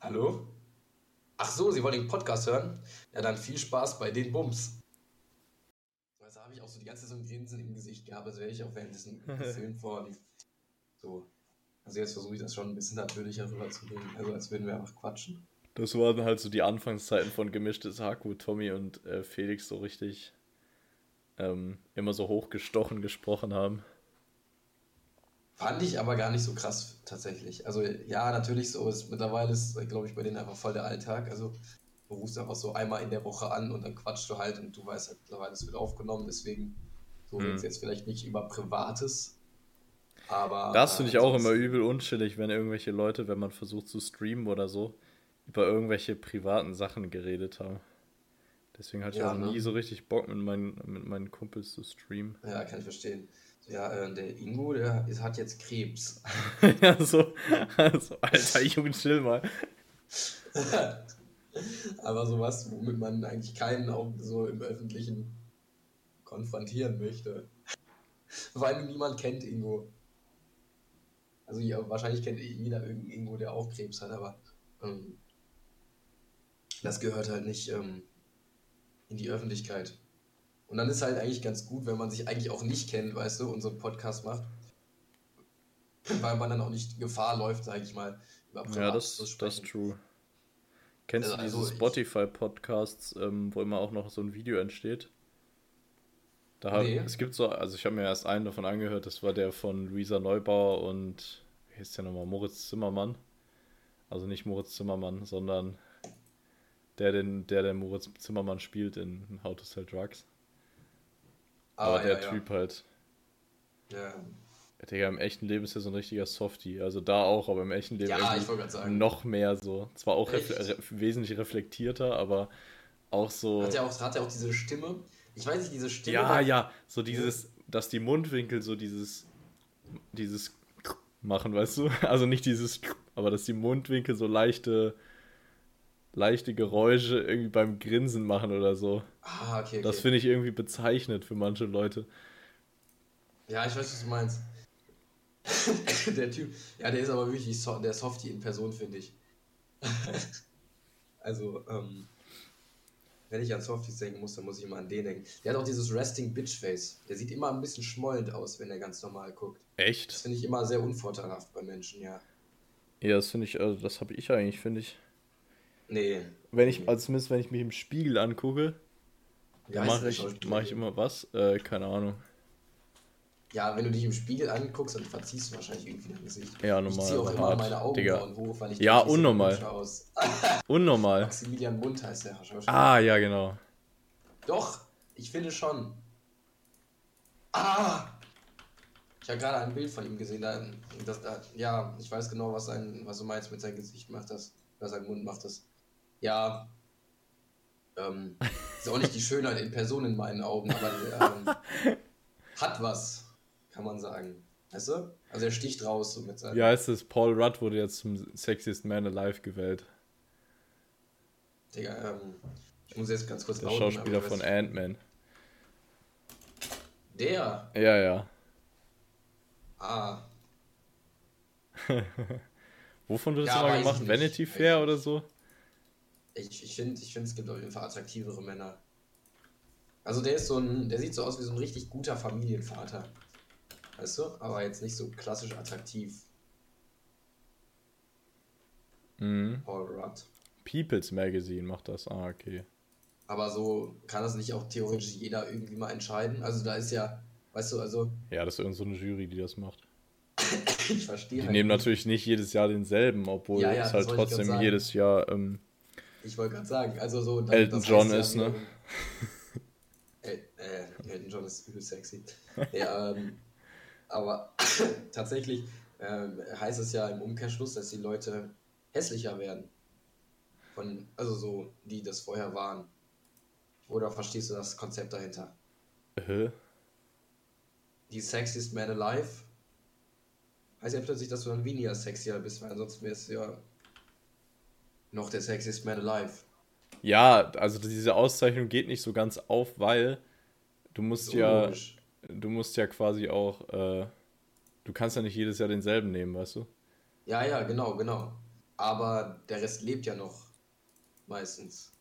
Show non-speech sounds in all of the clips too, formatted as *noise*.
Hallo? Ach so, Sie wollen den Podcast hören? Ja, dann viel Spaß bei den Bums. Also habe ich auch so die ganze Zeit so ein Grinsen im Gesicht gehabt, als wäre ich auch während diesem *laughs* Film vor. So. Also jetzt versuche ich das schon ein bisschen natürlicher rüberzubringen, also als würden wir einfach quatschen. Das waren halt so die Anfangszeiten von gemischtes Hack, wo Tommy und äh, Felix so richtig ähm, immer so hochgestochen gesprochen haben. Fand ich aber gar nicht so krass tatsächlich. Also ja, natürlich so ist mittlerweile ist, glaube ich, bei denen einfach voll der Alltag. Also du rufst einfach so einmal in der Woche an und dann quatschst du halt und du weißt halt mittlerweile, es wird aufgenommen, deswegen so mhm. jetzt vielleicht nicht über Privates. Aber. Das finde ich auch immer übel unschillig, wenn irgendwelche Leute, wenn man versucht zu streamen oder so, über irgendwelche privaten Sachen geredet haben. Deswegen hatte ja, ich auch ne? nie so richtig Bock, mit meinen, mit meinen Kumpels zu streamen. Ja, kann ich verstehen. Ja, äh, der Ingo, der ist, hat jetzt Krebs. *laughs* ja, so, also, alter *laughs* Junge, chill mal. Aber sowas, womit man eigentlich keinen auch so im Öffentlichen konfrontieren möchte. Weil niemand kennt Ingo. Also ja, wahrscheinlich kennt jeder irgendeinen Ingo, der auch Krebs hat, aber ähm, das gehört halt nicht ähm, in die Öffentlichkeit. Und dann ist halt eigentlich ganz gut, wenn man sich eigentlich auch nicht kennt, weißt du, und so einen Podcast macht. Weil man dann auch nicht Gefahr läuft, sag ich mal, Ja, das, das ist true. Kennst also, du diese also Spotify-Podcasts, ähm, wo immer auch noch so ein Video entsteht? Da hab, nee. Es gibt so, also ich habe mir erst einen davon angehört, das war der von Luisa Neubauer und, wie heißt der nochmal, Moritz Zimmermann. Also nicht Moritz Zimmermann, sondern der den, der, der Moritz Zimmermann spielt in How to Sell Drugs. Ah, Aber der ja, Typ ja. halt. Ja. Digga, im echten Leben ist er so ein richtiger Softie. Also da auch, aber im echten Leben ja, noch mehr so. Zwar auch refle wesentlich reflektierter, aber auch so. Hat er auch, hat er auch diese Stimme? Ich weiß nicht, diese Stimme. Ja, ja, so dieses, dass die Mundwinkel so dieses, dieses machen, weißt du? *laughs* Also nicht dieses, aber dass die Mundwinkel so leichte leichte Geräusche irgendwie beim Grinsen machen oder so. Ah, okay. okay. Das finde ich irgendwie bezeichnet für manche Leute. Ja, ich weiß, was du meinst. *laughs* der Typ, ja, der ist aber wirklich so, der Softie in Person, finde ich. *laughs* also, ähm, wenn ich an Softies denken muss, dann muss ich immer an den denken. Der hat auch dieses Resting Bitch Face. Der sieht immer ein bisschen schmollend aus, wenn er ganz normal guckt. Echt? Das finde ich immer sehr unvorteilhaft bei Menschen, ja. Ja, das finde ich, also das habe ich eigentlich, finde ich. Nee. Wenn ich, also zumindest wenn ich mich im Spiegel angucke, ja, mache ich, mach ich immer was? Äh, keine Ahnung. Ja, wenn du dich im Spiegel anguckst, dann verziehst du wahrscheinlich irgendwie dein Gesicht. Ja, normal. Ich ziehe auch immer meine Augenbrauen hoch, weil ich Ja, unnormal. *laughs* unnormal. Maximilian Mund heißt der Schauspieler. Ah, ja, genau. Doch, ich finde schon. Ah! Ich habe gerade ein Bild von ihm gesehen. Da, das, da, ja, ich weiß genau, was, ein, was du meinst mit seinem Gesicht macht das. Oder sein Mund macht das ja, ähm, ist auch nicht die Schönheit in Person in meinen Augen, aber ähm, *laughs* hat was, kann man sagen. Weißt du? Also er sticht raus so mit seinem. Ja, heißt es, Paul Rudd wurde jetzt zum Sexiest Man Alive gewählt. Digga, ähm, ich muss jetzt ganz kurz Der lauten, Schauspieler von Ant-Man. Der? Ja, ja. Ah. *laughs* Wovon wird es ja, immer gemacht? Vanity Fair oder so? Ich, ich finde, ich find, es gibt auf jeden Fall attraktivere Männer. Also der ist so ein, der sieht so aus wie so ein richtig guter Familienvater. Weißt du? Aber jetzt nicht so klassisch attraktiv. Mhm. Paul Rudd. People's Magazine macht das. Ah, okay. Aber so kann das nicht auch theoretisch jeder irgendwie mal entscheiden. Also da ist ja, weißt du, also. Ja, das ist irgendeine so Jury, die das macht. ich verstehe. Die halt nehmen nicht. natürlich nicht jedes Jahr denselben, obwohl ja, ja, es halt trotzdem jedes Jahr ähm, ich wollte gerade sagen, also so. Das, Elton John ist, ja, ne? El äh, Elton John ist übel sexy. ja, ähm, aber *coughs* tatsächlich ähm, heißt es ja im Umkehrschluss, dass die Leute hässlicher werden. Von, also so, die das vorher waren. Oder verstehst du das Konzept dahinter? Äh? Die Sexiest Man Alive heißt ja plötzlich, dass du dann weniger sexier bist, weil ansonsten wärst du ja noch der Sexiest Man Alive. Ja, also diese Auszeichnung geht nicht so ganz auf, weil du musst ja, du musst ja quasi auch, äh, du kannst ja nicht jedes Jahr denselben nehmen, weißt du? Ja, ja, genau, genau. Aber der Rest lebt ja noch meistens.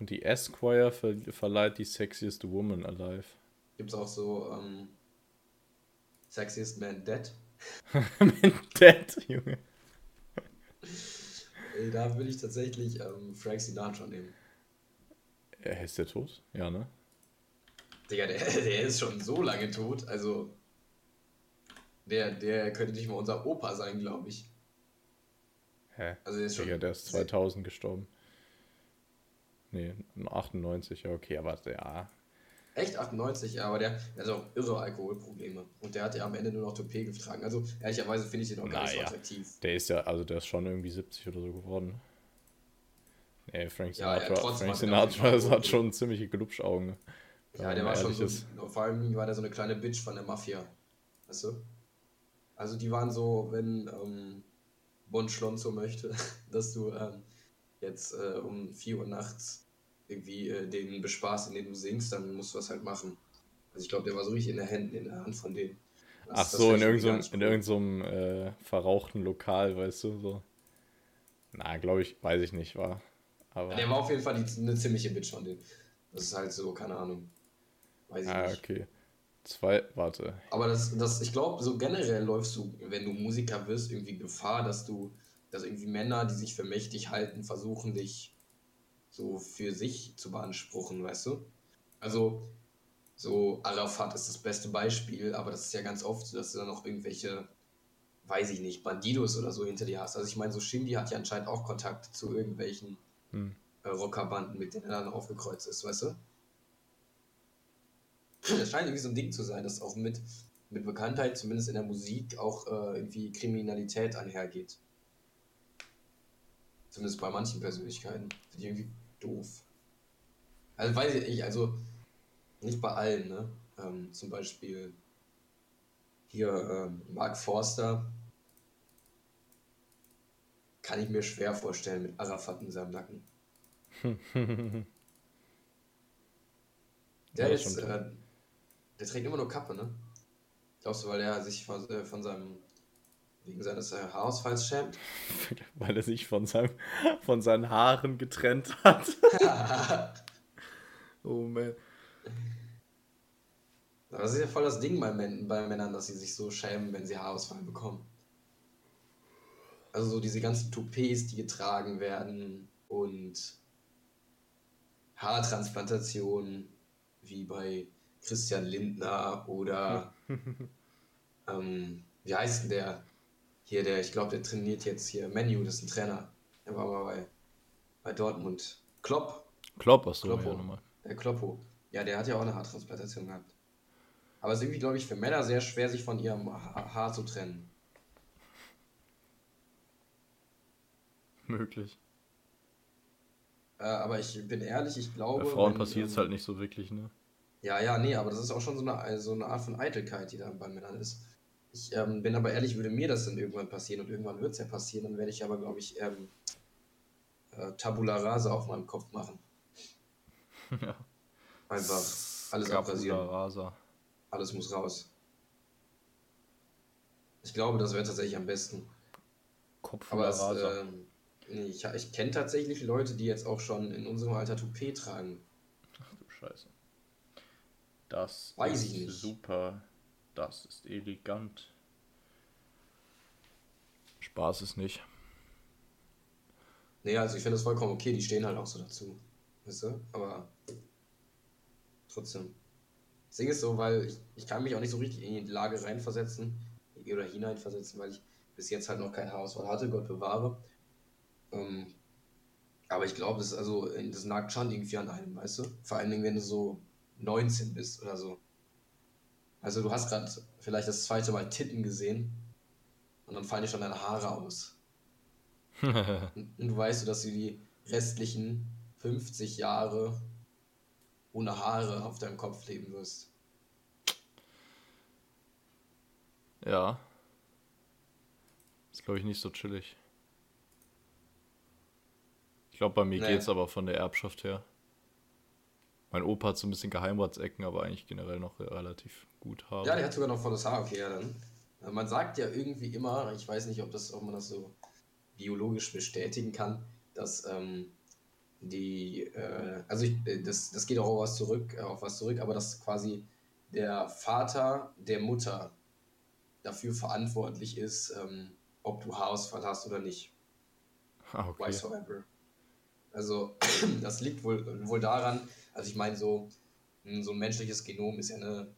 Und die Esquire ver verleiht die Sexiest Woman Alive. Gibt's auch so ähm, Sexiest Man Dead? *laughs* Man Dead, Junge. Ey, da will ich tatsächlich ähm, Frank Sinatra nehmen. Er ist der tot? Ja, ne? Digga, der, *laughs* der ist schon so lange tot, also der, der könnte nicht mal unser Opa sein, glaube ich. Hä? Also der ist schon. Digga, der ist 2000 gestorben. Nee, 98, ja, okay, aber ja. Echt 98, ja, aber der, der hat auch irre Alkoholprobleme. Und der hat ja am Ende nur noch Toupet getragen. Also, ehrlicherweise finde ich den auch gar nicht so attraktiv. Der ist ja, also der ist schon irgendwie 70 oder so geworden. Nee, Frank Sinatra, ja, ja, Frank Sinatra hat schon ziemliche Glubschaugen. Ja, der war schon so, vor allem war der so eine kleine Bitch von der Mafia. Weißt du? Also die waren so, wenn ähm, Bon Schlonzo möchte, *laughs* dass du ähm, jetzt äh, um 4 Uhr nachts irgendwie äh, den bespaßt, indem du singst, dann musst du das halt machen. Also ich glaube, der war so richtig in der Hand, in der Hand von denen. Das, Ach so, in irgendeinem, in irgendeinem äh, verrauchten Lokal, weißt du, so. Na, glaube ich, weiß ich nicht, war. Aber... Der war auf jeden Fall die, eine ziemliche Bitch von denen. Das ist halt so, keine Ahnung. Weiß ich ah, nicht. okay. Zwei, warte. Aber das, das, ich glaube, so generell läufst du, wenn du Musiker wirst, irgendwie Gefahr, dass du, dass irgendwie Männer, die sich für mächtig halten, versuchen, dich so für sich zu beanspruchen, weißt du? Also, so Arafat ist das beste Beispiel, aber das ist ja ganz oft so, dass du dann noch irgendwelche, weiß ich nicht, Bandidos oder so hinter dir hast. Also ich meine, so Shindy hat ja anscheinend auch Kontakt zu irgendwelchen hm. äh, Rockerbanden, mit denen er dann aufgekreuzt ist, weißt du? Das scheint irgendwie so ein Ding zu sein, dass auch mit, mit Bekanntheit, zumindest in der Musik, auch äh, irgendwie Kriminalität einhergeht. Zumindest bei manchen Persönlichkeiten. Ich irgendwie doof. Also weiß ich, also nicht bei allen, ne? Ähm, zum Beispiel hier ähm, Mark Forster kann ich mir schwer vorstellen mit Arafat in seinem Nacken. *laughs* der ist, äh, der trägt immer nur Kappe, ne? Glaubst du, weil er sich von, äh, von seinem wegen seines äh, Haarausfalls schämt? *laughs* weil er sich von, seinem, von seinen Haaren getrennt hat. *laughs* oh man. Das ist ja voll das Ding bei, Män bei Männern, dass sie sich so schämen, wenn sie Haarausfall bekommen. Also so diese ganzen Toupets, die getragen werden und Haartransplantationen, wie bei Christian Lindner oder *laughs* ähm, wie heißt denn der? Hier, der, ich glaube, der trainiert jetzt hier. Menu, das ist ein Trainer. Der war mal bei, bei Dortmund. Klopp. Klopp, hast du ja nochmal. Der Kloppo. Ja, der hat ja auch eine Haartransplantation gehabt. Aber es ist irgendwie, glaube ich, für Männer sehr schwer, sich von ihrem ha Haar zu trennen. *laughs* Möglich. Äh, aber ich bin ehrlich, ich glaube. Bei Frauen passiert es halt nicht so wirklich, ne? Ja, ja, nee, aber das ist auch schon so eine, so eine Art von Eitelkeit, die da bei Männern ist. Ich ähm, bin aber ehrlich, würde mir das dann irgendwann passieren und irgendwann wird es ja passieren, dann werde ich aber, glaube ich, ähm, äh, Tabula Rasa auf meinem Kopf machen. *laughs* Ja. Einfach alles abrasieren. Rasa. Alles muss raus. Ich glaube, das wäre tatsächlich am besten. Kopf aber es, äh, ich, ich kenne tatsächlich Leute, die jetzt auch schon in unserem Alter Toupet tragen. Ach du Scheiße. Das Weiß ist super. Das ist elegant. Spaß ist nicht. Nee, also ich finde das vollkommen okay, die stehen halt auch so dazu. Weißt du? Aber trotzdem. Das Ding ist so, weil ich, ich kann mich auch nicht so richtig in die Lage reinversetzen oder hineinversetzen, weil ich bis jetzt halt noch keine Haarausfall hatte, Gott bewahre. Ähm, aber ich glaube, das, also, das nagt schon irgendwie an einem, weißt du? Vor allen Dingen, wenn du so 19 bist oder so. Also du hast gerade vielleicht das zweite Mal Titten gesehen und dann fallen dir schon deine Haare aus. *laughs* und, du weißt, dass du die restlichen 50 Jahre ohne Haare auf deinem Kopf leben wirst. Ja. Ist glaube ich nicht so chillig. Ich glaube, bei mir nee. geht's aber von der Erbschaft her. Mein Opa hat so ein bisschen Geheimratsecken, aber eigentlich generell noch relativ gut Haare. Ja, der hat sogar noch volles Haar, okay, ja dann. Man sagt ja irgendwie immer, ich weiß nicht, ob, das, ob man das so biologisch bestätigen kann, dass ähm, die, äh, also ich, äh, das, das geht auch auf was zurück, äh, auf was zurück, aber dass quasi der Vater der Mutter dafür verantwortlich ist, ähm, ob du Haarausfall hast oder nicht. Ah, okay. Whatsoever. Also *clears throat* das liegt wohl, wohl daran, also ich meine, so, so ein menschliches Genom ist ja eine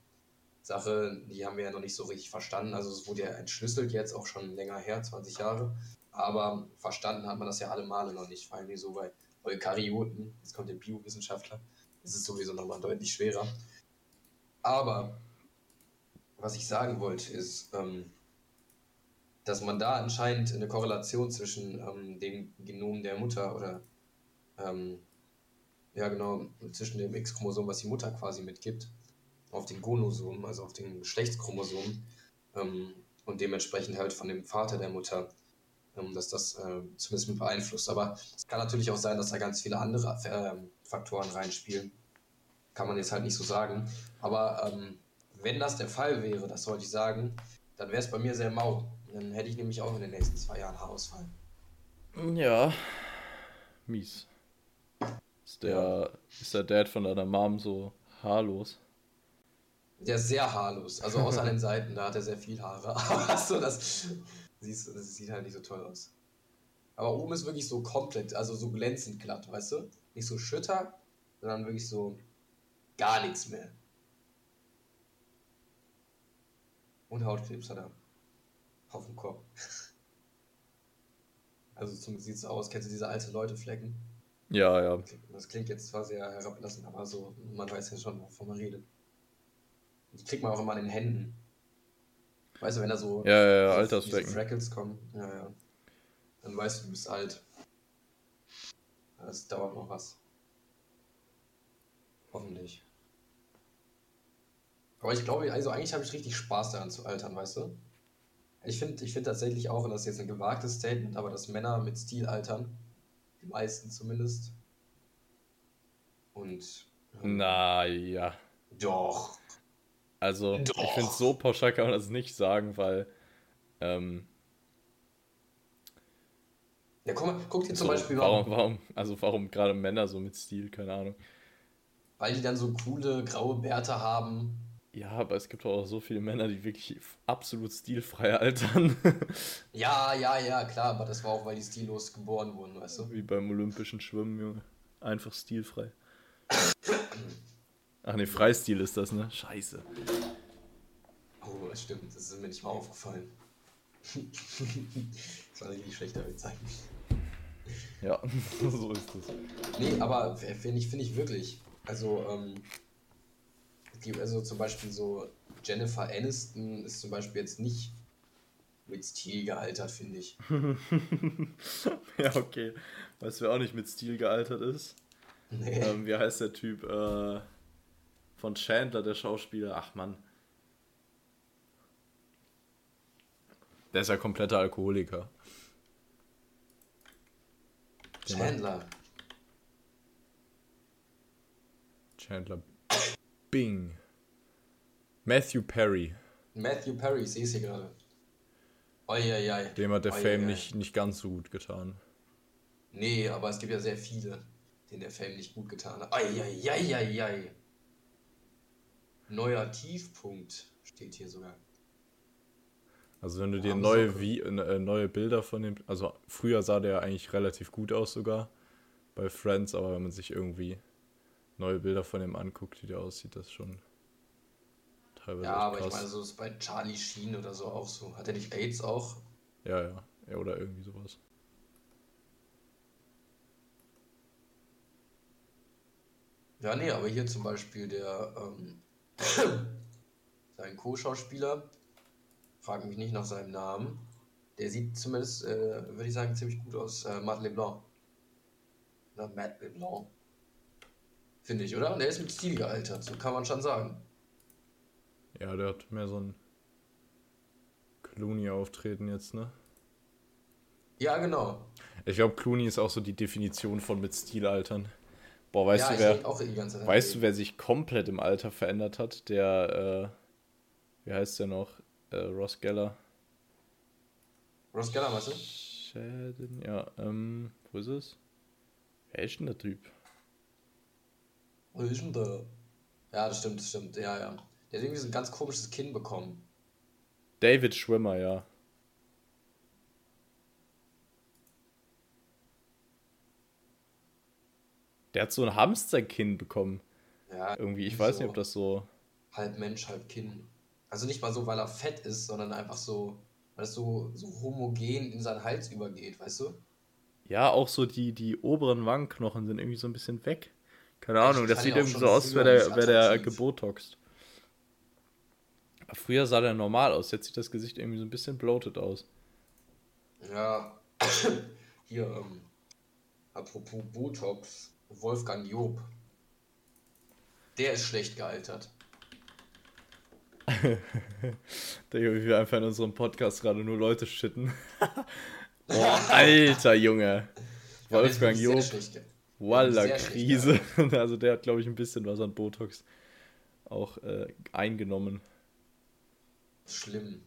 Sache, die haben wir ja noch nicht so richtig verstanden. Also es wurde ja entschlüsselt jetzt auch schon länger her, 20 Jahre. Aber verstanden hat man das ja alle Male noch nicht, vor allem so bei Eukaryoten, jetzt kommt der Biowissenschaftler, ist es sowieso nochmal deutlich schwerer. Aber was ich sagen wollte, ist, ähm, dass man da anscheinend eine Korrelation zwischen ähm, dem Genom der Mutter oder ähm, ja genau, zwischen dem X-Chromosom, was die Mutter quasi mitgibt, auf den Gonosom, also auf den Geschlechtschromosom ähm, und dementsprechend halt von dem Vater der Mutter ähm, dass das äh, zumindest mit beeinflusst. Aber es kann natürlich auch sein, dass da ganz viele andere äh, Faktoren reinspielen. Kann man jetzt halt nicht so sagen. Aber ähm, wenn das der Fall wäre, das sollte ich sagen, dann wäre es bei mir sehr mau. Dann hätte ich nämlich auch in den nächsten zwei Jahren Haarausfall. Ja, mies. Ist der, ja. ist der Dad von deiner Mom so haarlos? Der ist sehr haarlos. Also außer an den Seiten, da hat er sehr viel Haare. *laughs* Aber so, das, siehst, das sieht halt nicht so toll aus. Aber oben ist wirklich so komplett, also so glänzend glatt, weißt du? Nicht so schütter, sondern wirklich so gar nichts mehr. Und Hautkrebs hat er. Auf dem Kopf. *laughs* Also zumindest sieht es aus. Kennst du diese alte Leute-Flecken? Ja, ja. Das klingt jetzt zwar sehr herablassend, aber so, man weiß ja schon, wovon man redet. Die kriegt man auch immer an den Händen. Weißt du, wenn da so ja, ja, ja, Altersflecken. Freckles kommen, ja, ja. Dann weißt du, du bist alt. Das dauert noch was. Hoffentlich. Aber ich glaube, also eigentlich habe ich richtig Spaß daran zu altern, weißt du? Ich finde ich find tatsächlich auch, und das ist jetzt ein gewagtes Statement, aber dass Männer mit Stil altern, die meisten zumindest. Und. Ähm, naja. Doch. Also, Doch. ich finde, so pauschal kann man das nicht sagen, weil. Ähm, ja, guck, mal, guck dir zum so, Beispiel warum, warum, also warum gerade Männer so mit Stil, keine Ahnung. Weil die dann so coole graue Bärte haben. Ja, aber es gibt auch so viele Männer, die wirklich absolut stilfrei altern. *laughs* ja, ja, ja, klar, aber das war auch, weil die stillos geboren wurden, weißt du? Wie beim olympischen Schwimmen, Junge. Einfach stilfrei. *laughs* Ach ne, Freistil ist das, ne? Scheiße. Oh, das stimmt. Das ist mir nicht mal aufgefallen. *laughs* das war eigentlich schlechter eigentlich. Ja, *laughs* so ist es. Nee, aber finde ich, find ich wirklich. Also, ähm, die, also zum Beispiel so Jennifer Aniston ist zum Beispiel jetzt nicht mit Stil gealtert, finde ich. *laughs* ja, okay. Weißt du, wer auch nicht mit Stil gealtert ist? Nee. Ähm, wie heißt der Typ? Äh, von Chandler, der Schauspieler. Ach Mann. Der ist ja kompletter Alkoholiker. Chandler. Chandler. Bing. Matthew Perry. Matthew Perry, ich sehe sie gerade. Eieiei. Dem hat der Oi, Fame Nicht, nicht ganz so gut getan. Nee, aber es gibt ja sehr viele, denen der Fame nicht gut getan hat. Eieiei. Neuer Tiefpunkt steht hier sogar. Also wenn du dir neue, wie, äh, neue Bilder von dem, also früher sah der eigentlich relativ gut aus sogar bei Friends, aber wenn man sich irgendwie neue Bilder von dem anguckt, wie der aussieht, das schon teilweise Ja, aber krass. ich meine, so ist bei Charlie Sheen oder so auch so. Hat er nicht AIDS auch? Ja, ja, ja oder irgendwie sowas. Ja, nee, aber hier zum Beispiel der ähm, *coughs* sein Co-Schauspieler, frag mich nicht nach seinem Namen, der sieht zumindest, äh, würde ich sagen, ziemlich gut aus. Äh, Matt LeBlanc. Na, Matt LeBlanc. Finde ich, oder? Und der ist mit Stil gealtert, so kann man schon sagen. Ja, der hat mehr so ein Clooney-Auftreten jetzt, ne? Ja, genau. Ich glaube, Clooney ist auch so die Definition von mit Stil altern. Boah, weißt ja, du, wer, weißt du, wer sich komplett im Alter verändert hat? Der, äh, wie heißt der noch? Äh, Ross Geller. Ross Geller, weißt du? Schäden, ja, ähm, wo ist es? Wer ist denn der Typ? Wo ist denn der? Ja, das stimmt, das stimmt, ja, ja. Der hat irgendwie so ein ganz komisches Kinn bekommen. David Schwimmer, ja. Der hat so ein Hamsterkinn bekommen. Ja. Irgendwie, ich weiß so nicht, ob das so. Halb Mensch, halb Kinn. Also nicht mal so, weil er fett ist, sondern einfach so, weil es so, so homogen in seinen Hals übergeht, weißt du? Ja, auch so die, die oberen Wangenknochen sind irgendwie so ein bisschen weg. Keine Ahnung, das sieht irgendwie so aus, als wäre der, wär der gebotoxt. Früher sah der normal aus, jetzt sieht das Gesicht irgendwie so ein bisschen bloated aus. Ja, *coughs* hier, ähm, apropos Botox, Wolfgang Job. Der ist schlecht gealtert. *laughs* Der Junge, wir einfach in unserem Podcast gerade nur Leute schitten. *laughs* oh, alter Junge. Wolfgang Job. Walla, Krise. *laughs* also der hat, glaube ich, ein bisschen was an Botox auch äh, eingenommen. Schlimm.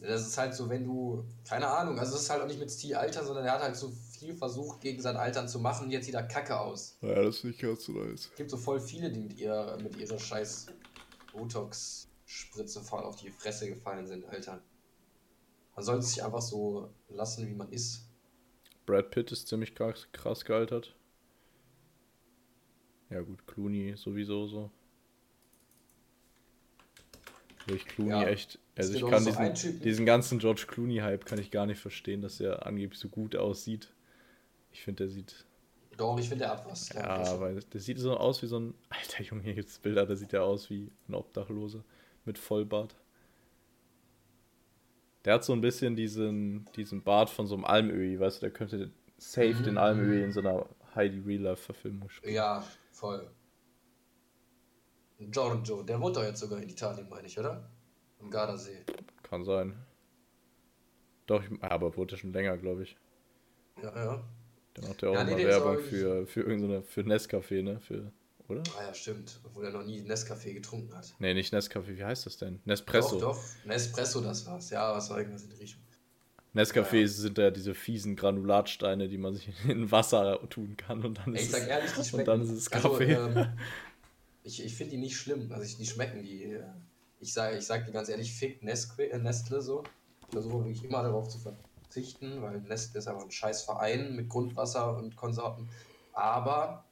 Das ist halt so, wenn du, keine Ahnung, also es ist halt auch nicht mit Stil Alter, sondern er hat halt so viel versucht, gegen sein Altern zu machen, jetzt sieht er kacke aus. Ja, das ist nicht ganz so nice. Es gibt so voll viele, die mit, ihr, mit ihrer scheiß Botox-Spritze voll auf die Fresse gefallen sind, Alter. Man sollte sich einfach so lassen, wie man ist. Brad Pitt ist ziemlich krass, krass gealtert. Ja gut, Clooney sowieso so. Ich Clooney ja, echt. Also ich kann so diesen, diesen ganzen George Clooney-Hype kann ich gar nicht verstehen, dass er angeblich so gut aussieht. Ich finde, der sieht. Doch, ich finde, der hat was. Ja, weil der sieht so aus wie so ein. *laughs* Alter Junge, hier gibt es Bilder, da sieht er aus wie ein Obdachloser mit Vollbart. Der hat so ein bisschen diesen, diesen Bart von so einem Almöhi, weißt du, der könnte safe mhm. den Almöhi in so einer Heidi Real Life Verfilmung spielen. Ja, voll. Giorgio, der wohnt doch jetzt sogar in Italien, meine ich, oder? Am Gardasee. Kann sein. Doch, ich, aber wohnt er schon länger, glaube ich. Ja, ja. Der macht ja auch ja, nee, Werbung für, für irgendeine, für Nescafé, ne? Für, oder? Ah ja, stimmt. Obwohl er noch nie Nescafé getrunken hat. Nee, nicht Nescafé, wie heißt das denn? Nespresso. Doch, doch. Nespresso, das war's. Ja, was war irgendwas in die Richtung. Nescafé ja. sind ja diese fiesen Granulatsteine, die man sich *laughs* in Wasser tun kann und dann, Ey, ist, es, ehrlich, *laughs* und dann ist es also, Kaffee. Also, ähm, *laughs* ich ich finde die nicht schlimm. Also ich, die schmecken die. Äh, ich sage ich sag dir ganz ehrlich, fick Nestle, Nestle so. Ich versuche wirklich immer darauf zu verzichten, weil Nestle ist einfach ein scheiß Verein mit Grundwasser und Konsorten. Aber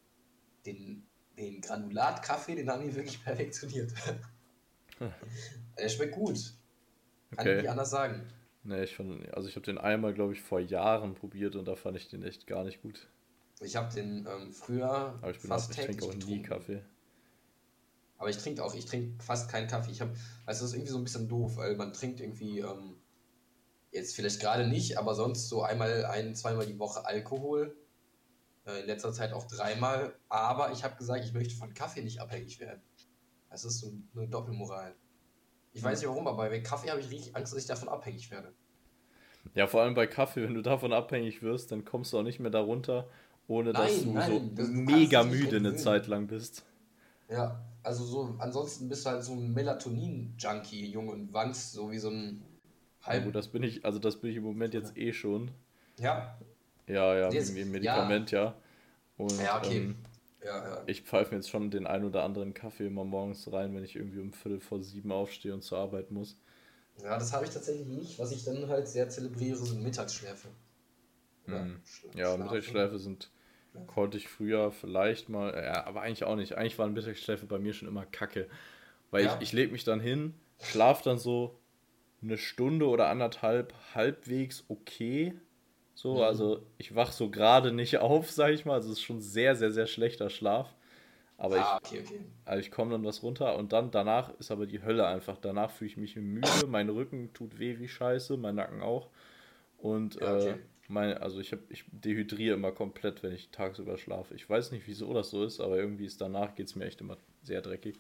den, den Granulatkaffee, den haben die wirklich *laughs* perfektioniert. *laughs* Der schmeckt gut. Kann okay. ich nicht anders sagen. Nee, ich fand, also ich habe den einmal, glaube ich, vor Jahren probiert und da fand ich den echt gar nicht gut. Ich habe den ähm, früher Aber ich bin fast auch, ich trinke auch nie Kaffee. Aber ich trinke auch, ich trinke fast keinen Kaffee. Ich habe, also das ist irgendwie so ein bisschen doof, weil man trinkt irgendwie, ähm, jetzt vielleicht gerade nicht, aber sonst so einmal, ein, zweimal die Woche Alkohol. Äh, in letzter Zeit auch dreimal. Aber ich habe gesagt, ich möchte von Kaffee nicht abhängig werden. Das ist so eine Doppelmoral. Ich weiß nicht warum, aber bei Kaffee habe ich richtig Angst, dass ich davon abhängig werde. Ja, vor allem bei Kaffee, wenn du davon abhängig wirst, dann kommst du auch nicht mehr darunter, ohne nein, dass du nein, so mega müde eine Zeit lang bist. Ja, also so, ansonsten bist du halt so ein Melatonin-Junkie, Junge, und wankst so wie so ein halb. Ja, das bin ich, also das bin ich im Moment jetzt eh schon. Ja. Ja, ja, wegen dem Medikament, ja. ja. Und, ja, okay. Ähm, ja, ja. Ich pfeife mir jetzt schon den ein oder anderen Kaffee immer morgens rein, wenn ich irgendwie um Viertel vor sieben aufstehe und zur Arbeit muss. Ja, das habe ich tatsächlich nicht. Was ich dann halt sehr zelebriere, sind Mittagsschläfe. Mhm. Ja, Mittagsschläfe sind Konnte ich früher vielleicht mal, ja, aber eigentlich auch nicht. Eigentlich waren Mittagsschläfe bei mir schon immer kacke. Weil ja. ich, ich lege mich dann hin, schlafe dann so eine Stunde oder anderthalb halbwegs okay. So, mhm. also ich wach so gerade nicht auf, sag ich mal. Also es ist schon sehr, sehr, sehr schlechter Schlaf. Aber ah, ich, okay, okay. Also ich komme dann was runter und dann danach ist aber die Hölle einfach. Danach fühle ich mich müde, mein Rücken tut weh wie Scheiße, mein Nacken auch. Und ja, okay. äh, mein, also ich, hab, ich dehydriere immer komplett, wenn ich tagsüber schlafe. Ich weiß nicht, wieso das so ist, aber irgendwie ist danach geht es mir echt immer sehr dreckig.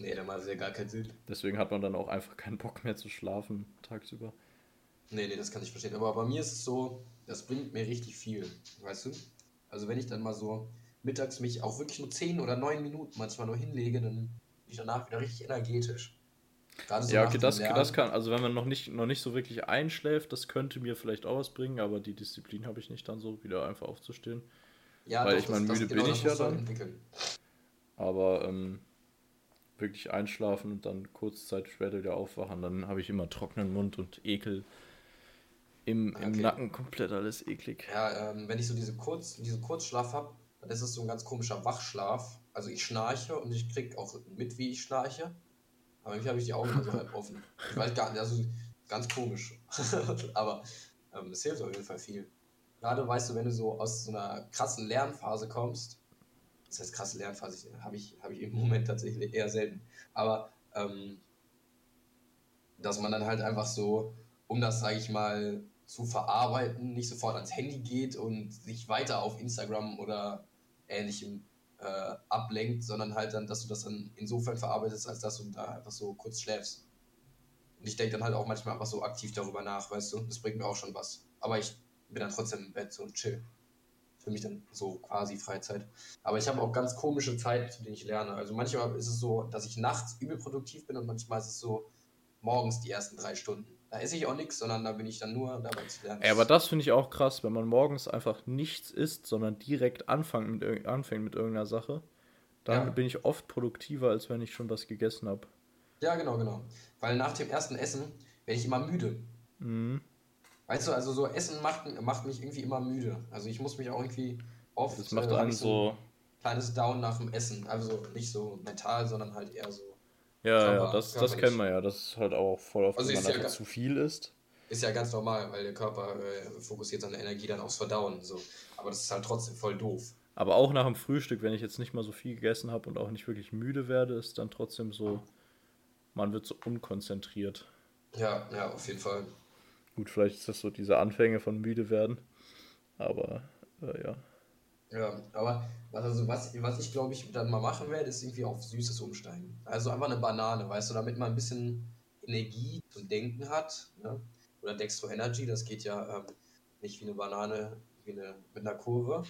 Nee, dann macht es ja gar keinen Sinn. Deswegen hat man dann auch einfach keinen Bock mehr zu schlafen tagsüber. Nee, nee, das kann ich verstehen. Aber bei mir ist es so, das bringt mir richtig viel, weißt du? Also wenn ich dann mal so mittags mich auch wirklich nur 10 oder 9 Minuten manchmal nur hinlege, dann bin ich danach wieder richtig energetisch. So ja, okay, das, das kann, also wenn man noch nicht, noch nicht so wirklich einschläft, das könnte mir vielleicht auch was bringen, aber die Disziplin habe ich nicht dann so, wieder einfach aufzustehen. Ja, Weil doch, ich meine, müde genau, bin ich ja dann. Aber ähm, wirklich einschlafen und dann kurze Zeit später wieder aufwachen, dann habe ich immer trockenen Mund und Ekel im, im okay. Nacken komplett alles eklig. Ja, ähm, wenn ich so diese Kurz, diesen Kurzschlaf habe, dann ist es so ein ganz komischer Wachschlaf. Also ich schnarche und ich kriege auch mit, wie ich schnarche. Aber irgendwie habe ich die Augen so halb offen. Ich weiß gar nicht, also ganz komisch. *laughs* Aber ähm, es hilft auf jeden Fall viel. Gerade weißt du, wenn du so aus so einer krassen Lernphase kommst, das heißt krasse Lernphase, habe ich, hab ich im *laughs* Moment tatsächlich eher selten. Aber ähm, dass man dann halt einfach so, um das, sage ich mal, zu verarbeiten, nicht sofort ans Handy geht und sich weiter auf Instagram oder ähnlichem äh, ablenkt, sondern halt dann, dass du das dann insofern verarbeitest, als dass du da einfach so kurz schläfst. Und ich denke dann halt auch manchmal einfach so aktiv darüber nach, weißt du, das bringt mir auch schon was. Aber ich bin dann trotzdem im Bett so und chill. Für mich dann so quasi Freizeit. Aber ich habe auch ganz komische Zeiten, zu denen ich lerne. Also manchmal ist es so, dass ich nachts übel produktiv bin und manchmal ist es so morgens die ersten drei Stunden. Da esse ich auch nichts, sondern da bin ich dann nur dabei zu lernen. Ja, aber das finde ich auch krass, wenn man morgens einfach nichts isst, sondern direkt anfängt mit, anfängt mit irgendeiner Sache. Dann ja. bin ich oft produktiver, als wenn ich schon was gegessen habe. Ja, genau, genau. Weil nach dem ersten Essen werde ich immer müde. Mhm. Weißt du, also so Essen macht, macht mich irgendwie immer müde. Also ich muss mich auch irgendwie oft. Das macht äh, einen so. Kleines Down nach dem Essen. Also nicht so mental, sondern halt eher so ja, Körper, ja, das, das kennen wir ja. Das ist halt auch voll oft, also wenn man ja zu viel isst. Ist ja ganz normal, weil der Körper äh, fokussiert seine Energie dann aufs Verdauen. So. Aber das ist halt trotzdem voll doof. Aber auch nach dem Frühstück, wenn ich jetzt nicht mal so viel gegessen habe und auch nicht wirklich müde werde, ist dann trotzdem so, man wird so unkonzentriert. Ja, ja, auf jeden Fall. Gut, vielleicht ist das so diese Anfänge von müde werden. Aber äh, ja. Ja, aber also was, was ich glaube ich dann mal machen werde, ist irgendwie auf Süßes umsteigen. Also einfach eine Banane, weißt du, damit man ein bisschen Energie zum Denken hat. Ne? Oder Dextro Energy, das geht ja ähm, nicht wie eine Banane, wie eine, mit einer Kurve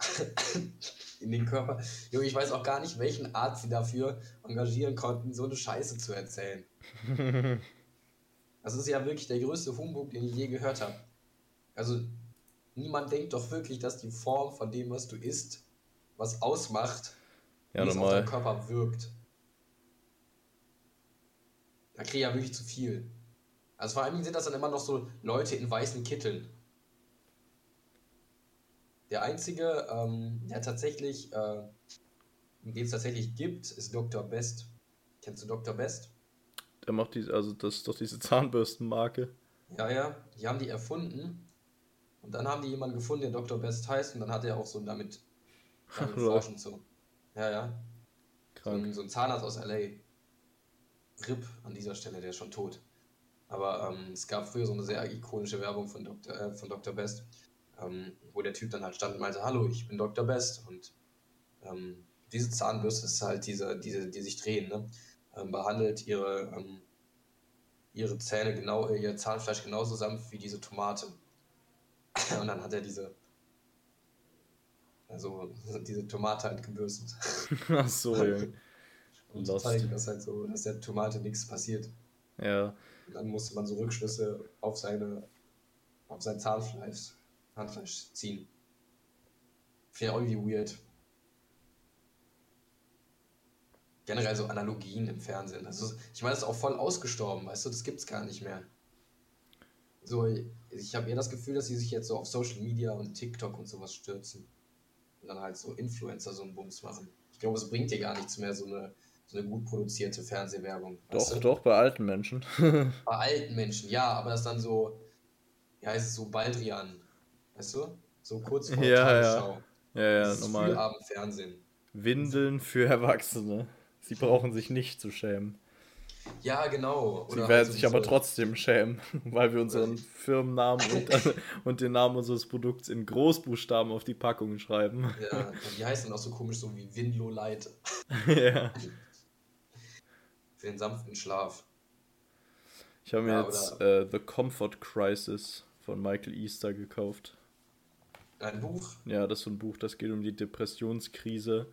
*laughs* in den Körper. Junge, ich weiß auch gar nicht, welchen Arzt sie dafür engagieren konnten, so eine Scheiße zu erzählen. *laughs* das ist ja wirklich der größte Humbug, den ich je gehört habe. Also niemand denkt doch wirklich, dass die Form von dem, was du isst, was ausmacht, ja, wie es auf deinem Körper wirkt. Da kriege ich ja wirklich zu viel. Also vor allem sind das dann immer noch so Leute in weißen Kitteln. Der einzige, ähm, der tatsächlich, äh, den es tatsächlich gibt, ist Dr. Best. Kennst du Dr. Best? Der macht diese, also das ist doch diese *laughs* Zahnbürstenmarke. Ja, ja, die haben die erfunden und dann haben die jemanden gefunden, der Dr. Best heißt, und dann hat er auch so damit, damit *laughs* forschen so. Ja, ja. Krank. So, ein, so ein Zahnarzt aus LA. RIP an dieser Stelle, der ist schon tot. Aber ähm, es gab früher so eine sehr ikonische Werbung von Dr. Äh, von Dr. Best, ähm, wo der Typ dann halt stand und meinte, hallo, ich bin Dr. Best. Und ähm, diese Zahnbürste ist halt diese, diese die sich drehen, ne? Ähm, behandelt ihre, ähm, ihre Zähne genau, ihr Zahnfleisch genauso sanft wie diese Tomate. Und dann hat er diese, also diese Tomate halt gebürstet. *laughs* Ach so, ja. *laughs* Und Lost. zeigen, dass halt so, dass der Tomate nichts passiert. Ja. Und dann musste man so Rückschlüsse auf seine, auf sein Zahnfleisch, Zahnfleisch ziehen. Ich irgendwie weird. Generell so Analogien im Fernsehen. Also, ich meine, das ist auch voll ausgestorben, weißt du, das gibt's gar nicht mehr so, ich habe eher das Gefühl, dass sie sich jetzt so auf Social Media und TikTok und sowas stürzen. Und dann halt so Influencer so einen Bums machen. Ich glaube, es bringt dir gar nichts mehr, so eine, so eine gut produzierte Fernsehwerbung. Doch, du? doch, bei alten Menschen. *laughs* bei alten Menschen, ja, aber das dann so, ja, ist es so Baldrian, weißt du? So kurz vor ja, Tagesschau. Ja, ja, ja normal. Frühabendfernsehen. Windeln für Erwachsene. Sie brauchen sich nicht zu schämen. Ja, genau. Oder Sie werden halt sich aber trotzdem schämen, *laughs* weil wir unseren Firmennamen und, *laughs* und, den Namen unseres Produkts in Großbuchstaben auf die Packung schreiben. Ja, *laughs* die heißen auch so komisch, so wie Winlow Light. ja. Für den sanften Schlaf. Ich habe mir ja, jetzt äh, The Comfort Crisis von Michael Easter gekauft. Ein Buch? Ja, das ist so ein Buch, das geht um die Depressionskrise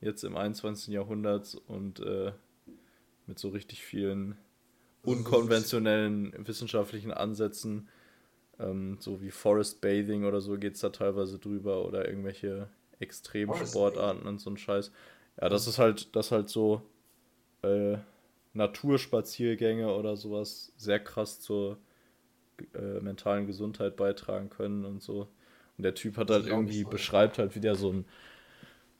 jetzt im 21. Jahrhundert und äh, mit so richtig vielen unkonventionellen wissenschaftlichen Ansätzen, ähm, so wie Forest Bathing oder so geht es da teilweise drüber oder irgendwelche Extremsportarten und so ein Scheiß. Ja, das ist halt, das halt so äh, Naturspaziergänge oder sowas sehr krass zur äh, mentalen Gesundheit beitragen können und so. Und der Typ hat halt irgendwie, beschreibt halt, wie der so ein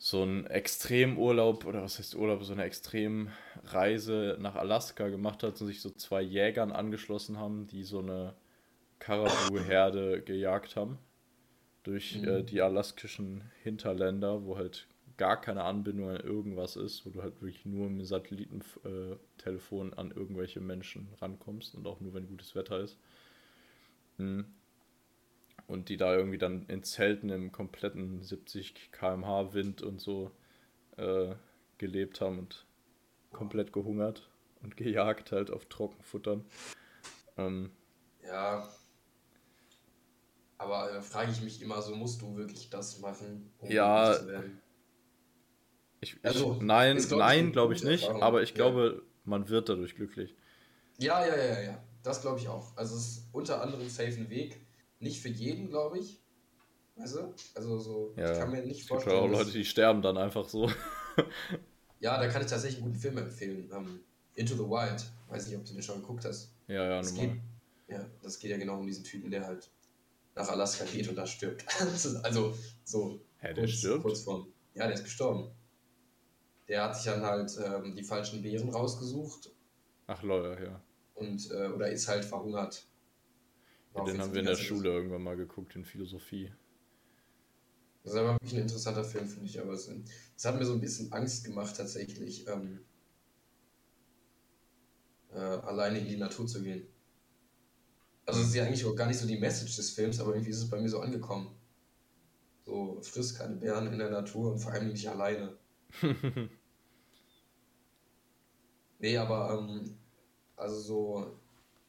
so ein Extremurlaub oder was heißt Urlaub, so eine Extremreise nach Alaska gemacht hat und sich so zwei Jägern angeschlossen haben, die so eine Karabu-Herde gejagt haben durch mhm. äh, die alaskischen Hinterländer, wo halt gar keine Anbindung an irgendwas ist, wo du halt wirklich nur mit Satellitentelefon äh, an irgendwelche Menschen rankommst und auch nur wenn gutes Wetter ist. Mhm und die da irgendwie dann in Zelten im kompletten 70 km/h Wind und so äh, gelebt haben und komplett gehungert und gejagt halt auf Trockenfuttern. Ähm, ja. Aber äh, frage ich mich immer so, musst du wirklich das machen, um ja, zu werden? Ich, ich, also, nein, glaub nein, glaube ich nicht, Erfahrung. aber ich glaube, ja. man wird dadurch glücklich. Ja, ja, ja, ja. Das glaube ich auch. Also es ist unter anderem safe ein Weg nicht für jeden, glaube ich. Weißt du? Also so, ja, ich kann mir nicht vorstellen. Es gibt auch Leute, die sterben dann einfach so. *laughs* ja, da kann ich tatsächlich einen guten Film empfehlen. Um, ähm, Into the Wild. Weiß nicht, ob du den schon geguckt hast. Ja, ja, das normal. Geht, ja, das geht ja genau um diesen Typen, der halt nach Alaska geht und da stirbt. *laughs* also so. Hä, der kurz, stirbt? Kurz vorm, ja, der ist gestorben. Der hat sich dann halt ähm, die falschen Beeren rausgesucht. Ach lol, ja. Und, äh, oder ist halt verhungert ja, den haben wir in der Schule irgendwann mal geguckt, in Philosophie. Das ist aber wirklich ein interessanter Film, finde ich. Aber es, es, hat mir so ein bisschen Angst gemacht, tatsächlich, ähm, äh, alleine in die Natur zu gehen. Also, es ist ja eigentlich auch gar nicht so die Message des Films, aber irgendwie ist es bei mir so angekommen. So, friss keine Bären in der Natur und vor allem nicht alleine. *laughs* nee, aber, ähm, also so,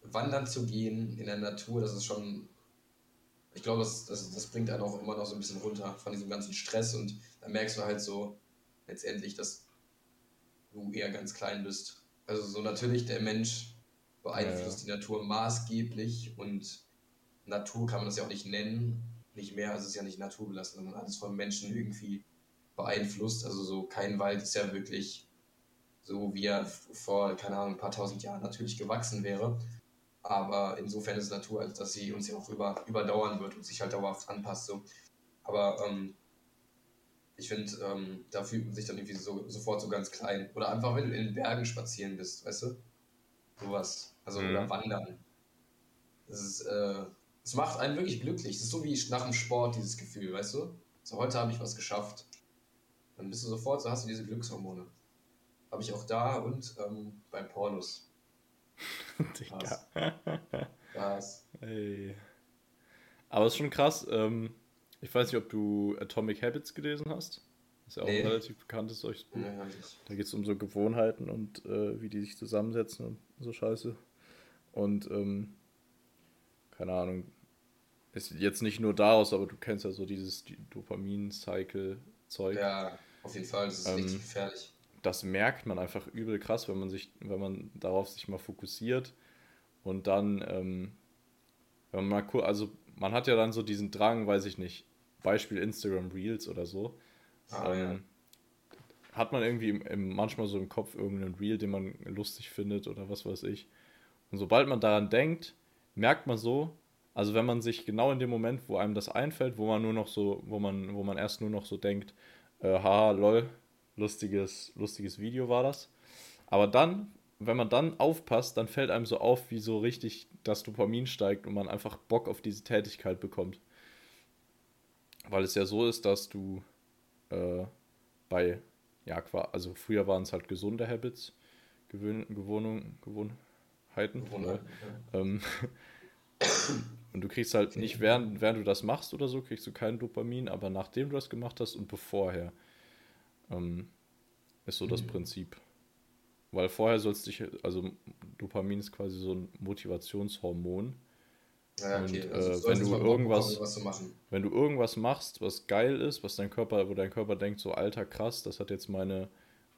wandern zu gehen in der Natur, das ist schon, ich glaube, das, das, das bringt einen auch immer noch so ein bisschen runter von diesem ganzen Stress und dann merkst du halt so letztendlich, dass du eher ganz klein bist. Also so natürlich der Mensch beeinflusst ja, ja. die Natur maßgeblich und Natur kann man das ja auch nicht nennen, nicht mehr, also es ist ja nicht naturbelassen, sondern alles von Menschen irgendwie beeinflusst. Also so kein Wald ist ja wirklich so, wie er vor, keine Ahnung, ein paar tausend Jahren natürlich gewachsen wäre. Aber insofern ist es Natur, als dass sie uns ja auch über, überdauern wird und sich halt dauerhaft anpasst. So. Aber ähm, ich finde, ähm, da fühlt man sich dann irgendwie so, sofort so ganz klein. Oder einfach, wenn du in den Bergen spazieren bist, weißt du? Sowas. Also, mhm. oder wandern. Das ist, äh, es macht einen wirklich glücklich. Es ist so wie nach dem Sport, dieses Gefühl, weißt du? So, heute habe ich was geschafft. Dann bist du sofort, so hast du diese Glückshormone. Habe ich auch da und ähm, bei Pornos. Digga. *laughs* Was? *laughs* Ey. Aber es ist schon krass. Ähm, ich weiß nicht, ob du Atomic Habits gelesen hast. Das ist ja auch nee. ein relativ bekanntes solches Buch. Nee, da geht es um so Gewohnheiten und äh, wie die sich zusammensetzen und so Scheiße. Und ähm, keine Ahnung, ist jetzt nicht nur daraus, aber du kennst ja so dieses Dopamin-Cycle-Zeug. Ja, auf jeden Fall, das ist ähm, richtig gefährlich das merkt man einfach übel krass, wenn man sich, wenn man darauf sich mal fokussiert und dann, ähm, wenn man mal also man hat ja dann so diesen Drang, weiß ich nicht, Beispiel Instagram Reels oder so, ah, ähm, ja. hat man irgendwie im, im, manchmal so im Kopf irgendeinen Reel, den man lustig findet oder was weiß ich. Und sobald man daran denkt, merkt man so, also wenn man sich genau in dem Moment, wo einem das einfällt, wo man nur noch so, wo man, wo man erst nur noch so denkt, äh, haha, lol, lustiges, lustiges Video war das. Aber dann, wenn man dann aufpasst, dann fällt einem so auf, wie so richtig das Dopamin steigt und man einfach Bock auf diese Tätigkeit bekommt. Weil es ja so ist, dass du äh, bei, ja, also früher waren es halt gesunde Habits, Gewöhn, Gewohnung, Gewohnheiten. Gewohnheiten ja. ähm, *coughs* und du kriegst halt nicht, während, während du das machst oder so, kriegst du kein Dopamin, aber nachdem du das gemacht hast und bevorher. Ähm, ist so das mhm. Prinzip. Weil vorher sollst dich, also Dopamin ist quasi so ein Motivationshormon. Ja, okay. Und, also, äh, wenn du irgendwas, bekommen, wenn du irgendwas machst, was geil ist, was dein Körper, wo dein Körper denkt, so alter krass, das hat jetzt meine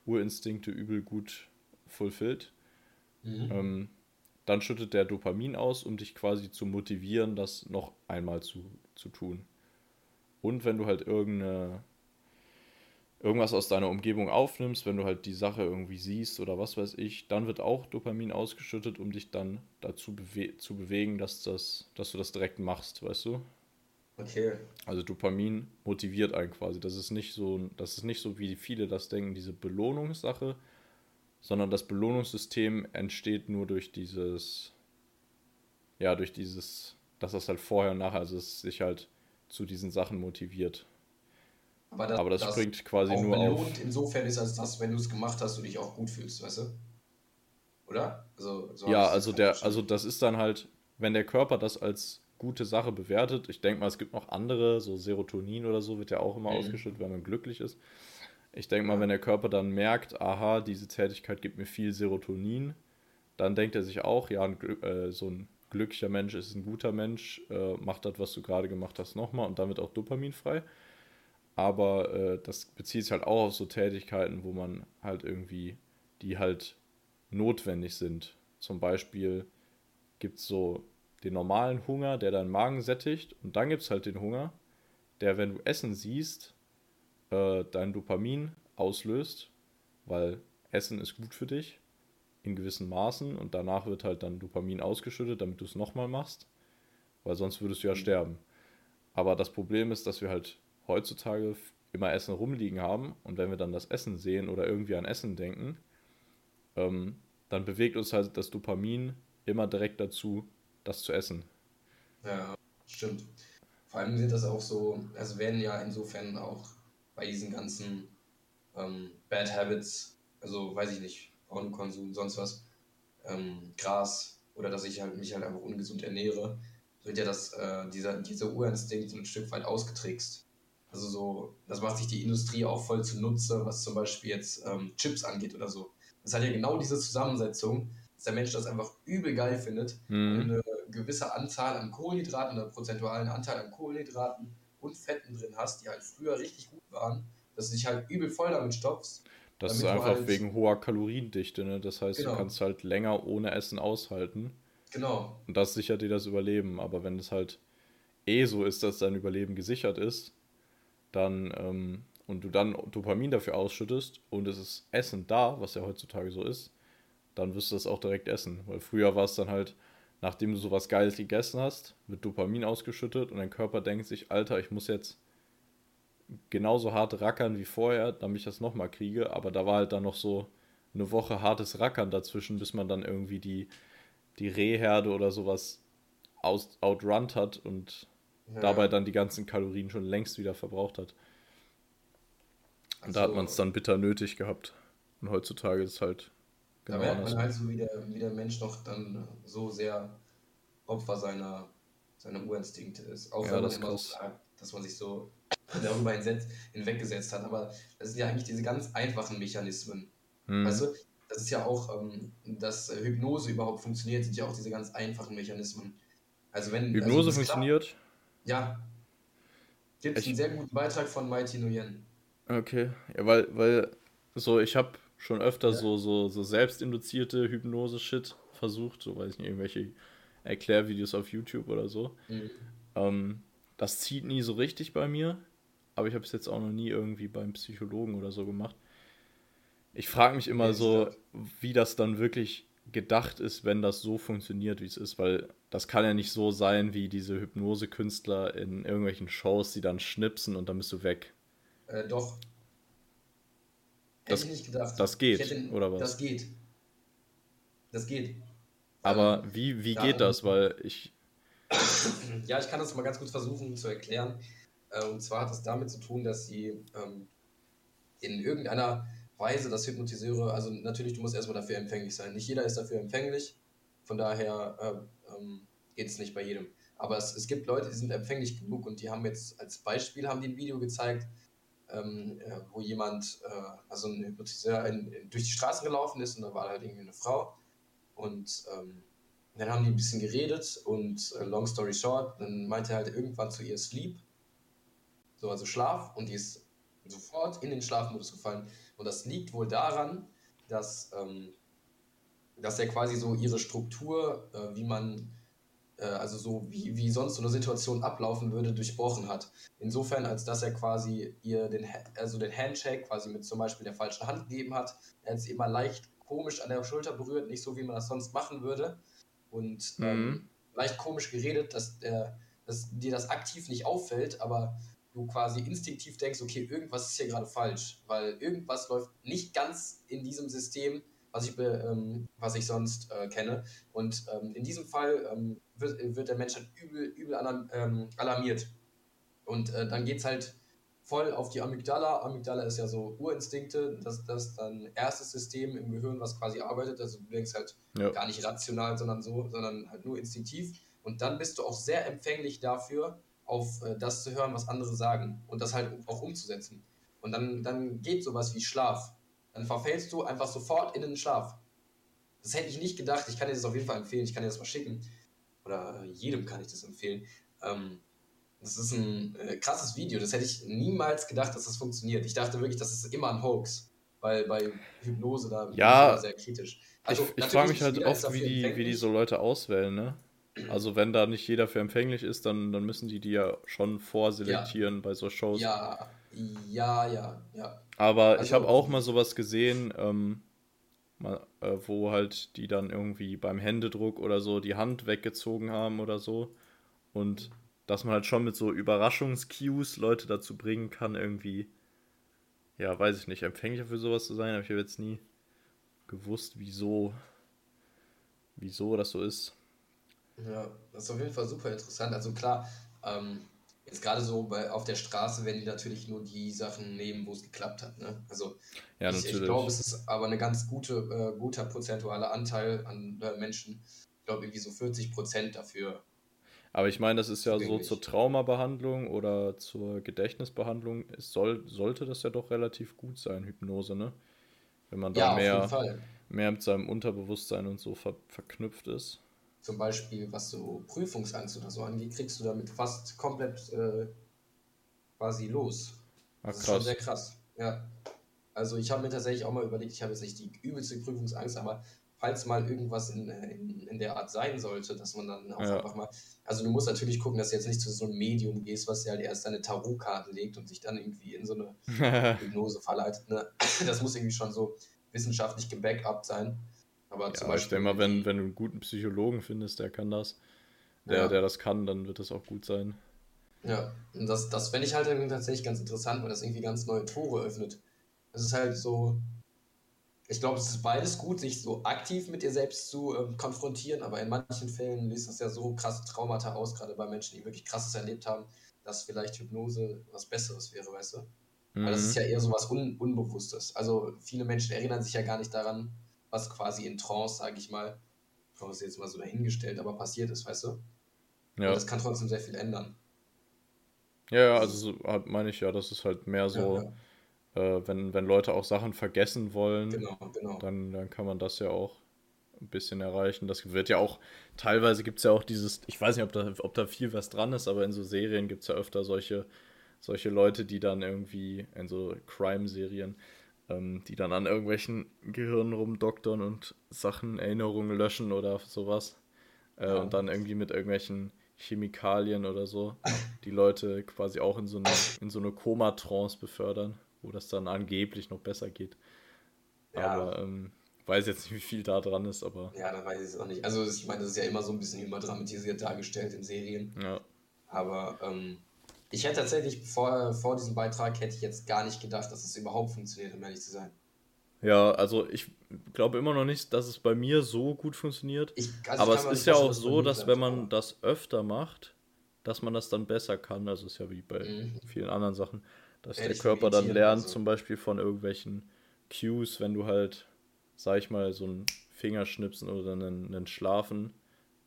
Urinstinkte übel gut fulfillt, mhm. ähm, dann schüttet der Dopamin aus, um dich quasi zu motivieren, das noch einmal zu, zu tun. Und wenn du halt irgendeine, irgendwas aus deiner Umgebung aufnimmst, wenn du halt die Sache irgendwie siehst oder was weiß ich, dann wird auch Dopamin ausgeschüttet, um dich dann dazu bewe zu bewegen, dass, das, dass du das direkt machst, weißt du? Okay. Also Dopamin motiviert einen quasi. Das ist nicht so, das ist nicht so, wie viele das denken, diese Belohnungssache, sondern das Belohnungssystem entsteht nur durch dieses, ja, durch dieses, dass das halt vorher und nachher, also es sich halt zu diesen Sachen motiviert. Aber das, Aber das, das springt quasi nur auf. Insofern ist das, wenn du es gemacht hast, du dich auch gut fühlst, weißt du? Oder? Also, so ja, also der, also das ist dann halt, wenn der Körper das als gute Sache bewertet, ich denke mal, es gibt noch andere, so Serotonin oder so wird ja auch immer mhm. ausgeschüttet, wenn man glücklich ist. Ich denke mal, wenn der Körper dann merkt, aha, diese Tätigkeit gibt mir viel Serotonin, dann denkt er sich auch, ja, ein, äh, so ein glücklicher Mensch ist ein guter Mensch, äh, macht das, was du gerade gemacht hast, nochmal und damit auch Dopamin frei. Aber äh, das bezieht sich halt auch auf so Tätigkeiten, wo man halt irgendwie, die halt notwendig sind. Zum Beispiel gibt es so den normalen Hunger, der deinen Magen sättigt und dann gibt es halt den Hunger, der, wenn du Essen siehst, äh, dein Dopamin auslöst, weil Essen ist gut für dich in gewissen Maßen und danach wird halt dann Dopamin ausgeschüttet, damit du es nochmal machst, weil sonst würdest du ja mhm. sterben. Aber das Problem ist, dass wir halt heutzutage immer Essen rumliegen haben und wenn wir dann das Essen sehen oder irgendwie an Essen denken, ähm, dann bewegt uns halt das Dopamin immer direkt dazu, das zu essen. Ja, stimmt. Vor allem sind das auch so, also werden ja insofern auch bei diesen ganzen ähm, Bad Habits, also weiß ich nicht, Pornokonsum, sonst was, ähm, Gras oder dass ich halt mich halt einfach ungesund ernähre, wird ja das, äh, dieser, dieser Urinstinkt so ein Stück weit ausgetrickst. Also so, das macht sich die Industrie auch voll zunutze, was zum Beispiel jetzt ähm, Chips angeht oder so. Das hat ja genau diese Zusammensetzung, dass der Mensch das einfach übel geil findet, mhm. eine gewisse Anzahl an Kohlenhydraten oder prozentualen Anteil an Kohlenhydraten und Fetten drin hast, die halt früher richtig gut waren, dass du dich halt übel voll damit stopfst. Das ist einfach halt wegen hoher Kaloriendichte, ne? Das heißt, genau. du kannst halt länger ohne Essen aushalten. Genau. Und das sichert dir das Überleben. Aber wenn es halt eh so ist, dass dein Überleben gesichert ist, dann ähm, und du dann Dopamin dafür ausschüttest und es ist Essen da, was ja heutzutage so ist, dann wirst du das auch direkt essen. Weil früher war es dann halt, nachdem du sowas Geiles gegessen hast, wird Dopamin ausgeschüttet und dein Körper denkt sich, Alter, ich muss jetzt genauso hart rackern wie vorher, damit ich das nochmal kriege. Aber da war halt dann noch so eine Woche hartes Rackern dazwischen, bis man dann irgendwie die, die Rehherde oder sowas outrunnt hat und ja. dabei dann die ganzen Kalorien schon längst wieder verbraucht hat. Und so. da hat man es dann bitter nötig gehabt. Und heutzutage ist es halt Genau, da merkt man halt so, wie der, wie der Mensch doch dann so sehr Opfer seiner, seiner Urinstinkte ist. Auch ja, wenn man immer so sagt, dass man sich so darüber hinweggesetzt hat. Aber das sind ja eigentlich diese ganz einfachen Mechanismen. Hm. Du, das ist ja auch, ähm, dass Hypnose überhaupt funktioniert, sind ja auch diese ganz einfachen Mechanismen. Also wenn also Hypnose also funktioniert? Klappt, ja. Gibt es einen sehr guten Beitrag von Mighty Nguyen. Okay, ja, weil, weil so, ich habe schon öfter ja. so, so, so selbstinduzierte Hypnose-Shit versucht, so weiß ich nicht, irgendwelche Erklärvideos auf YouTube oder so. Mhm. Ähm, das zieht nie so richtig bei mir, aber ich habe es jetzt auch noch nie irgendwie beim Psychologen oder so gemacht. Ich frage mich immer so, wie das dann wirklich gedacht ist, wenn das so funktioniert, wie es ist, weil das kann ja nicht so sein wie diese Hypnose-Künstler in irgendwelchen Shows, die dann schnipsen und dann bist du weg. Äh, doch, das, Hätte ich nicht gedacht. Das geht, hätte, oder was? Das geht. Das geht. Aber ähm, wie, wie geht das? Weil ich. *clears throat* Ja, ich kann das mal ganz kurz versuchen zu erklären. Äh, und zwar hat es damit zu tun, dass sie ähm, in irgendeiner Weise das Hypnotiseure, also natürlich, du musst erstmal dafür empfänglich sein. Nicht jeder ist dafür empfänglich. Von daher äh, ähm, geht es nicht bei jedem. Aber es, es gibt Leute, die sind empfänglich genug und die haben jetzt als Beispiel haben die ein Video gezeigt, ähm, äh, wo jemand, äh, also ein Hypnotiseur, in, in, durch die Straße gelaufen ist und da war halt irgendwie eine Frau und ähm, dann haben die ein bisschen geredet und äh, long story short, dann meinte er halt irgendwann zu ihr Sleep, so also Schlaf und die ist sofort in den Schlafmodus gefallen. Und das liegt wohl daran, dass, ähm, dass er quasi so ihre Struktur, äh, wie man, äh, also so wie, wie sonst so eine Situation ablaufen würde, durchbrochen hat. Insofern, als dass er quasi ihr den, also den Handshake quasi mit zum Beispiel der falschen Hand gegeben hat. Er hat sie immer leicht komisch an der Schulter berührt, nicht so, wie man das sonst machen würde. Und ähm, mhm. leicht komisch geredet, dass, der, dass dir das aktiv nicht auffällt, aber du quasi instinktiv denkst, okay, irgendwas ist hier gerade falsch, weil irgendwas läuft nicht ganz in diesem System, was ich, ähm, was ich sonst äh, kenne. Und ähm, in diesem Fall ähm, wird, wird, der Mensch halt übel, übel ähm, alarmiert. Und äh, dann geht es halt voll auf die Amygdala. Amygdala ist ja so Urinstinkte, das, das dann erstes System im Gehirn, was quasi arbeitet. Also du denkst halt ja. gar nicht rational, sondern so, sondern halt nur instinktiv. Und dann bist du auch sehr empfänglich dafür, auf äh, das zu hören, was andere sagen und das halt auch umzusetzen. Und dann, dann geht sowas wie Schlaf. Dann verfällst du einfach sofort in den Schlaf. Das hätte ich nicht gedacht. Ich kann dir das auf jeden Fall empfehlen. Ich kann dir das mal schicken. Oder jedem kann ich das empfehlen. Ähm, das ist ein äh, krasses Video. Das hätte ich niemals gedacht, dass das funktioniert. Ich dachte wirklich, das ist immer ein Hoax. Weil bei Hypnose da ja, sehr kritisch. Also, ich, ich frage mich halt oft, wie die, wie die so Leute auswählen, ne? Also wenn da nicht jeder für empfänglich ist, dann, dann müssen die die ja schon vorselektieren ja. bei so Shows. Ja, ja, ja, ja. Aber also, ich habe auch mal sowas gesehen, ähm, mal, äh, wo halt die dann irgendwie beim Händedruck oder so die Hand weggezogen haben oder so. Und dass man halt schon mit so Überraschungscues Leute dazu bringen kann, irgendwie, ja, weiß ich nicht, empfänglicher für sowas zu sein, aber ich habe jetzt nie gewusst, wieso, wieso das so ist. Ja, das ist auf jeden Fall super interessant. Also klar, ähm, jetzt gerade so bei, auf der Straße werden die natürlich nur die Sachen nehmen, wo es geklappt hat. Ne? Also ja, ich, ich glaube, es ist aber ein ganz gute, äh, guter prozentualer Anteil an äh, Menschen. Ich glaube, irgendwie so 40 Prozent dafür. Aber ich meine, das ist ja so zur Traumabehandlung oder zur Gedächtnisbehandlung. Es soll, sollte das ja doch relativ gut sein, Hypnose, ne? Wenn man da ja, mehr, mehr mit seinem Unterbewusstsein und so ver verknüpft ist zum Beispiel was so Prüfungsangst oder so angeht, kriegst du damit fast komplett äh, quasi los. Ach, das ist schon sehr krass. Ja. Also ich habe mir tatsächlich auch mal überlegt, ich habe jetzt nicht die übelste Prüfungsangst, aber falls mal irgendwas in, in, in der Art sein sollte, dass man dann auch ja. einfach mal. Also du musst natürlich gucken, dass du jetzt nicht zu so einem Medium gehst, was dir halt erst deine Tarotkarten legt und sich dann irgendwie in so eine *laughs* Hypnose verleitet. Ne? Das muss irgendwie schon so wissenschaftlich gebackupt sein. Aber ja, zum Beispiel. Stell mal, wenn, wenn du einen guten Psychologen findest, der kann das, der, ja. der das kann, dann wird das auch gut sein. Ja, und das, das fände ich halt tatsächlich ganz interessant, weil das irgendwie ganz neue Tore öffnet. Es ist halt so, ich glaube, es ist beides gut, sich so aktiv mit dir selbst zu ähm, konfrontieren, aber in manchen Fällen löst das ja so krasse Traumata aus, gerade bei Menschen, die wirklich krasses erlebt haben, dass vielleicht Hypnose was Besseres wäre, weißt du? Mhm. Weil das ist mhm. ja eher so was Un Unbewusstes. Also viele Menschen erinnern sich ja gar nicht daran, was quasi in Trance, sage ich mal, Trance ist jetzt mal so dahingestellt, aber passiert ist, weißt du? Ja. Und das kann trotzdem sehr viel ändern. Ja, ja, also so, meine ich ja, das ist halt mehr so, ja, ja. Äh, wenn, wenn Leute auch Sachen vergessen wollen, genau, genau. Dann, dann kann man das ja auch ein bisschen erreichen. Das wird ja auch, teilweise gibt es ja auch dieses, ich weiß nicht, ob da, ob da viel was dran ist, aber in so Serien gibt es ja öfter solche, solche Leute, die dann irgendwie in so Crime-Serien, ähm, die dann an irgendwelchen Gehirnen rumdoktern und Sachen, Erinnerungen löschen oder sowas. Äh, ja. Und dann irgendwie mit irgendwelchen Chemikalien oder so die Leute quasi auch in so eine, in so eine Komatrance befördern, wo das dann angeblich noch besser geht. Ja. Aber ähm, weiß jetzt nicht, wie viel da dran ist, aber. Ja, da weiß ich es auch nicht. Also ich meine, das ist ja immer so ein bisschen überdramatisiert dargestellt in Serien. Ja. Aber ähm, ich hätte tatsächlich vor, vor diesem Beitrag hätte ich jetzt gar nicht gedacht, dass es überhaupt funktioniert, um ehrlich zu sein. Ja, also ich glaube immer noch nicht, dass es bei mir so gut funktioniert. Ich, also aber es ist ja auch so, dass wenn man das öfter macht, dass man das dann besser kann. Also es ist ja wie bei mhm. vielen anderen Sachen, dass Ehrlich der Körper dann lernt, so. zum Beispiel von irgendwelchen Cues, wenn du halt, sag ich mal, so ein Fingerschnipsen oder einen, einen Schlafen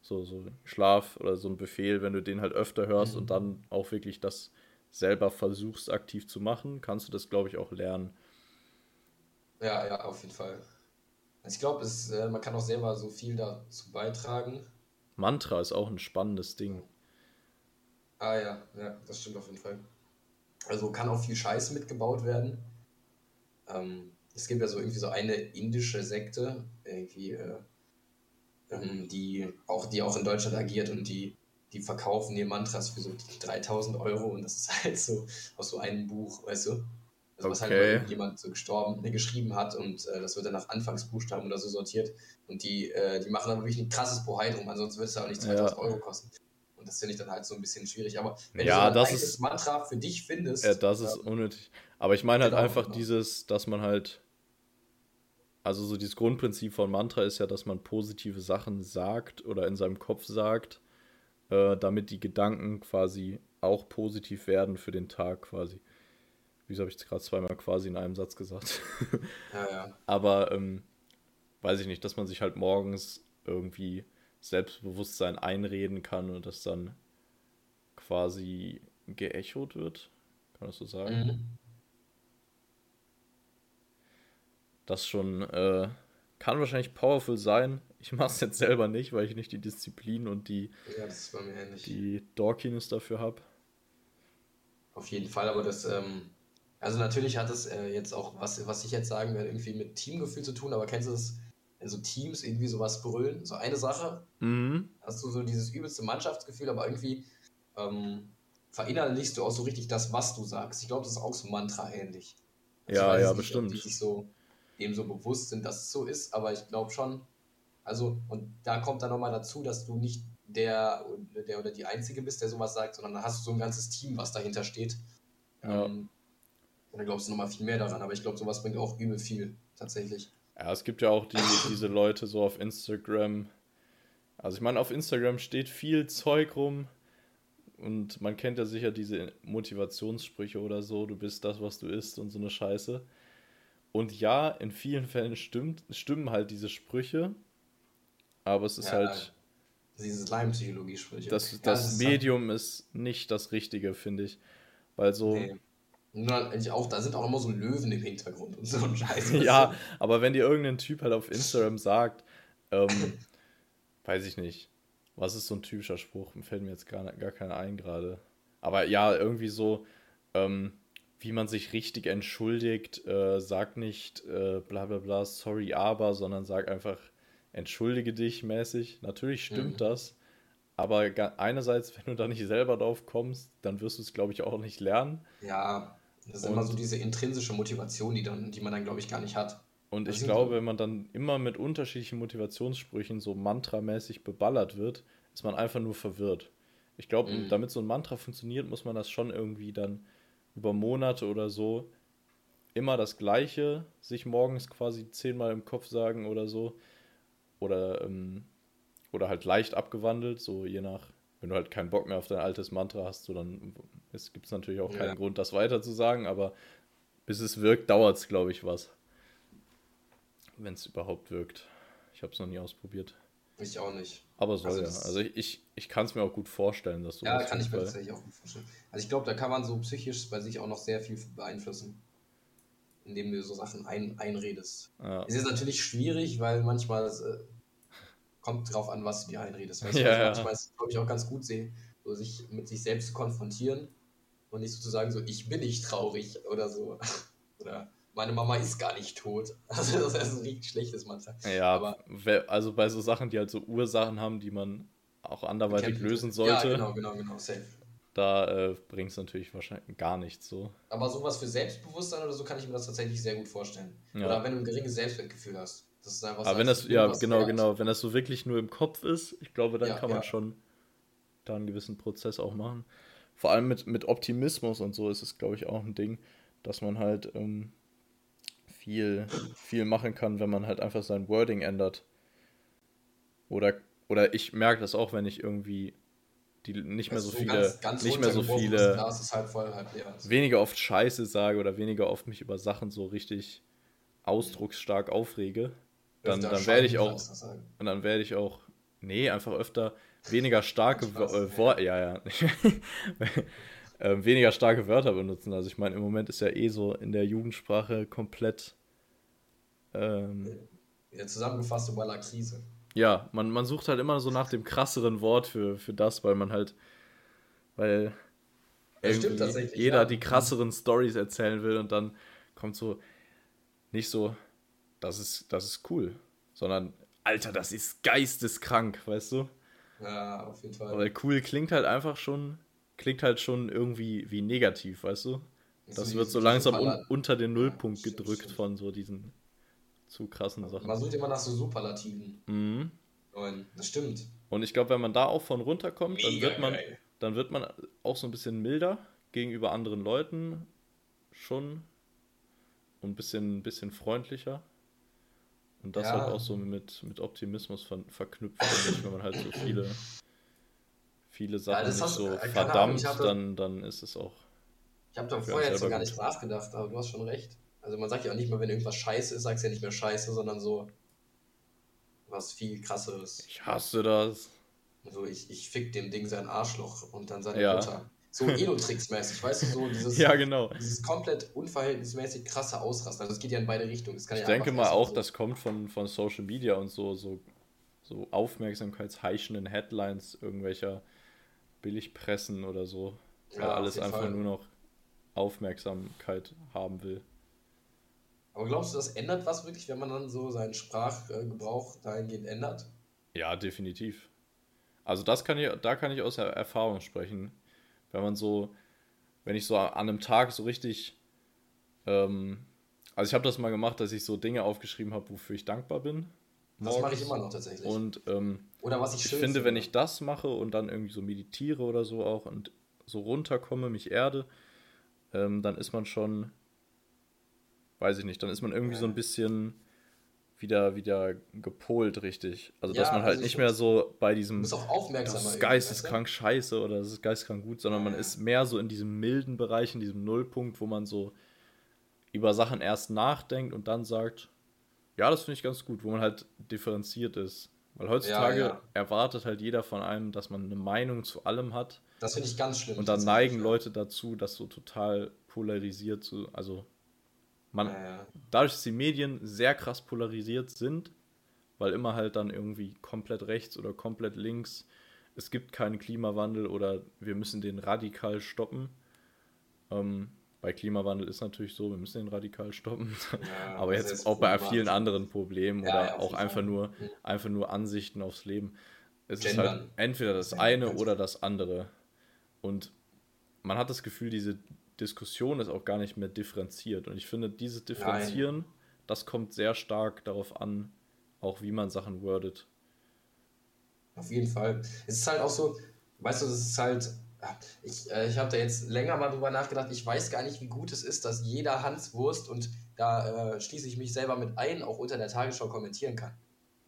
so, so Schlaf oder so ein Befehl, wenn du den halt öfter hörst mhm. und dann auch wirklich das selber versuchst aktiv zu machen, kannst du das, glaube ich, auch lernen. Ja, ja, auf jeden Fall. Also ich glaube, äh, man kann auch selber so viel dazu beitragen. Mantra ist auch ein spannendes Ding. Ah ja, ja, das stimmt auf jeden Fall. Also kann auch viel Scheiß mitgebaut werden. Ähm, es gibt ja so irgendwie so eine indische Sekte, irgendwie, äh, ähm, die, auch, die auch in Deutschland agiert und die, die verkaufen ihr Mantras für so 3000 Euro und das ist *laughs* halt so aus so einem Buch, weißt du? Also was halt okay. halt jemand so gestorben, ne, geschrieben hat und äh, das wird dann nach Anfangsbuchstaben oder so sortiert. Und die, äh, die machen aber wirklich ein krasses Bohai drum, ansonsten wird es ja auch nicht 2000 ja. Euro kosten. Und das finde ich dann halt so ein bisschen schwierig. Aber wenn ja, du so ein das ist, Mantra für dich findest. Ja, das ist ähm, unnötig. Aber ich meine halt genau, einfach genau. dieses, dass man halt. Also so dieses Grundprinzip von Mantra ist ja, dass man positive Sachen sagt oder in seinem Kopf sagt, äh, damit die Gedanken quasi auch positiv werden für den Tag quasi. Wieso habe ich es gerade zweimal quasi in einem Satz gesagt? *laughs* ja, ja. Aber ähm, weiß ich nicht, dass man sich halt morgens irgendwie Selbstbewusstsein einreden kann und das dann quasi geechot wird. Kann man das so sagen? Mhm. Das schon äh, kann wahrscheinlich powerful sein. Ich mache es jetzt selber nicht, weil ich nicht die Disziplin und die, ja, die Dorkiness dafür habe. Auf jeden Fall, aber das ähm, also natürlich hat es äh, jetzt auch, was, was ich jetzt sagen werde, irgendwie mit Teamgefühl zu tun, aber kennst du das, wenn so Teams irgendwie sowas brüllen? So eine Sache, mhm. hast du so dieses übelste Mannschaftsgefühl, aber irgendwie ähm, verinnerlichst du auch so richtig das, was du sagst. Ich glaube, das ist auch so Mantra ähnlich. Also ja, ja, nicht, bestimmt. Sich so dem so bewusst sind, dass es so ist, aber ich glaube schon, also, und da kommt dann nochmal dazu, dass du nicht der, der oder die Einzige bist, der sowas sagt, sondern da hast du so ein ganzes Team, was dahinter steht. Ja. Ähm, und dann glaubst du nochmal viel mehr daran, aber ich glaube, sowas bringt auch übel viel, tatsächlich. Ja, es gibt ja auch die, diese Leute so auf Instagram. Also ich meine, auf Instagram steht viel Zeug rum und man kennt ja sicher diese Motivationssprüche oder so, du bist das, was du isst und so eine Scheiße. Und ja, in vielen Fällen stimmt, stimmen halt diese Sprüche, aber es ist ja, halt. Diese Leimpsychologie-Sprüche. Das, ja, das, das Medium ist, ist nicht das Richtige, finde ich. Weil so, nee. Und auch, da sind auch immer so Löwen im Hintergrund und so ein *laughs* Scheiß. ja, aber wenn dir irgendein Typ halt auf Instagram sagt, ähm, weiß ich nicht, was ist so ein typischer Spruch? Fällt mir jetzt gar, gar keiner ein gerade. Aber ja, irgendwie so, ähm, wie man sich richtig entschuldigt, äh, sag nicht äh, bla bla bla, sorry, aber, sondern sag einfach, entschuldige dich mäßig. Natürlich stimmt mhm. das, aber einerseits, *laughs* wenn du da nicht selber drauf kommst, dann wirst du es, glaube ich, auch nicht lernen. Ja, das ist und, immer so diese intrinsische Motivation, die, dann, die man dann, glaube ich, gar nicht hat. Und das ich glaube, so wenn man dann immer mit unterschiedlichen Motivationssprüchen so mantramäßig beballert wird, ist man einfach nur verwirrt. Ich glaube, mhm. damit so ein Mantra funktioniert, muss man das schon irgendwie dann über Monate oder so immer das Gleiche sich morgens quasi zehnmal im Kopf sagen oder so. Oder, ähm, oder halt leicht abgewandelt, so je nach wenn du halt keinen Bock mehr auf dein altes Mantra hast, so dann gibt es natürlich auch keinen ja. Grund, das weiter zu sagen, aber bis es wirkt, dauert es, glaube ich, was. Wenn es überhaupt wirkt. Ich habe es noch nie ausprobiert. Ich auch nicht. Aber soll also ja. Also ich, ich, ich kann es mir auch gut vorstellen, dass du Ja, kann ich mir tatsächlich auch gut vorstellen. Also ich glaube, da kann man so psychisch bei sich auch noch sehr viel beeinflussen. Indem du so Sachen ein, einredest. Ja. Es ist natürlich schwierig, weil manchmal äh, kommt drauf an, was du dir einredest. Weißt ja, du? Also manchmal ist es, glaube ich, auch ganz gut, sehen, so sich mit sich selbst zu konfrontieren und nicht sozusagen so, ich bin nicht traurig oder so. *laughs* oder meine Mama ist gar nicht tot. *laughs* Also das ist ein richtig schlechtes manchmal. Ja, aber also bei so Sachen, die halt so Ursachen haben, die man auch anderweitig lösen sollte. Ja, genau, genau, genau, safe. Da äh, bringt es natürlich wahrscheinlich gar nichts so. Aber sowas für Selbstbewusstsein oder so kann ich mir das tatsächlich sehr gut vorstellen. Ja. Oder wenn du ein geringes Selbstwertgefühl hast. Das ist einfach Aber wenn das, ja, genau, wert. genau, wenn das so wirklich nur im Kopf ist, ich glaube, dann ja, kann man ja. schon da einen gewissen Prozess auch machen. Vor allem mit, mit Optimismus und so ist es, glaube ich, auch ein Ding, dass man halt ähm, viel, viel machen kann, wenn man halt einfach sein Wording ändert. Oder, oder ich merke das auch, wenn ich irgendwie die nicht mehr so viele, ganz, ganz nicht mehr so viele, halb voll, halb weniger oft Scheiße sage oder weniger oft mich über Sachen so richtig ausdrucksstark aufrege, dann, dann werde ich auch, und dann werde ich auch, nee, einfach öfter weniger starke Worte, ja, ja, *laughs* äh, weniger starke Wörter benutzen. Also ich meine, im Moment ist ja eh so in der Jugendsprache komplett. Ähm, ja, zusammengefasst über la Krise. Ja, man, man sucht halt immer so nach dem krasseren Wort für, für das, weil man halt, weil jeder ja. die krasseren Stories erzählen will und dann kommt so nicht so, das ist, das ist cool, sondern Alter, das ist geisteskrank, weißt du? Ja, auf jeden Fall. Weil cool klingt halt einfach schon, klingt halt schon irgendwie wie negativ, weißt du? Das, wird so langsam un unter den Nullpunkt ja, gedrückt stimmt. von so diesen zu krassen Sachen. Man sucht immer nach so Superlativen. Mhm. Und das stimmt. Und ich glaube, wenn man da auch von runterkommt, dann wird man, dann wird man auch so ein bisschen milder gegenüber anderen Leuten schon und ein bisschen, ein bisschen freundlicher. Und das ja. halt auch so mit, mit Optimismus ver verknüpft, wenn man halt so viele, viele Sachen ja, nicht hast, so verdammt, Ahnung, dann, dann ist es auch. Ich habe da vorher jetzt so gar nicht nachgedacht, aber du hast schon recht. Also man sagt ja auch nicht mehr, wenn irgendwas scheiße ist, sagst du ja nicht mehr scheiße, sondern so was viel krasseres. Ich hasse das. Also ich, ich fick dem Ding sein Arschloch und dann seine ja. Mutter. So *laughs* Elo-Tricks-mäßig, weißt du, so dieses, ja, genau. dieses komplett unverhältnismäßig krasse Ausrasten. Also es geht ja in beide Richtungen. ich ja denke mal auch, so. das kommt von, von Social Media und so, so, so aufmerksamkeitsheischenden Headlines irgendwelcher Billigpressen oder so. Weil ja, alles einfach Fall. nur noch Aufmerksamkeit haben will. Aber glaubst du, das ändert was wirklich, wenn man dann so seinen Sprachgebrauch dahingehend ändert? Ja, definitiv. Also das kann ich, da kann ich aus Erfahrung sprechen wenn man so, wenn ich so an einem Tag so richtig, ähm, also ich habe das mal gemacht, dass ich so Dinge aufgeschrieben habe, wofür ich dankbar bin. Das mache ich immer noch tatsächlich. Und ähm, oder was ich, ich finde, finde, wenn ich das mache und dann irgendwie so meditiere oder so auch und so runterkomme, mich erde, ähm, dann ist man schon, weiß ich nicht, dann ist man irgendwie ja. so ein bisschen wieder, wieder gepolt richtig. Also ja, dass man halt also nicht mehr so bei diesem das ist geisteskrank scheiße oder das ist geisteskrank gut, sondern ja, man ist mehr so in diesem milden Bereich, in diesem Nullpunkt, wo man so über Sachen erst nachdenkt und dann sagt, ja, das finde ich ganz gut, wo man halt differenziert ist. Weil heutzutage ja, erwartet halt jeder von einem, dass man eine Meinung zu allem hat. Das finde ich ganz schlimm. Und dann neigen Leute dazu, das so total polarisiert zu, also man, ja, ja. Dadurch, dass die Medien sehr krass polarisiert sind, weil immer halt dann irgendwie komplett rechts oder komplett links, es gibt keinen Klimawandel oder wir müssen den radikal stoppen. Ähm, bei Klimawandel ist natürlich so, wir müssen den radikal stoppen. Ja, *laughs* Aber jetzt auch bei vielen anderen Problemen oder auch einfach nur, mhm. einfach nur Ansichten aufs Leben. Es Gendern. ist halt entweder das eine oder das andere. Und man hat das Gefühl, diese Diskussion ist auch gar nicht mehr differenziert. Und ich finde, dieses Differenzieren, Nein. das kommt sehr stark darauf an, auch wie man Sachen wordet. Auf jeden Fall. Es ist halt auch so, weißt du, das ist halt, ich, äh, ich habe da jetzt länger mal drüber nachgedacht, ich weiß gar nicht, wie gut es ist, dass jeder Hans Wurst, und da äh, schließe ich mich selber mit ein, auch unter der Tagesschau kommentieren kann.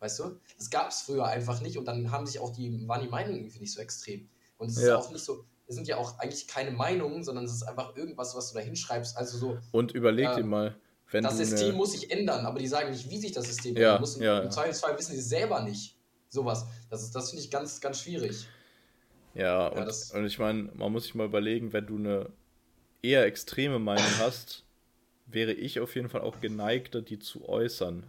Weißt du? Das gab es früher einfach nicht und dann haben sich auch die, waren die Meinungen irgendwie nicht so extrem. Und es ja. ist auch nicht so, es sind ja auch eigentlich keine Meinungen, sondern es ist einfach irgendwas, was du da hinschreibst. Also so. Und überleg äh, dir mal, wenn Das System muss sich ändern, aber die sagen nicht, wie sich das System ja, ändern muss. Ja, Im Zweifelsfall wissen sie selber nicht. Sowas. Das, das finde ich ganz, ganz schwierig. Ja, ja und, und ich meine, man muss sich mal überlegen, wenn du eine eher extreme Meinung *laughs* hast, wäre ich auf jeden Fall auch geneigter, die zu äußern.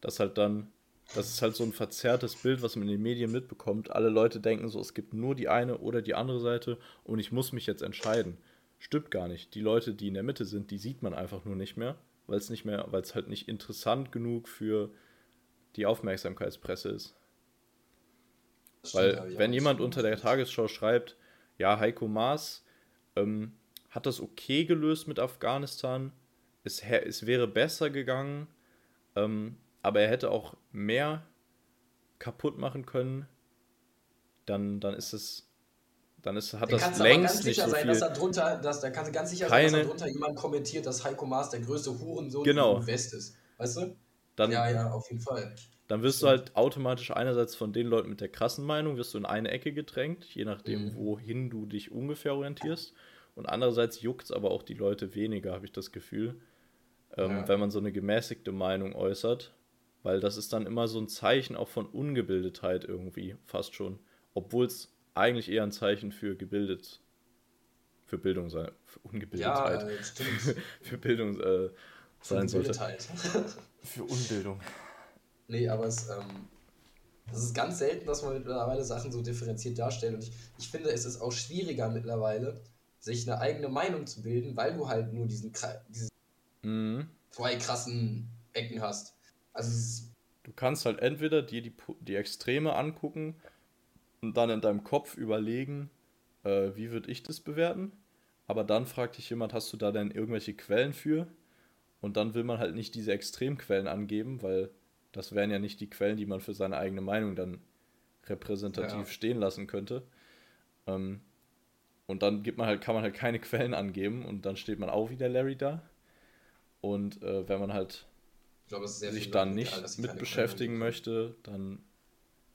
Dass halt dann das ist halt so ein verzerrtes Bild, was man in den Medien mitbekommt. Alle Leute denken so, es gibt nur die eine oder die andere Seite und ich muss mich jetzt entscheiden. Stimmt gar nicht. Die Leute, die in der Mitte sind, die sieht man einfach nur nicht mehr, weil es nicht mehr, weil es halt nicht interessant genug für die Aufmerksamkeitspresse ist. Weil, wenn jemand unter der Tagesschau schreibt, ja, Heiko Maas ähm, hat das okay gelöst mit Afghanistan, es, es wäre besser gegangen, ähm, aber er hätte auch mehr kaputt machen können, dann, dann ist es. Dann ist, hat der das längst nicht so sein, viel. Dass da drunter, dass, da kannst du ganz sicher keine, sein, dass da drunter jemand kommentiert, dass Heiko Maas der größte Hurensohn genau. im West ist. Weißt du? Dann, ja, ja, auf jeden Fall. Dann wirst du halt automatisch einerseits von den Leuten mit der krassen Meinung, wirst du in eine Ecke gedrängt, je nachdem, mhm. wohin du dich ungefähr orientierst. Und andererseits juckt es aber auch die Leute weniger, habe ich das Gefühl, ähm, ja. wenn man so eine gemäßigte Meinung äußert. Weil das ist dann immer so ein Zeichen auch von Ungebildetheit irgendwie, fast schon. Obwohl es eigentlich eher ein Zeichen für gebildet, für Bildung sein, für Ungebildetheit. Ja, *laughs* für Bildung äh, sein sollte. *laughs* für Unbildung. *laughs* Nee, aber es, ähm, Das ist ganz selten, dass man mittlerweile Sachen so differenziert darstellt. Und ich, ich finde, es ist auch schwieriger mittlerweile, sich eine eigene Meinung zu bilden, weil du halt nur diesen, diese mhm. zwei krassen Ecken hast. Also du kannst halt entweder dir die, die Extreme angucken und dann in deinem Kopf überlegen, äh, wie würde ich das bewerten? Aber dann fragt dich jemand, hast du da denn irgendwelche Quellen für? Und dann will man halt nicht diese Extremquellen angeben, weil das wären ja nicht die Quellen, die man für seine eigene Meinung dann repräsentativ ja. stehen lassen könnte. Ähm, und dann gibt man halt, kann man halt keine Quellen angeben und dann steht man auch wieder Larry da. Und äh, wenn man halt glaube, sich dann nicht egal, mit beschäftigen möchte, dann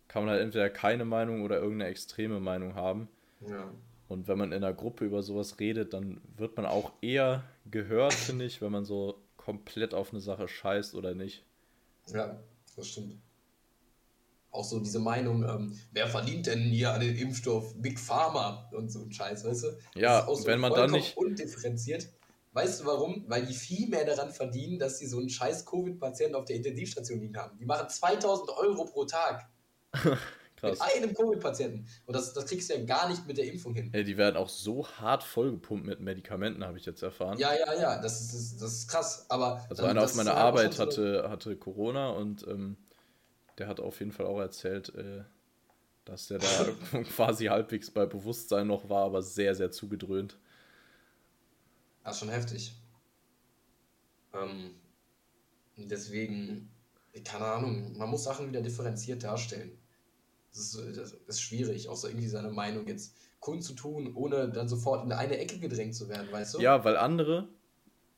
kann man halt entweder keine Meinung oder irgendeine extreme Meinung haben. Ja. Und wenn man in einer Gruppe über sowas redet, dann wird man auch eher gehört, finde ich, wenn man so komplett auf eine Sache scheißt oder nicht. Ja, das stimmt. Auch so diese Meinung, ähm, wer verdient denn hier an den Impfstoff? Big Pharma und so ein Scheiß, weißt du? Ja, so wenn man dann nicht. Undifferenziert. Weißt du warum? Weil die viel mehr daran verdienen, dass sie so einen scheiß Covid-Patienten auf der Intensivstation liegen haben. Die machen 2000 Euro pro Tag. *laughs* Krass. Mit einem Covid-Patienten. Und das, das kriegst du ja gar nicht mit der Impfung hin. Ey, die werden auch so hart vollgepumpt mit Medikamenten, habe ich jetzt erfahren. Ja, ja, ja, das ist, das ist krass. Aber also einer auf meiner Arbeit hatte, hatte Corona und ähm, der hat auf jeden Fall auch erzählt, äh, dass der da *laughs* quasi halbwegs bei Bewusstsein noch war, aber sehr, sehr zugedröhnt. Das ist schon heftig. Ähm, deswegen, keine Ahnung, man muss Sachen wieder differenziert darstellen. Das ist, das ist schwierig, auch so irgendwie seine Meinung jetzt kundzutun, ohne dann sofort in eine Ecke gedrängt zu werden, weißt du? Ja, weil andere,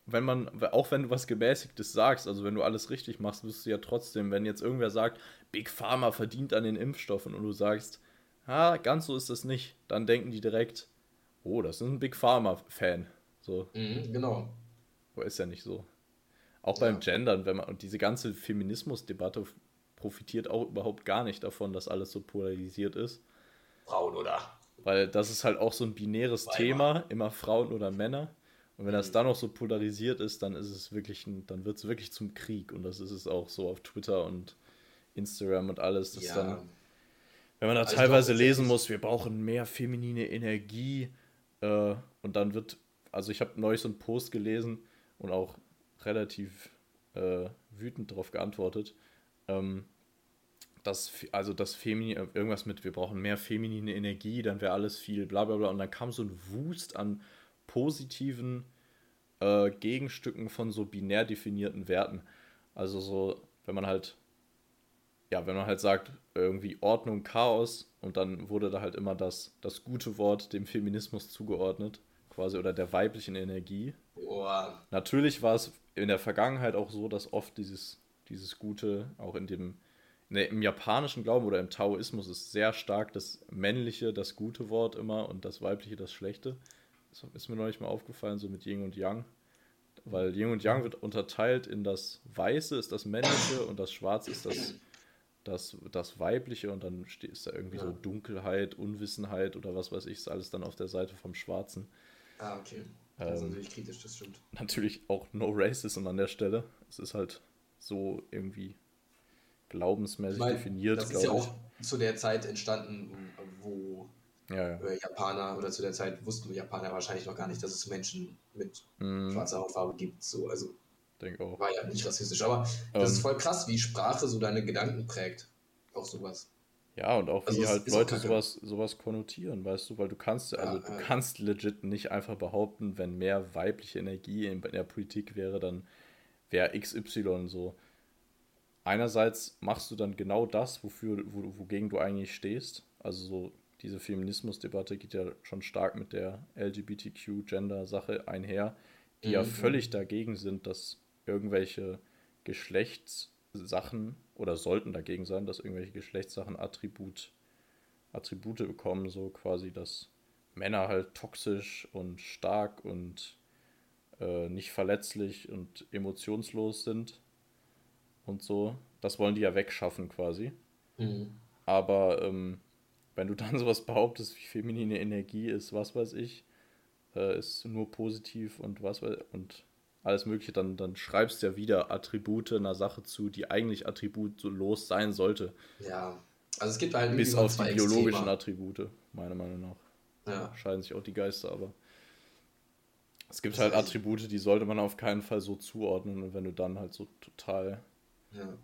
wenn man, auch wenn du was Gemäßigtes sagst, also wenn du alles richtig machst, wirst du ja trotzdem, wenn jetzt irgendwer sagt, Big Pharma verdient an den Impfstoffen und du sagst, ah, ganz so ist das nicht, dann denken die direkt, oh, das ist ein Big Pharma-Fan. So. Mhm, genau. Aber ist ja nicht so. Auch ja. beim Gendern, wenn man, und diese ganze Feminismus-Debatte profitiert auch überhaupt gar nicht davon, dass alles so polarisiert ist. Frauen oder? Weil das ist halt auch so ein binäres Weiber. Thema, immer Frauen oder Männer. Und wenn mhm. das dann noch so polarisiert ist, dann ist es wirklich, ein, dann wird es wirklich zum Krieg. Und das ist es auch so auf Twitter und Instagram und alles. Das ja. dann, wenn man da also teilweise glaub, lesen muss, wir brauchen mehr feminine Energie. Äh, und dann wird, also ich habe neulich so einen Post gelesen und auch relativ äh, wütend darauf geantwortet ähm, das, also das Feminin, irgendwas mit, wir brauchen mehr feminine Energie, dann wäre alles viel bla bla bla. Und dann kam so ein Wust an positiven äh, Gegenstücken von so binär definierten Werten. Also so, wenn man halt, ja, wenn man halt sagt, irgendwie Ordnung, Chaos und dann wurde da halt immer das, das gute Wort dem Feminismus zugeordnet, quasi, oder der weiblichen Energie. Boah. Natürlich war es in der Vergangenheit auch so, dass oft dieses dieses Gute, auch in dem, ne, im japanischen Glauben oder im Taoismus ist sehr stark das männliche, das gute Wort immer und das weibliche, das schlechte. Das ist mir neulich mal aufgefallen, so mit Yin und Yang. Weil Yin und Yang wird unterteilt in das Weiße ist das männliche und das Schwarze ist das, das, das weibliche und dann ist da irgendwie ja. so Dunkelheit, Unwissenheit oder was weiß ich, ist alles dann auf der Seite vom Schwarzen. Ah, okay. Das ist ähm, natürlich kritisch, das stimmt. Natürlich auch No Racism an der Stelle. Es ist halt so irgendwie glaubensmäßig ich mein, definiert. Das ist ja auch zu der Zeit entstanden, wo ja, ja. Äh, Japaner oder zu der Zeit wussten Japaner wahrscheinlich noch gar nicht, dass es Menschen mit mm. schwarzer Hautfarbe gibt. So, also Denk auch. war ja nicht rassistisch, aber das um, ist ähm. voll krass, wie Sprache so deine Gedanken prägt. Auch sowas. Ja, und auch also wie halt Leute sowas, sowas konnotieren, weißt du, weil du kannst, also ja, du ja. kannst legit nicht einfach behaupten, wenn mehr weibliche Energie in der Politik wäre, dann wäre XY so. Einerseits machst du dann genau das, wofür, wo, wogegen du eigentlich stehst. Also so diese Feminismusdebatte geht ja schon stark mit der LGBTQ-Gender-Sache einher, die mhm. ja völlig dagegen sind, dass irgendwelche Geschlechtssachen oder sollten dagegen sein, dass irgendwelche Geschlechtssachen Attribut, Attribute bekommen, so quasi, dass Männer halt toxisch und stark und äh, nicht verletzlich und emotionslos sind und so. Das wollen die ja wegschaffen quasi. Mhm. Aber ähm, wenn du *laughs* dann sowas behauptest, wie feminine Energie ist, was weiß ich, äh, ist nur positiv und was weiß und alles mögliche, dann, dann schreibst du ja wieder Attribute einer Sache zu, die eigentlich attributlos sein sollte. Ja. Also es gibt halt Bis auf die biologischen. Attribute, meiner Meinung nach. Ja. Scheiden sich auch die Geister, aber. Es gibt halt Attribute, die sollte man auf keinen Fall so zuordnen und wenn du dann halt so total. Ja.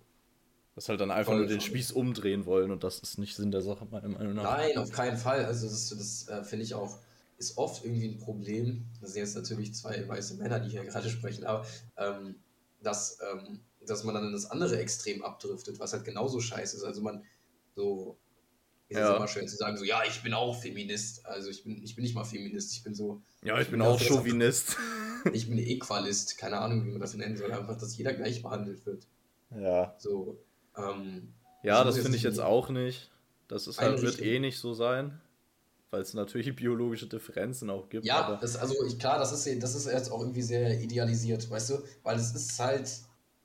Das halt dann einfach Voll nur den Spieß umdrehen wollen und das ist nicht Sinn der Sache, meiner Meinung nach. Nein, auf keinen Fall. Also, das, das äh, finde ich auch, ist oft irgendwie ein Problem. Das sind jetzt natürlich zwei weiße Männer, die hier gerade sprechen, aber ähm, dass, ähm, dass man dann in das andere Extrem abdriftet, was halt genauso scheiße ist. Also, man so ist ja. immer schön zu sagen, so, ja, ich bin auch Feminist. Also ich bin, ich bin nicht mal Feminist, ich bin so. Ja, ich bin, bin auch Chauvinist. ich bin Equalist, keine Ahnung, wie man das nennen soll. Einfach, dass jeder gleich behandelt wird. Ja. So. Ähm, ja, das finde ich jetzt auch nicht. Das ist halt, wird eh nicht so sein. Weil es natürlich *laughs* biologische Differenzen auch gibt. Ja, das, also ich, klar, das ist, das ist jetzt auch irgendwie sehr idealisiert, weißt du? Weil es ist halt,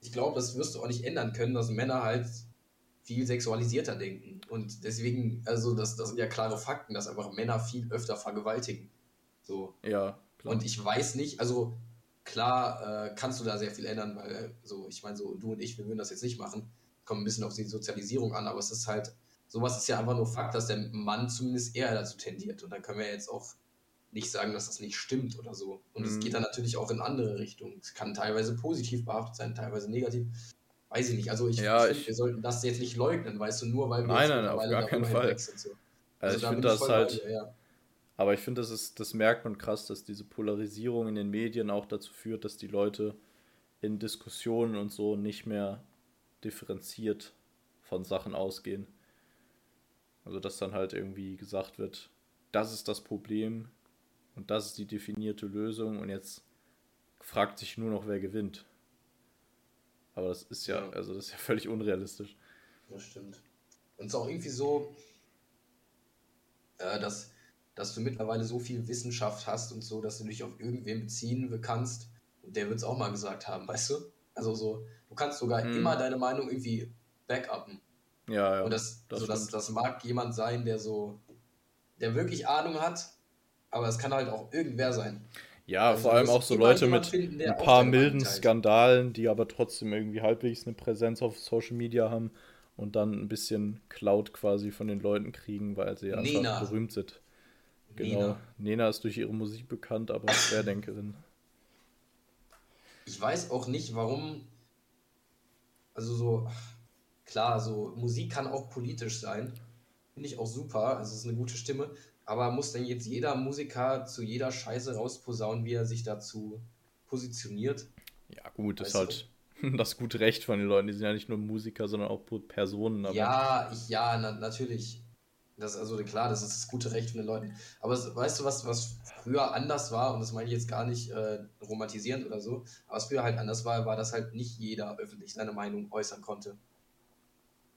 ich glaube, das wirst du auch nicht ändern können, dass Männer halt viel sexualisierter denken. Und deswegen, also das, das sind ja klare Fakten, dass einfach Männer viel öfter vergewaltigen. So. Ja, klar. Und ich weiß nicht, also klar äh, kannst du da sehr viel ändern, weil so, ich meine, so du und ich, wir würden das jetzt nicht machen. Kommt ein bisschen auf die Sozialisierung an, aber es ist halt, sowas ist ja einfach nur Fakt, dass der Mann zumindest eher dazu tendiert. Und dann können wir jetzt auch nicht sagen, dass das nicht stimmt oder so. Und es mhm. geht dann natürlich auch in andere Richtungen. Es kann teilweise positiv behaftet sein, teilweise negativ weiß ich nicht. Also ich, ja, ich, wir sollten das jetzt nicht leugnen, weißt du, nur weil wir nein, nein, auf gar keinen Fall. So. Also, also ich finde das halt. Dir, ja. Aber ich finde, das ist, das merkt man krass, dass diese Polarisierung in den Medien auch dazu führt, dass die Leute in Diskussionen und so nicht mehr differenziert von Sachen ausgehen. Also dass dann halt irgendwie gesagt wird, das ist das Problem und das ist die definierte Lösung und jetzt fragt sich nur noch, wer gewinnt. Aber das ist ja, also das ist ja völlig unrealistisch. Das stimmt. Und es ist auch irgendwie so, äh, dass, dass du mittlerweile so viel Wissenschaft hast und so, dass du dich auf irgendwen beziehen kannst. Und der wird es auch mal gesagt haben, weißt du? Also so, du kannst sogar hm. immer deine Meinung irgendwie backuppen. Ja, ja. Und das, das, so, das, das mag jemand sein, der so, der wirklich Ahnung hat, aber es kann halt auch irgendwer sein. Ja, also vor allem auch so Leute mit finden, ein paar milden Skandalen, die aber trotzdem irgendwie halbwegs eine Präsenz auf Social Media haben und dann ein bisschen Cloud quasi von den Leuten kriegen, weil sie einfach Nena. berühmt sind. Genau. Nena. Nena ist durch ihre Musik bekannt, aber Querdenkerin. Ich weiß auch nicht, warum. Also so, klar, so Musik kann auch politisch sein. Finde ich auch super. Also es ist eine gute Stimme. Aber muss denn jetzt jeder Musiker zu jeder Scheiße rausposaunen, wie er sich dazu positioniert? Ja, gut, das ist halt *laughs* das gute Recht von den Leuten. Die sind ja nicht nur Musiker, sondern auch Personen. ja, ich, ja, na, natürlich. Das, also klar, das ist das gute Recht von den Leuten. Aber weißt du, was, was früher anders war, und das meine ich jetzt gar nicht äh, romantisierend oder so, aber was früher halt anders war, war, dass halt nicht jeder öffentlich seine Meinung äußern konnte.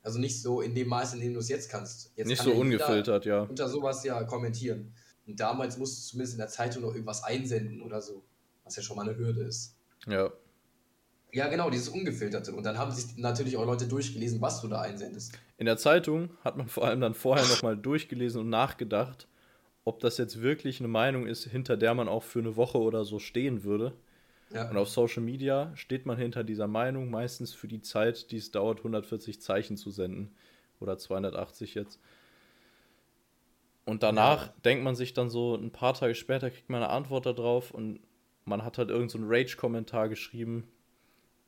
Also nicht so in dem Maß, in dem du es jetzt kannst. Jetzt nicht kann so ungefiltert, ja. Unter sowas ja kommentieren. Und damals musst du zumindest in der Zeitung noch irgendwas einsenden oder so. Was ja schon mal eine Hürde ist. Ja. Ja, genau, dieses Ungefilterte. Und dann haben sich natürlich auch Leute durchgelesen, was du da einsendest. In der Zeitung hat man vor allem dann vorher nochmal durchgelesen und nachgedacht, ob das jetzt wirklich eine Meinung ist, hinter der man auch für eine Woche oder so stehen würde. Ja. Und auf Social Media steht man hinter dieser Meinung meistens für die Zeit, die es dauert, 140 Zeichen zu senden. Oder 280 jetzt. Und danach ja. denkt man sich dann so, ein paar Tage später kriegt man eine Antwort darauf und man hat halt irgendeinen so Rage-Kommentar geschrieben.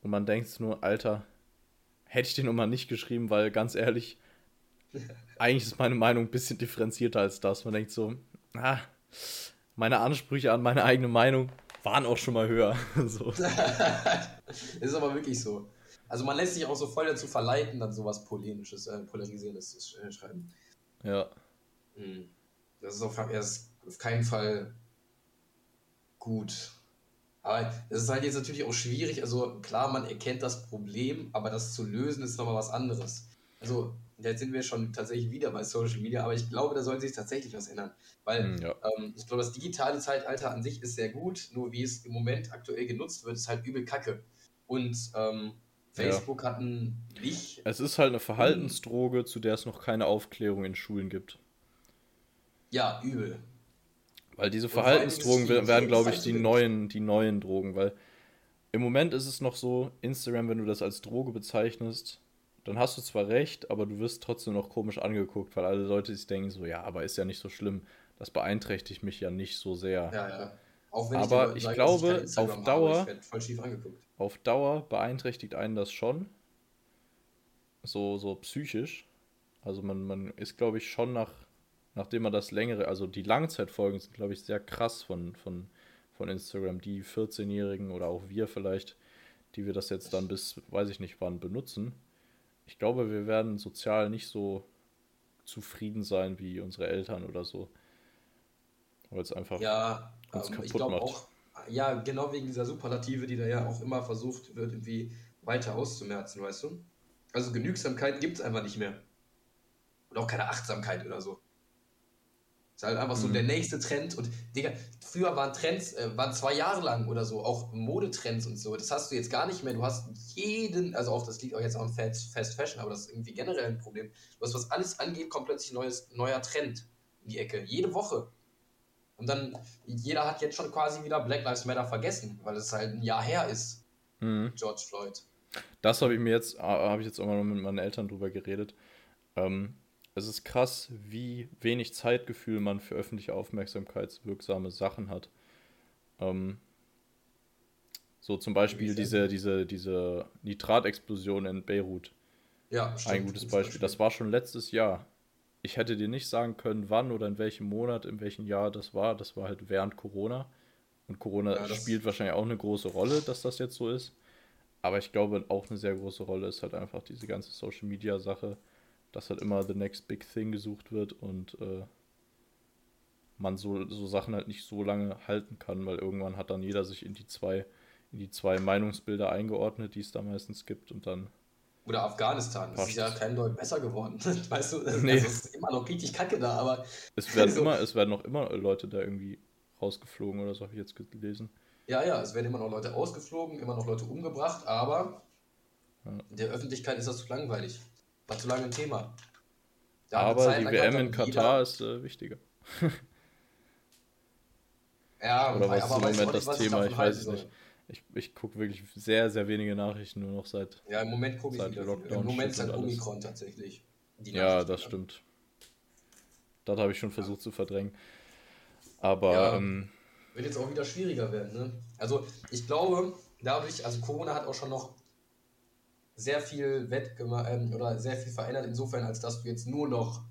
Und man denkt nur, Alter, hätte ich den nochmal nicht geschrieben, weil ganz ehrlich, *laughs* eigentlich ist meine Meinung ein bisschen differenzierter als das. Man denkt so, ah, meine Ansprüche an meine eigene Meinung waren auch schon mal höher. *laughs* so. *laughs* ist aber wirklich so. Also man lässt sich auch so voll dazu verleiten, dann sowas Polemisches, äh, Polarisierendes zu äh, schreiben. Ja. Hm. Das ist auf, ist auf keinen Fall gut. Aber es ist halt jetzt natürlich auch schwierig. Also klar, man erkennt das Problem, aber das zu lösen ist nochmal was anderes. Also jetzt sind wir schon tatsächlich wieder bei Social Media, aber ich glaube, da soll sich tatsächlich was ändern. Weil hm, ja. ähm, ich glaube, das digitale Zeitalter an sich ist sehr gut, nur wie es im Moment aktuell genutzt wird, ist halt übel kacke. Und ähm, Facebook ja. hatten nicht. Es ist halt eine Verhaltensdroge, zu der es noch keine Aufklärung in Schulen gibt. Ja, übel. Weil diese Verhaltensdrogen werden, glaube ich, die neuen, die neuen Drogen, weil im Moment ist es noch so, Instagram, wenn du das als Droge bezeichnest, dann hast du zwar recht, aber du wirst trotzdem noch komisch angeguckt, weil alle Leute sich denken so, ja, aber ist ja nicht so schlimm. Das beeinträchtigt mich ja nicht so sehr. Ja, ja. Auch wenn aber ich, ich glaube, ich auf Dauer, auf Dauer beeinträchtigt einen das schon. So, so psychisch. Also man, man ist, glaube ich, schon nach, nachdem man das längere, also die Langzeitfolgen sind, glaube ich, sehr krass von, von, von Instagram. Die 14-Jährigen oder auch wir vielleicht, die wir das jetzt dann bis, weiß ich nicht wann, benutzen. Ich glaube, wir werden sozial nicht so zufrieden sein wie unsere Eltern oder so. Weil es einfach ja, uns ähm, kaputt macht. Auch, ja, genau wegen dieser Superlative, die da ja auch immer versucht wird, irgendwie weiter auszumerzen, weißt du? Also Genügsamkeit gibt es einfach nicht mehr. Und auch keine Achtsamkeit oder so. Ist halt einfach mhm. so der nächste Trend. Und Digga, früher waren Trends, äh, waren zwei Jahre lang oder so, auch Modetrends und so. Das hast du jetzt gar nicht mehr. Du hast jeden, also auch das liegt auch jetzt auch am Fast, Fast Fashion, aber das ist irgendwie generell ein Problem. Du hast, was alles angeht, kommt plötzlich neues, neuer Trend in die Ecke. Jede Woche. Und dann, jeder hat jetzt schon quasi wieder Black Lives Matter vergessen, weil es halt ein Jahr her ist. Mhm. George Floyd. Das habe ich mir jetzt, habe ich jetzt auch mal mit meinen Eltern drüber geredet. Ähm, es ist krass, wie wenig Zeitgefühl man für öffentliche Aufmerksamkeitswirksame Sachen hat. Ähm, so zum Beispiel diese, diese, diese Nitratexplosion in Beirut. Ja, stimmt. Ein gutes Beispiel. Das war schon letztes Jahr ich hätte dir nicht sagen können, wann oder in welchem Monat, in welchem Jahr das war. Das war halt während Corona. Und Corona ja, spielt wahrscheinlich auch eine große Rolle, dass das jetzt so ist. Aber ich glaube, auch eine sehr große Rolle ist halt einfach diese ganze Social Media Sache, dass halt immer the next big thing gesucht wird und äh, man so, so Sachen halt nicht so lange halten kann, weil irgendwann hat dann jeder sich in die zwei, in die zwei Meinungsbilder eingeordnet, die es da meistens gibt und dann oder Afghanistan. Das ist ja kein Deut besser geworden. *laughs* weißt du, *laughs* nee. also es ist immer noch richtig kacke da, aber. Es werden, *laughs* also, immer, es werden noch immer Leute da irgendwie rausgeflogen oder so, habe ich jetzt gelesen. Ja, ja, es werden immer noch Leute ausgeflogen, immer noch Leute umgebracht, aber ja. der Öffentlichkeit ist das zu langweilig. War zu lange ein Thema. Da aber die WM in Katar ist äh, wichtiger. *laughs* ja, oder was ist im Moment das Thema? Ich weiß es nicht. Ich, ich gucke wirklich sehr, sehr wenige Nachrichten nur noch seit. Ja, im Moment gucke ich. Lockdown Im Moment ist halt Omikron tatsächlich. ja, das stimmt. Das habe ich schon versucht ja. zu verdrängen. Aber. Ja, ähm, wird jetzt auch wieder schwieriger werden, ne? Also, ich glaube, dadurch, also Corona hat auch schon noch sehr viel wettgemacht ähm, oder sehr viel verändert, insofern, als dass du jetzt nur noch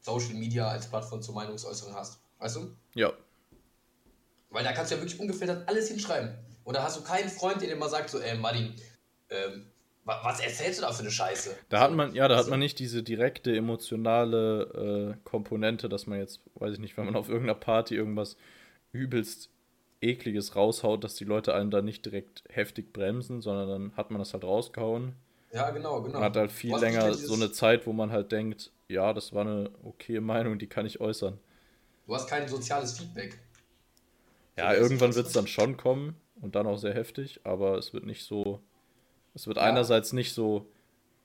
Social Media als Plattform zur Meinungsäußerung hast. Weißt du? Ja, weil da kannst du ja wirklich ungefiltert alles hinschreiben. Und da hast du keinen Freund, der dir mal sagt, so, ey, Martin, ähm, was erzählst du da für eine Scheiße? Da hat man, ja, da hat man nicht diese direkte emotionale äh, Komponente, dass man jetzt, weiß ich nicht, wenn man auf irgendeiner Party irgendwas übelst ekliges raushaut, dass die Leute einen da nicht direkt heftig bremsen, sondern dann hat man das halt rausgehauen. Ja, genau, genau. Man hat halt viel länger so eine Zeit, wo man halt denkt, ja, das war eine okay Meinung, die kann ich äußern. Du hast kein soziales Feedback. Ja, irgendwann wird es dann schon kommen und dann auch sehr heftig, aber es wird nicht so. Es wird ja. einerseits nicht so,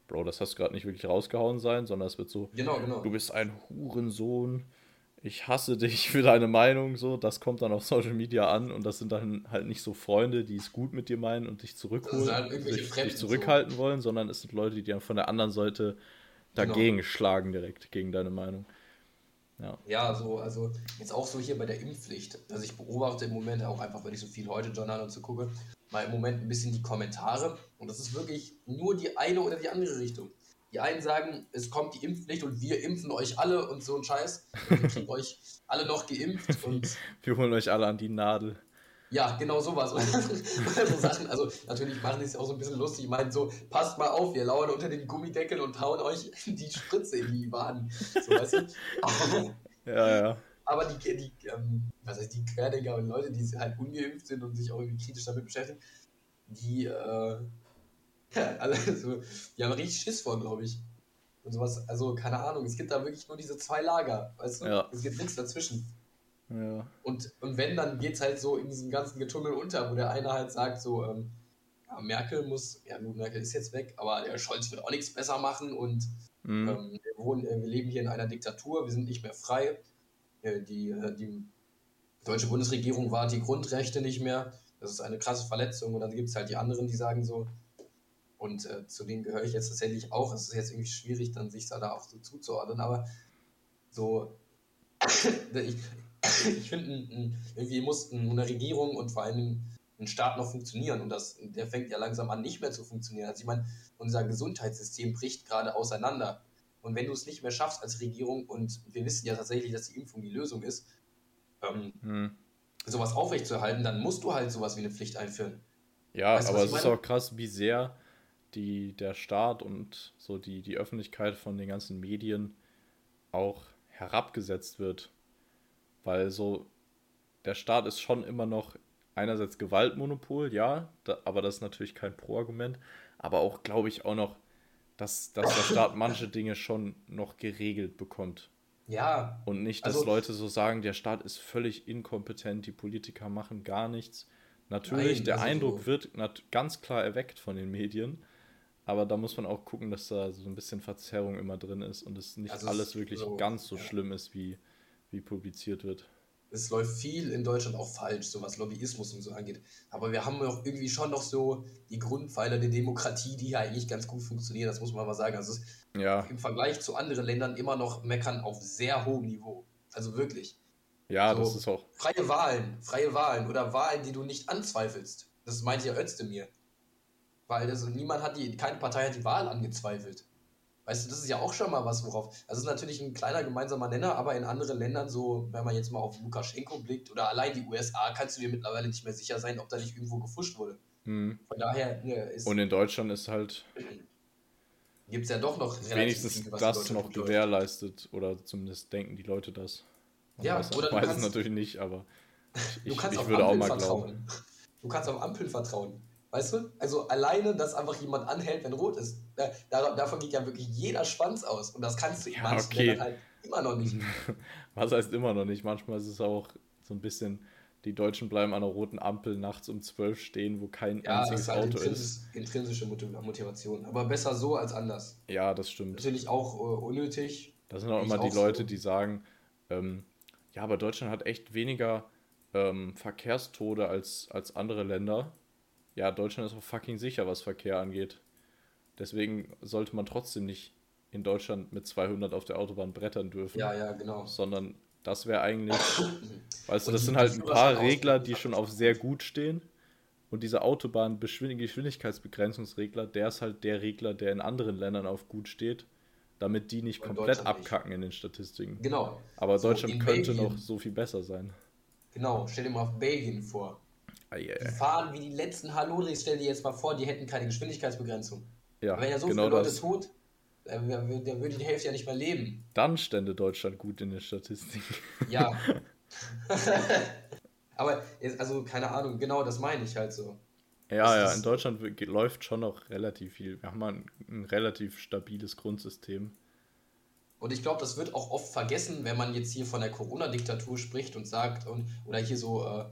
Bro, das hast du gerade nicht wirklich rausgehauen sein, sondern es wird so, genau, genau. du bist ein Hurensohn, ich hasse dich *laughs* für deine Meinung, so, das kommt dann auf Social Media an und das sind dann halt nicht so Freunde, die es gut mit dir meinen und dich zurückholen, halt dich, dich, zurückhalten so. wollen, sondern es sind Leute, die dann von der anderen Seite genau. dagegen genau. schlagen direkt, gegen deine Meinung. Ja. ja, so, also jetzt auch so hier bei der Impfpflicht. Also ich beobachte im Moment auch einfach, weil ich so viel heute Journal und so gucke, mal im Moment ein bisschen die Kommentare. Und das ist wirklich nur die eine oder die andere Richtung. Die einen sagen, es kommt die Impfpflicht und wir impfen euch alle und so ein Scheiß. Und wir kriegen euch alle noch geimpft. Und *laughs* wir holen euch alle an die Nadel. Ja, genau sowas. Und *laughs* so Sachen, also natürlich machen die es auch so ein bisschen lustig. Ich meine, so, passt mal auf, wir lauern unter den Gummideckel und hauen euch *laughs* die Spritze in die Waden. So, weißt du? ja, ja. Aber die, die, ähm, was heißt, die Querdenker und Leute, die halt ungeimpft sind und sich auch irgendwie kritisch damit beschäftigen, die, äh, also, die haben richtig Schiss vor, glaube ich. Und sowas, also keine Ahnung, es gibt da wirklich nur diese zwei Lager, weißt du? Ja. Es gibt nichts dazwischen. Ja. Und, und wenn, dann geht es halt so in diesem ganzen Getummel unter, wo der eine halt sagt, so, ähm, ja, Merkel muss, ja gut, Merkel ist jetzt weg, aber der Scholz wird auch nichts besser machen und mhm. ähm, wir, wohnen, äh, wir leben hier in einer Diktatur, wir sind nicht mehr frei. Äh, die, äh, die deutsche Bundesregierung wahrt die Grundrechte nicht mehr. Das ist eine krasse Verletzung. Und dann gibt es halt die anderen, die sagen so, Und äh, zu denen gehöre ich jetzt tatsächlich auch. Es ist jetzt irgendwie schwierig, dann sich da auch so zuzuordnen, aber so, *laughs* ich, ich finde, irgendwie muss eine Regierung und vor allem ein Staat noch funktionieren und das, der fängt ja langsam an, nicht mehr zu funktionieren. Also ich meine, unser Gesundheitssystem bricht gerade auseinander. Und wenn du es nicht mehr schaffst als Regierung, und wir wissen ja tatsächlich, dass die Impfung die Lösung ist, ähm, hm. sowas aufrechtzuerhalten, dann musst du halt sowas wie eine Pflicht einführen. Ja, weißt, aber es ist auch krass, wie sehr die, der Staat und so die, die Öffentlichkeit von den ganzen Medien auch herabgesetzt wird. Weil so, der Staat ist schon immer noch einerseits Gewaltmonopol, ja, da, aber das ist natürlich kein Pro-Argument, aber auch, glaube ich, auch noch, dass, dass der Staat manche Dinge schon noch geregelt bekommt. Ja. Und nicht, dass also, Leute so sagen, der Staat ist völlig inkompetent, die Politiker machen gar nichts. Natürlich, nein, der also Eindruck so. wird ganz klar erweckt von den Medien, aber da muss man auch gucken, dass da so ein bisschen Verzerrung immer drin ist und es nicht also alles wirklich so, ganz so ja. schlimm ist, wie, wie publiziert wird es läuft viel in Deutschland auch falsch, so was Lobbyismus und so angeht. Aber wir haben auch irgendwie schon noch so die Grundpfeiler der Demokratie, die ja eigentlich ganz gut funktionieren, das muss man mal sagen. Also ja. im Vergleich zu anderen Ländern immer noch meckern auf sehr hohem Niveau. Also wirklich. Ja, so, das ist auch. Freie Wahlen, freie Wahlen oder Wahlen, die du nicht anzweifelst. Das meint ja Özdemir. Weil also niemand hat die, keine Partei hat die Wahl angezweifelt. Weißt du, das ist ja auch schon mal was, worauf. Also, es ist natürlich ein kleiner gemeinsamer Nenner, aber in anderen Ländern, so, wenn man jetzt mal auf Lukaschenko blickt oder allein die USA, kannst du dir mittlerweile nicht mehr sicher sein, ob da nicht irgendwo gefuscht wurde. Mhm. Von daher ne, ist. Und in Deutschland ist halt. Gibt es ja doch noch wenigstens viel, das noch gewährleistet oder zumindest denken die Leute das. Man ja, weiß, oder du weiß kannst, es natürlich nicht, aber *laughs* ich, ich, ich würde auch mal vertrauen. glauben. Du kannst auf Ampeln vertrauen. Weißt du? Also alleine, dass einfach jemand anhält, wenn rot ist. Da, davon geht ja wirklich jeder Schwanz aus. Und das kannst du ja, manchen okay. halt immer noch nicht. *laughs* Was heißt immer noch nicht? Manchmal ist es auch so ein bisschen, die Deutschen bleiben an der roten Ampel nachts um zwölf stehen, wo kein ja, einziges halt Auto ist. Intrinsische Motivation. Aber besser so als anders. Ja, das stimmt. Natürlich auch äh, unnötig. Das sind auch immer die auch Leute, so. die sagen, ähm, ja, aber Deutschland hat echt weniger ähm, Verkehrstode als, als andere Länder ja, Deutschland ist auch fucking sicher, was Verkehr angeht. Deswegen sollte man trotzdem nicht in Deutschland mit 200 auf der Autobahn brettern dürfen. Ja, ja, genau. Sondern das wäre eigentlich, *clears throat* weißt du, das sind halt ein paar Regler, die schon auf sehr gut stehen. Und dieser Autobahn-Geschwindigkeitsbegrenzungsregler, der ist halt der Regler, der in anderen Ländern auf gut steht, damit die nicht komplett abkacken nicht. in den Statistiken. Genau. Aber so Deutschland könnte Belgien. noch so viel besser sein. Genau, stell dir mal auf Belgien vor. Die fahren wie die letzten Halloris, stell dir jetzt mal vor, die hätten keine Geschwindigkeitsbegrenzung. Ja, wenn ja so genau viele Leute das. tot, dann, würde die Hälfte ja nicht mehr leben. Dann stände Deutschland gut in den Statistiken. Ja. *laughs* *laughs* Aber, also, keine Ahnung, genau das meine ich halt so. Ja, das ja, in Deutschland läuft schon noch relativ viel. Wir haben ein, ein relativ stabiles Grundsystem. Und ich glaube, das wird auch oft vergessen, wenn man jetzt hier von der Corona-Diktatur spricht und sagt, und, oder hier so äh,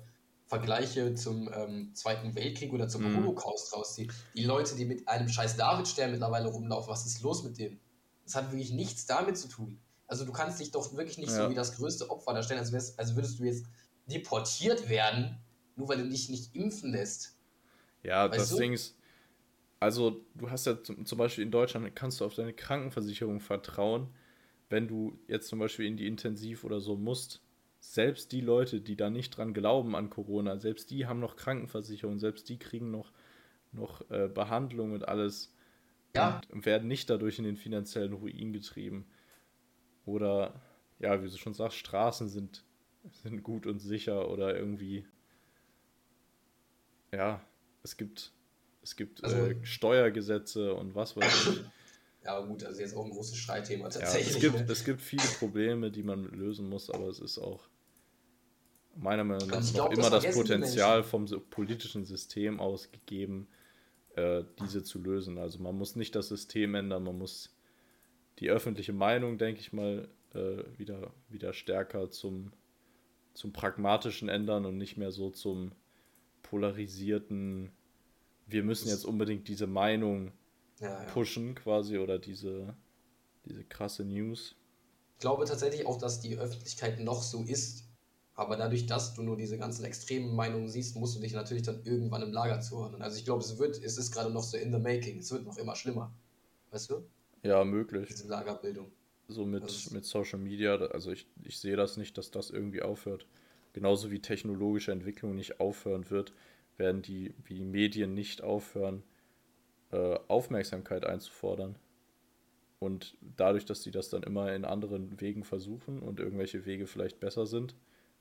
Vergleiche zum ähm, Zweiten Weltkrieg oder zum mhm. Holocaust rausziehe. Die Leute, die mit einem scheiß Davidstern mittlerweile rumlaufen, was ist los mit denen? Das hat wirklich nichts damit zu tun. Also du kannst dich doch wirklich nicht ja. so wie das größte Opfer darstellen, als, wärst, als würdest du jetzt deportiert werden, nur weil du dich nicht impfen lässt. Ja, weißt das du? Ding ist, also du hast ja zum, zum Beispiel in Deutschland, kannst du auf deine Krankenversicherung vertrauen, wenn du jetzt zum Beispiel in die Intensiv oder so musst selbst die Leute, die da nicht dran glauben an Corona, selbst die haben noch Krankenversicherung, selbst die kriegen noch, noch äh, Behandlung und alles ja. und werden nicht dadurch in den finanziellen Ruin getrieben. Oder, ja, wie du schon sagst, Straßen sind, sind gut und sicher oder irgendwie, ja, es gibt, es gibt also, äh, Steuergesetze und was weiß ich. Ja, gut, also jetzt auch ein großes Streitthema tatsächlich. Ja, es, gibt, ne? es gibt viele Probleme, die man lösen muss, aber es ist auch meiner Meinung nach noch glaub, immer das, das Potenzial vom politischen System ausgegeben, äh, diese zu lösen. Also man muss nicht das System ändern, man muss die öffentliche Meinung, denke ich mal, äh, wieder, wieder stärker zum, zum Pragmatischen ändern und nicht mehr so zum polarisierten, wir müssen jetzt unbedingt diese Meinung ja, ja. pushen quasi oder diese, diese krasse News. Ich glaube tatsächlich auch, dass die Öffentlichkeit noch so ist. Aber dadurch, dass du nur diese ganzen extremen Meinungen siehst, musst du dich natürlich dann irgendwann im Lager zuordnen. Also ich glaube, es wird, es ist gerade noch so in the making. Es wird noch immer schlimmer. Weißt du? Ja, möglich. Diese Lagerbildung. So mit, also mit Social Media, also ich, ich sehe das nicht, dass das irgendwie aufhört. Genauso wie technologische Entwicklung nicht aufhören wird, werden die, wie die Medien nicht aufhören, äh, Aufmerksamkeit einzufordern. Und dadurch, dass sie das dann immer in anderen Wegen versuchen und irgendwelche Wege vielleicht besser sind,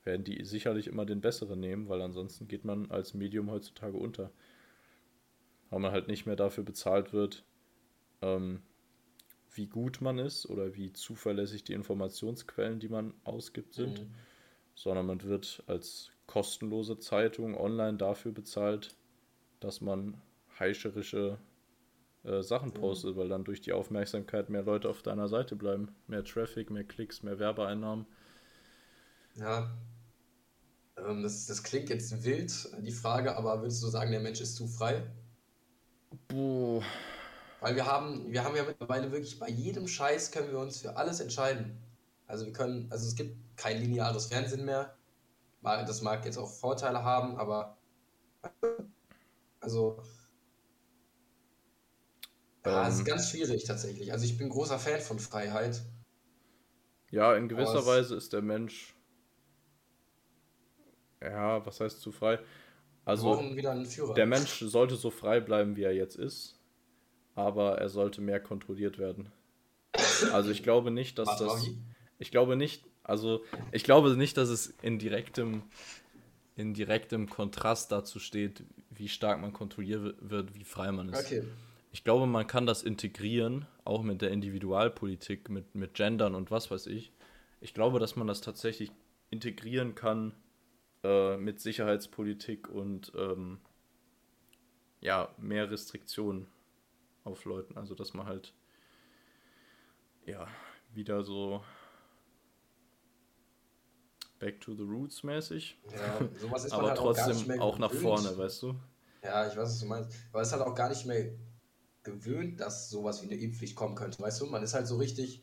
werden die sicherlich immer den besseren nehmen, weil ansonsten geht man als Medium heutzutage unter. Weil man halt nicht mehr dafür bezahlt wird, ähm, wie gut man ist oder wie zuverlässig die Informationsquellen, die man ausgibt, sind, mhm. sondern man wird als kostenlose Zeitung online dafür bezahlt, dass man heischerische äh, Sachen postet, weil dann durch die Aufmerksamkeit mehr Leute auf deiner Seite bleiben. Mehr Traffic, mehr Klicks, mehr Werbeeinnahmen. Ja, ähm, das, das klingt jetzt wild, die Frage, aber würdest du sagen, der Mensch ist zu frei? Boah. Weil wir haben, wir haben ja mittlerweile wirklich bei jedem Scheiß können wir uns für alles entscheiden. Also wir können, also es gibt kein lineares Fernsehen mehr. Das mag jetzt auch Vorteile haben, aber also ja, es ist ähm. ganz schwierig tatsächlich. Also ich bin großer Fan von Freiheit. Ja, in gewisser Weise ist der Mensch. Ja, was heißt zu frei? Also der Mensch sollte so frei bleiben, wie er jetzt ist, aber er sollte mehr kontrolliert werden. Also ich glaube nicht, dass das. Ich glaube nicht, also ich glaube nicht, dass es in direktem, in direktem Kontrast dazu steht, wie stark man kontrolliert wird, wie frei man ist. Okay ich glaube, man kann das integrieren, auch mit der Individualpolitik, mit, mit Gendern und was weiß ich. Ich glaube, dass man das tatsächlich integrieren kann äh, mit Sicherheitspolitik und ähm, ja, mehr Restriktionen auf Leuten. Also, dass man halt ja wieder so back to the roots mäßig. Ja, sowas ist *laughs* aber halt trotzdem auch, auch nach vorne, weißt du? Ja, ich weiß, was du meinst. Aber es ist halt auch gar nicht mehr gewöhnt, dass sowas wie eine Impfpflicht kommen könnte. Weißt du, man ist halt so richtig.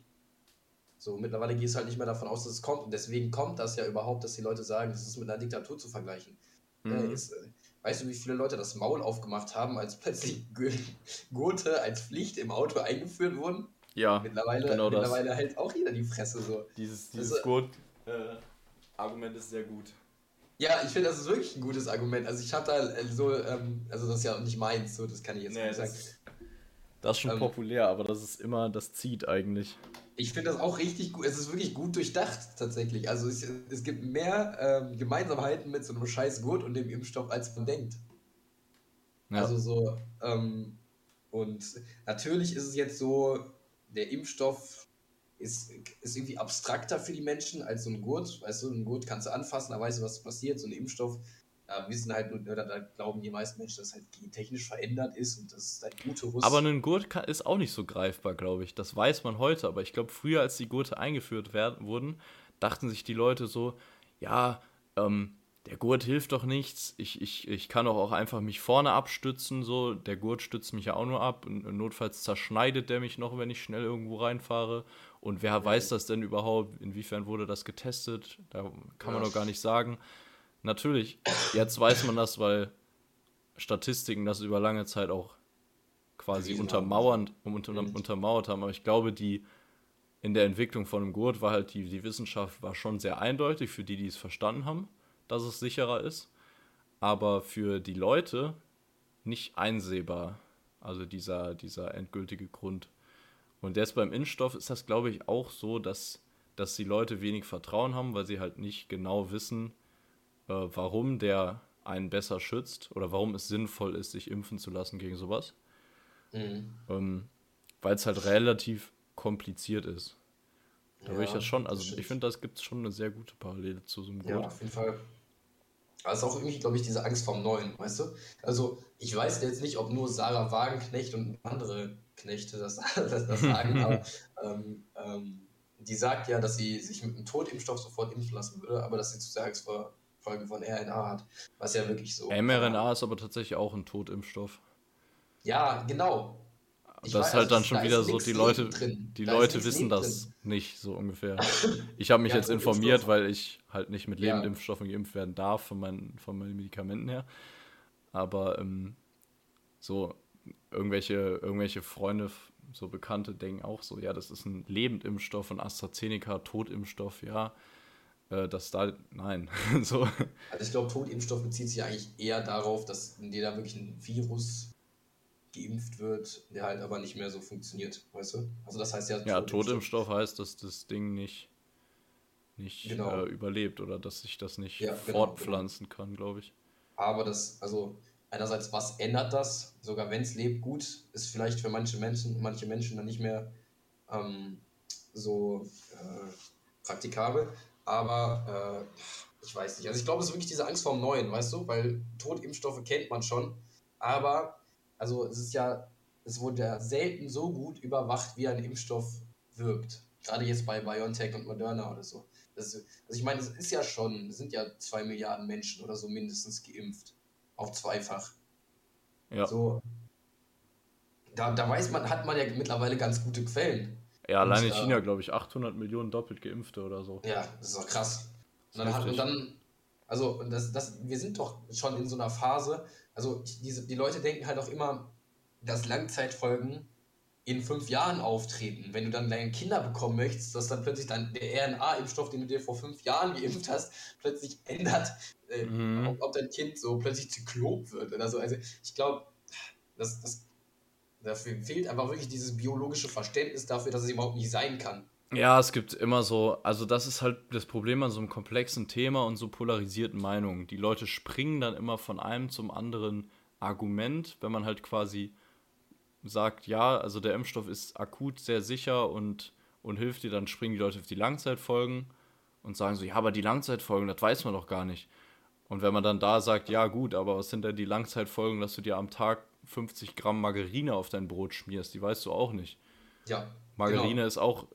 So, mittlerweile gehst du halt nicht mehr davon aus, dass es kommt. Und deswegen kommt das ja überhaupt, dass die Leute sagen, das ist mit einer Diktatur zu vergleichen. Mhm. Äh, ist, äh, weißt du, wie viele Leute das Maul aufgemacht haben, als plötzlich Gurte *laughs* als Pflicht im Auto eingeführt wurden? Ja, mittlerweile, genau mittlerweile das. hält auch jeder die Fresse so. Dieses, dieses also, Gurt-Argument äh, ist sehr gut. Ja, ich finde, das ist wirklich ein gutes Argument. Also ich hatte da so, ähm, also das ist ja nicht meins, so das kann ich jetzt nee, nicht sagen. Das ist schon ähm, populär, aber das ist immer, das zieht eigentlich. Ich finde das auch richtig gut. Es ist wirklich gut durchdacht, tatsächlich. Also es, es gibt mehr ähm, Gemeinsamkeiten mit so einem scheiß Gurt und dem Impfstoff, als man denkt. Ja. Also so, ähm, und natürlich ist es jetzt so, der Impfstoff ist, ist irgendwie abstrakter für die Menschen als so ein Gurt. Weißt du, ein Gurt kannst du anfassen, da weißt du, was passiert. So ein Impfstoff da wissen halt nur, oder da glauben die meisten Menschen, dass halt gentechnisch verändert ist und das ist halt gute Rüstung. Aber ein Gurt kann, ist auch nicht so greifbar, glaube ich. Das weiß man heute, aber ich glaube, früher, als die Gurte eingeführt werden, wurden, dachten sich die Leute so, ja, ähm, der Gurt hilft doch nichts, ich, ich, ich kann doch auch einfach mich vorne abstützen, so, der Gurt stützt mich ja auch nur ab, und notfalls zerschneidet der mich noch, wenn ich schnell irgendwo reinfahre. Und wer ja. weiß das denn überhaupt? Inwiefern wurde das getestet? Da kann man doch gar nicht sagen. Natürlich, jetzt weiß man das, weil Statistiken das über lange Zeit auch quasi untermauernd, unter, untermauert haben. Aber ich glaube, die in der Entwicklung von einem Gurt war halt die, die Wissenschaft war schon sehr eindeutig für die, die es verstanden haben, dass es sicherer ist. Aber für die Leute nicht einsehbar. Also dieser, dieser endgültige Grund. Und jetzt beim Impfstoff ist das, glaube ich, auch so, dass, dass die Leute wenig Vertrauen haben, weil sie halt nicht genau wissen, äh, warum der einen besser schützt oder warum es sinnvoll ist, sich impfen zu lassen gegen sowas. Mhm. Ähm, Weil es halt relativ kompliziert ist. Da ja, würde ich das schon, also das ich finde, das gibt es schon eine sehr gute Parallele zu so einem Gurt. Ja, auf jeden Fall. Ist auch irgendwie, glaube ich, diese Angst vorm Neuen, weißt du? Also, ich weiß jetzt nicht, ob nur Sarah Wagenknecht und andere Knechte das, *laughs* das, das sagen, *laughs* aber ähm, ähm, die sagt ja, dass sie sich mit einem Totimpfstoff sofort impfen lassen würde, aber dass sie zu sehr Angst vor Folgen von RNA hat. Was ja wirklich so. mRNA ist aber tatsächlich auch ein Totimpfstoff. Ja, genau. das weiß, ist halt dann schon da wieder so, die Leute, die da Leute wissen das drin. nicht, so ungefähr. *laughs* Ich habe mich ja, jetzt informiert, weil ich halt nicht mit Lebendimpfstoffen geimpft werden darf, von meinen, von meinen Medikamenten her. Aber ähm, so irgendwelche, irgendwelche Freunde, so Bekannte, denken auch so, ja, das ist ein Lebendimpfstoff und AstraZeneca, Totimpfstoff, ja. Äh, dass da, nein. *laughs* so. Also ich glaube, Totimpfstoff bezieht sich eigentlich eher darauf, dass in dir da wirklich ein Virus geimpft wird, der halt aber nicht mehr so funktioniert, weißt du? Also das heißt ja. Ja, Totimpfstoff heißt, dass das Ding nicht, nicht genau. äh, überlebt oder dass sich das nicht ja, genau, fortpflanzen genau. kann, glaube ich. Aber das, also einerseits, was ändert das? Sogar wenn es lebt, gut, ist vielleicht für manche Menschen, manche Menschen dann nicht mehr ähm, so äh, praktikabel. Aber äh, ich weiß nicht. Also ich glaube, es ist wirklich diese Angst vor dem Neuen, weißt du? Weil Totimpfstoffe kennt man schon. Aber, also es ist ja, es wurde ja selten so gut überwacht, wie ein Impfstoff wirkt. Gerade jetzt bei BioNTech und Moderna oder so. Ist, also ich meine, es ist ja schon, es sind ja zwei Milliarden Menschen oder so mindestens geimpft. Auch zweifach. Ja. So, da, da weiß man, hat man ja mittlerweile ganz gute Quellen. Ja, allein in China, glaube ich, 800 Millionen doppelt Geimpfte oder so. Ja, das ist doch krass. Und dann, hat, und dann also das, das, wir sind doch schon in so einer Phase, also diese, die Leute denken halt auch immer, dass Langzeitfolgen in fünf Jahren auftreten. Wenn du dann deine Kinder bekommen möchtest, dass dann plötzlich dann der RNA-Impfstoff, den du dir vor fünf Jahren geimpft hast, plötzlich ändert, äh, mhm. ob, ob, dein Kind so plötzlich Zyklop wird oder so. Also ich glaube, das, das Dafür fehlt einfach wirklich dieses biologische Verständnis dafür, dass es überhaupt nicht sein kann. Ja, es gibt immer so, also das ist halt das Problem an so einem komplexen Thema und so polarisierten Meinungen. Die Leute springen dann immer von einem zum anderen Argument, wenn man halt quasi sagt, ja, also der Impfstoff ist akut sehr sicher und, und hilft dir, dann springen die Leute auf die Langzeitfolgen und sagen so, ja, aber die Langzeitfolgen, das weiß man doch gar nicht. Und wenn man dann da sagt, ja gut, aber was sind denn die Langzeitfolgen, dass du dir am Tag 50 Gramm Margarine auf dein Brot schmierst, die weißt du auch nicht. Ja. Margarine genau. ist auch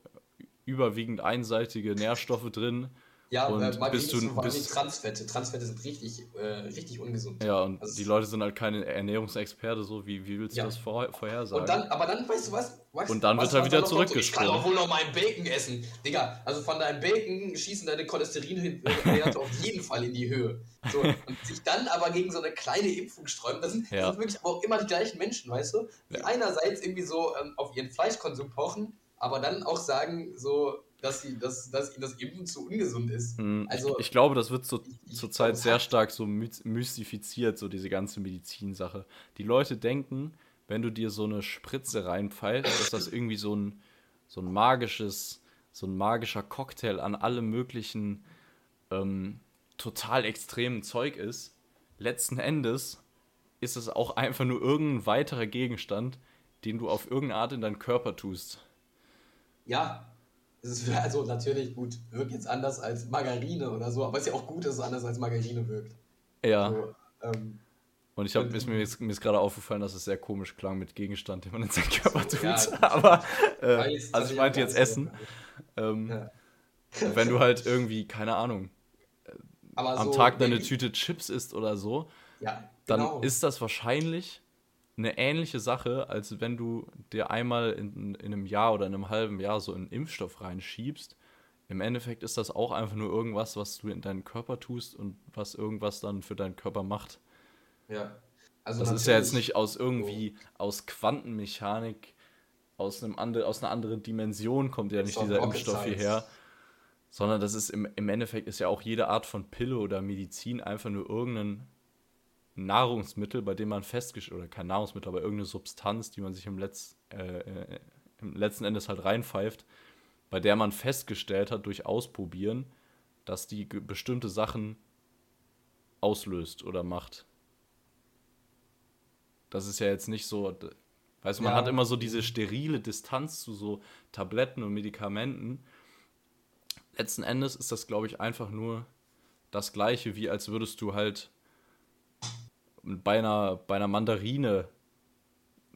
überwiegend einseitige Nährstoffe drin. Ja, und äh, bist du, allem Transfette. Transfette sind richtig, äh, richtig ungesund. Ja, und also die Leute sind halt keine Ernährungsexperte, so wie, wie willst du ja. das vor, vorhersagen? Und dann, aber dann, weißt du was? was und dann was, wird er wieder zurückgesprungen. Ich kann doch wohl noch meinen Bacon essen. Digga, also von deinem Bacon schießen deine Cholesterinwerte auf jeden Fall in die Höhe. So, und sich dann aber gegen so eine kleine Impfung sträuben, das sind, ja. das sind wirklich aber auch immer die gleichen Menschen, weißt du? Die ja. einerseits irgendwie so ähm, auf ihren Fleischkonsum pochen, aber dann auch sagen, so, dass, sie, dass, dass ihnen das Impfen zu ungesund ist. Hm, also, ich, ich glaube, das wird so Zeit sehr stark so mystifiziert, so diese ganze Medizinsache. Die Leute denken, wenn du dir so eine Spritze reinpfeifst, dass das irgendwie so ein, so ein magisches, so ein magischer Cocktail an allem möglichen ähm, total extremen Zeug ist. Letzten Endes ist es auch einfach nur irgendein weiterer Gegenstand, den du auf irgendeine Art in deinen Körper tust. Ja, es ist also natürlich gut, wirkt jetzt anders als Margarine oder so, aber es ist ja auch gut, dass es anders als Margarine wirkt. Ja. So, ähm, und ich habe mir, mir ist, gerade aufgefallen, dass es sehr komisch klang mit Gegenstand, den man in seinen Körper tut. Ja, *laughs* aber äh, also ich meinte jetzt Essen. Ähm, ja. Wenn du halt irgendwie, keine Ahnung, am so, Tag deine Tüte Chips isst oder so, ja, genau. dann ist das wahrscheinlich eine ähnliche Sache, als wenn du dir einmal in, in einem Jahr oder in einem halben Jahr so einen Impfstoff reinschiebst. Im Endeffekt ist das auch einfach nur irgendwas, was du in deinen Körper tust und was irgendwas dann für deinen Körper macht. Ja. Also das ist ja jetzt nicht aus irgendwie, so. aus Quantenmechanik, aus, einem andre, aus einer anderen Dimension kommt ja nicht dieser Impfstoff Science. hierher, sondern das ist im, im Endeffekt ist ja auch jede Art von Pille oder Medizin einfach nur irgendein Nahrungsmittel, bei dem man festgestellt, oder kein Nahrungsmittel, aber irgendeine Substanz, die man sich im, Letz, äh, äh, im letzten Endes halt reinpfeift, bei der man festgestellt hat durch Ausprobieren, dass die bestimmte Sachen auslöst oder macht. Das ist ja jetzt nicht so, weißt du, man ja. hat immer so diese sterile Distanz zu so Tabletten und Medikamenten. Letzten Endes ist das, glaube ich, einfach nur das Gleiche, wie als würdest du halt bei einer, bei einer Mandarine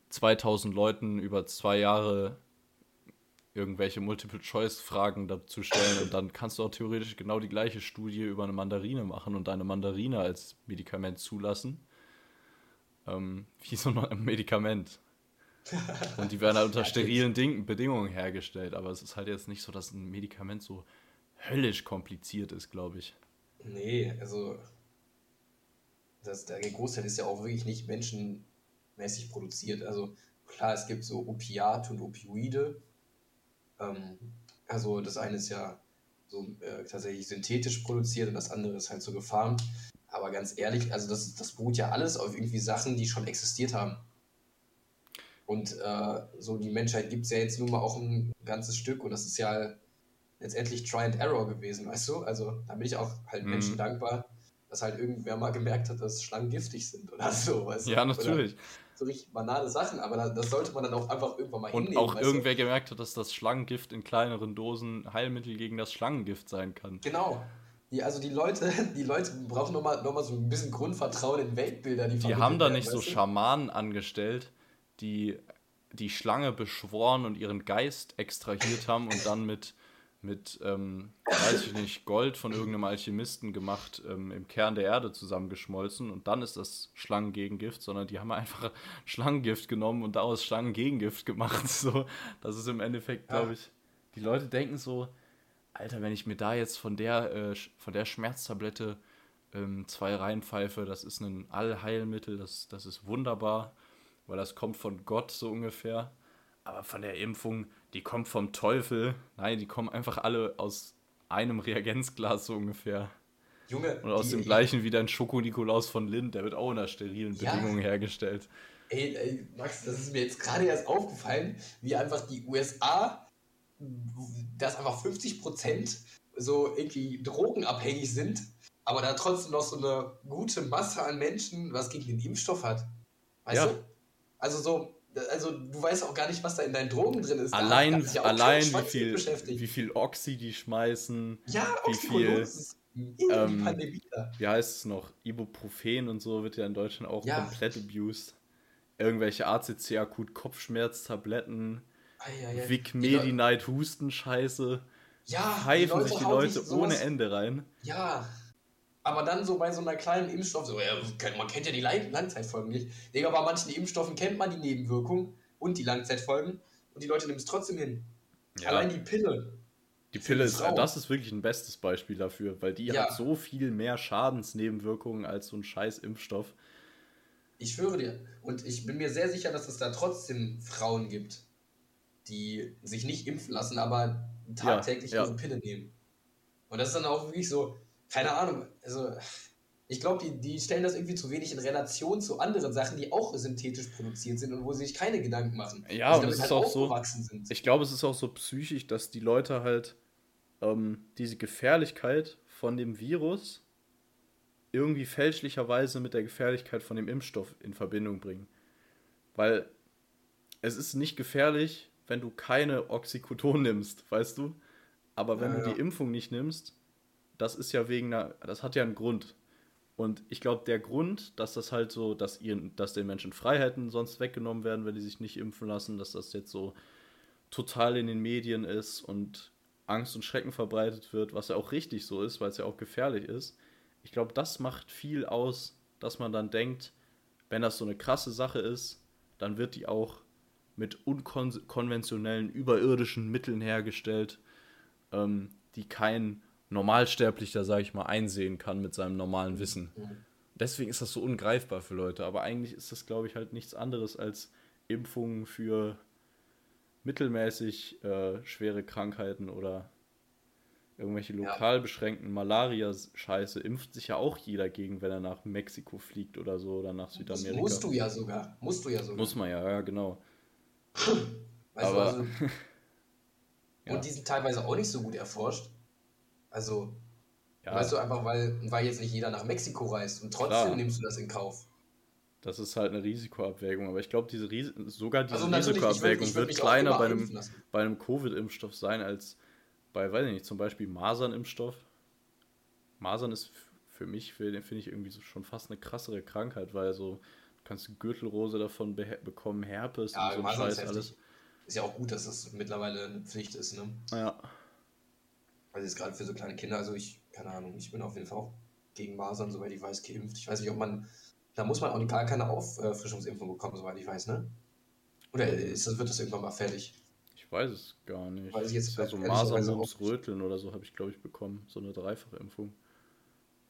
2000 Leuten über zwei Jahre irgendwelche Multiple-Choice-Fragen dazu stellen und dann kannst du auch theoretisch genau die gleiche Studie über eine Mandarine machen und eine Mandarine als Medikament zulassen. Ähm, *laughs* wie so ein Medikament. Und die werden halt unter *laughs* sterilen Ding Bedingungen hergestellt. Aber es ist halt jetzt nicht so, dass ein Medikament so höllisch kompliziert ist, glaube ich. Nee, also das, der Großteil ist ja auch wirklich nicht menschenmäßig produziert. Also klar, es gibt so Opiate und Opioide. Ähm, also das eine ist ja so äh, tatsächlich synthetisch produziert und das andere ist halt so gefarmt. Aber ganz ehrlich, also das, das beruht ja alles auf irgendwie Sachen, die schon existiert haben. Und äh, so die Menschheit gibt es ja jetzt nun mal auch ein ganzes Stück und das ist ja letztendlich Try and Error gewesen, weißt du? Also da bin ich auch halt mhm. Menschen dankbar, dass halt irgendwer mal gemerkt hat, dass Schlangen giftig sind oder so, weißt du? Ja, natürlich. Oder so richtig banale Sachen, aber das sollte man dann auch einfach irgendwann mal Und hinnehmen, auch irgendwer du? gemerkt hat, dass das Schlangengift in kleineren Dosen Heilmittel gegen das Schlangengift sein kann. Genau. Die, also die Leute, *laughs* die Leute brauchen nochmal noch mal so ein bisschen Grundvertrauen in Weltbilder. Die, die haben da nicht so Schamanen angestellt, die die Schlange beschworen und ihren Geist extrahiert haben und dann mit mit, ähm, weiß ich nicht, Gold von irgendeinem Alchemisten gemacht, ähm, im Kern der Erde zusammengeschmolzen und dann ist das Schlangengegengift, sondern die haben einfach *laughs* Schlangengift genommen und daraus Schlangengegengift gemacht. *laughs* So, das ist im Endeffekt, glaube ich, die Leute denken so, Alter, wenn ich mir da jetzt von der, äh, von der Schmerztablette ähm, zwei reinpfeife, das ist ein Allheilmittel, das, das ist wunderbar, weil das kommt von Gott so ungefähr. Aber von der Impfung, die kommt vom Teufel. Nein, die kommen einfach alle aus einem Reagenzglas so ungefähr. Junge. Und aus die, dem gleichen wie dein Schoko-Nikolaus von Lind, der wird auch unter sterilen ja. Bedingungen hergestellt. Ey, ey, Max, das ist mir jetzt gerade erst aufgefallen, wie einfach die USA, dass einfach 50 Prozent so irgendwie drogenabhängig sind, aber da trotzdem noch so eine gute Masse an Menschen was gegen den Impfstoff hat. Weißt ja. du? Also so, also du weißt auch gar nicht, was da in deinen Drogen drin ist. Allein, ja allein wie, viel, wie viel Oxy die schmeißen. Ja, wie viel. Ähm, wie heißt es noch? Ibuprofen und so wird ja in Deutschland auch ja. komplett abused. Irgendwelche ACC akut Kopfschmerztabletten, Vic Medi Night Hustenscheiße. Ja, pfeifen sich die Leute ohne Ende rein. Ja, aber dann so bei so einer kleinen Impfstoff, so, ja, man kennt ja die Langzeitfolgen nicht. Digga, bei manchen Impfstoffen kennt man die Nebenwirkungen und die Langzeitfolgen und die Leute nehmen es trotzdem hin. Ja. Allein die Pille. Die Pille ist, das ist wirklich ein bestes Beispiel dafür, weil die ja. hat so viel mehr Schadensnebenwirkungen als so ein scheiß Impfstoff. Ich schwöre dir. Und ich bin mir sehr sicher, dass es da trotzdem Frauen gibt, die sich nicht impfen lassen, aber tagtäglich ja. ihre Pille nehmen. Und das ist dann auch wirklich so, keine Ahnung, also ich glaube, die, die stellen das irgendwie zu wenig in Relation zu anderen Sachen, die auch synthetisch produziert sind und wo sie sich keine Gedanken machen. Ja, und es halt ist auch so. Sind. Ich glaube, es ist auch so psychisch, dass die Leute halt ähm, diese Gefährlichkeit von dem Virus irgendwie fälschlicherweise mit der Gefährlichkeit von dem Impfstoff in Verbindung bringen. Weil es ist nicht gefährlich, wenn du keine Oxycodon nimmst, weißt du? Aber wenn ja, du die Impfung nicht nimmst, das ist ja wegen einer, das hat ja einen Grund. Und ich glaube, der Grund, dass das halt so, dass, ihr, dass den Menschen Freiheiten sonst weggenommen werden, wenn die sich nicht impfen lassen, dass das jetzt so total in den Medien ist und Angst und Schrecken verbreitet wird, was ja auch richtig so ist, weil es ja auch gefährlich ist. Ich glaube, das macht viel aus, dass man dann denkt, wenn das so eine krasse Sache ist, dann wird die auch mit unkonventionellen, überirdischen Mitteln hergestellt, ähm, die kein Normalsterblicher, sage ich mal, einsehen kann mit seinem normalen Wissen. Deswegen ist das so ungreifbar für Leute. Aber eigentlich ist das, glaube ich, halt nichts anderes als Impfungen für mittelmäßig äh, schwere Krankheiten oder irgendwelche lokal beschränkten Malaria-Scheiße impft sich ja auch jeder gegen, wenn er nach Mexiko fliegt oder so oder nach Südamerika. Das musst du ja sogar. Musst du ja sogar. Muss man ja, ja, genau. *laughs* weißt Aber, du, also, ja. *laughs* Und die sind teilweise auch nicht so gut erforscht. Also, ja. weißt du, einfach weil, weil jetzt nicht jeder nach Mexiko reist und trotzdem Klar. nimmst du das in Kauf. Das ist halt eine Risikoabwägung, aber ich glaube, diese Ries sogar diese also Risikoabwägung ich würd, ich würd wird kleiner bei einem, bei einem Covid-Impfstoff sein als bei, weiß ich nicht, zum Beispiel Masern-Impfstoff. Masern ist für mich, finde ich, irgendwie so schon fast eine krassere Krankheit, weil so kannst du Gürtelrose davon bekommen, Herpes ja, und so Scheiß alles. Ist ja auch gut, dass das mittlerweile eine Pflicht ist, ne? Ja. Also jetzt gerade für so kleine Kinder, also ich, keine Ahnung, ich bin auf jeden Fall auch gegen Masern, soweit ich weiß, geimpft. Ich weiß nicht, ob man, da muss man auch gar keine Auffrischungsimpfung bekommen, soweit ich weiß, ne? Oder ist das, wird das irgendwann mal fertig? Ich weiß es gar nicht. Weiß ich jetzt ja so Masern, Mumps, Röteln oder so habe ich, glaube ich, bekommen. So eine dreifache Impfung.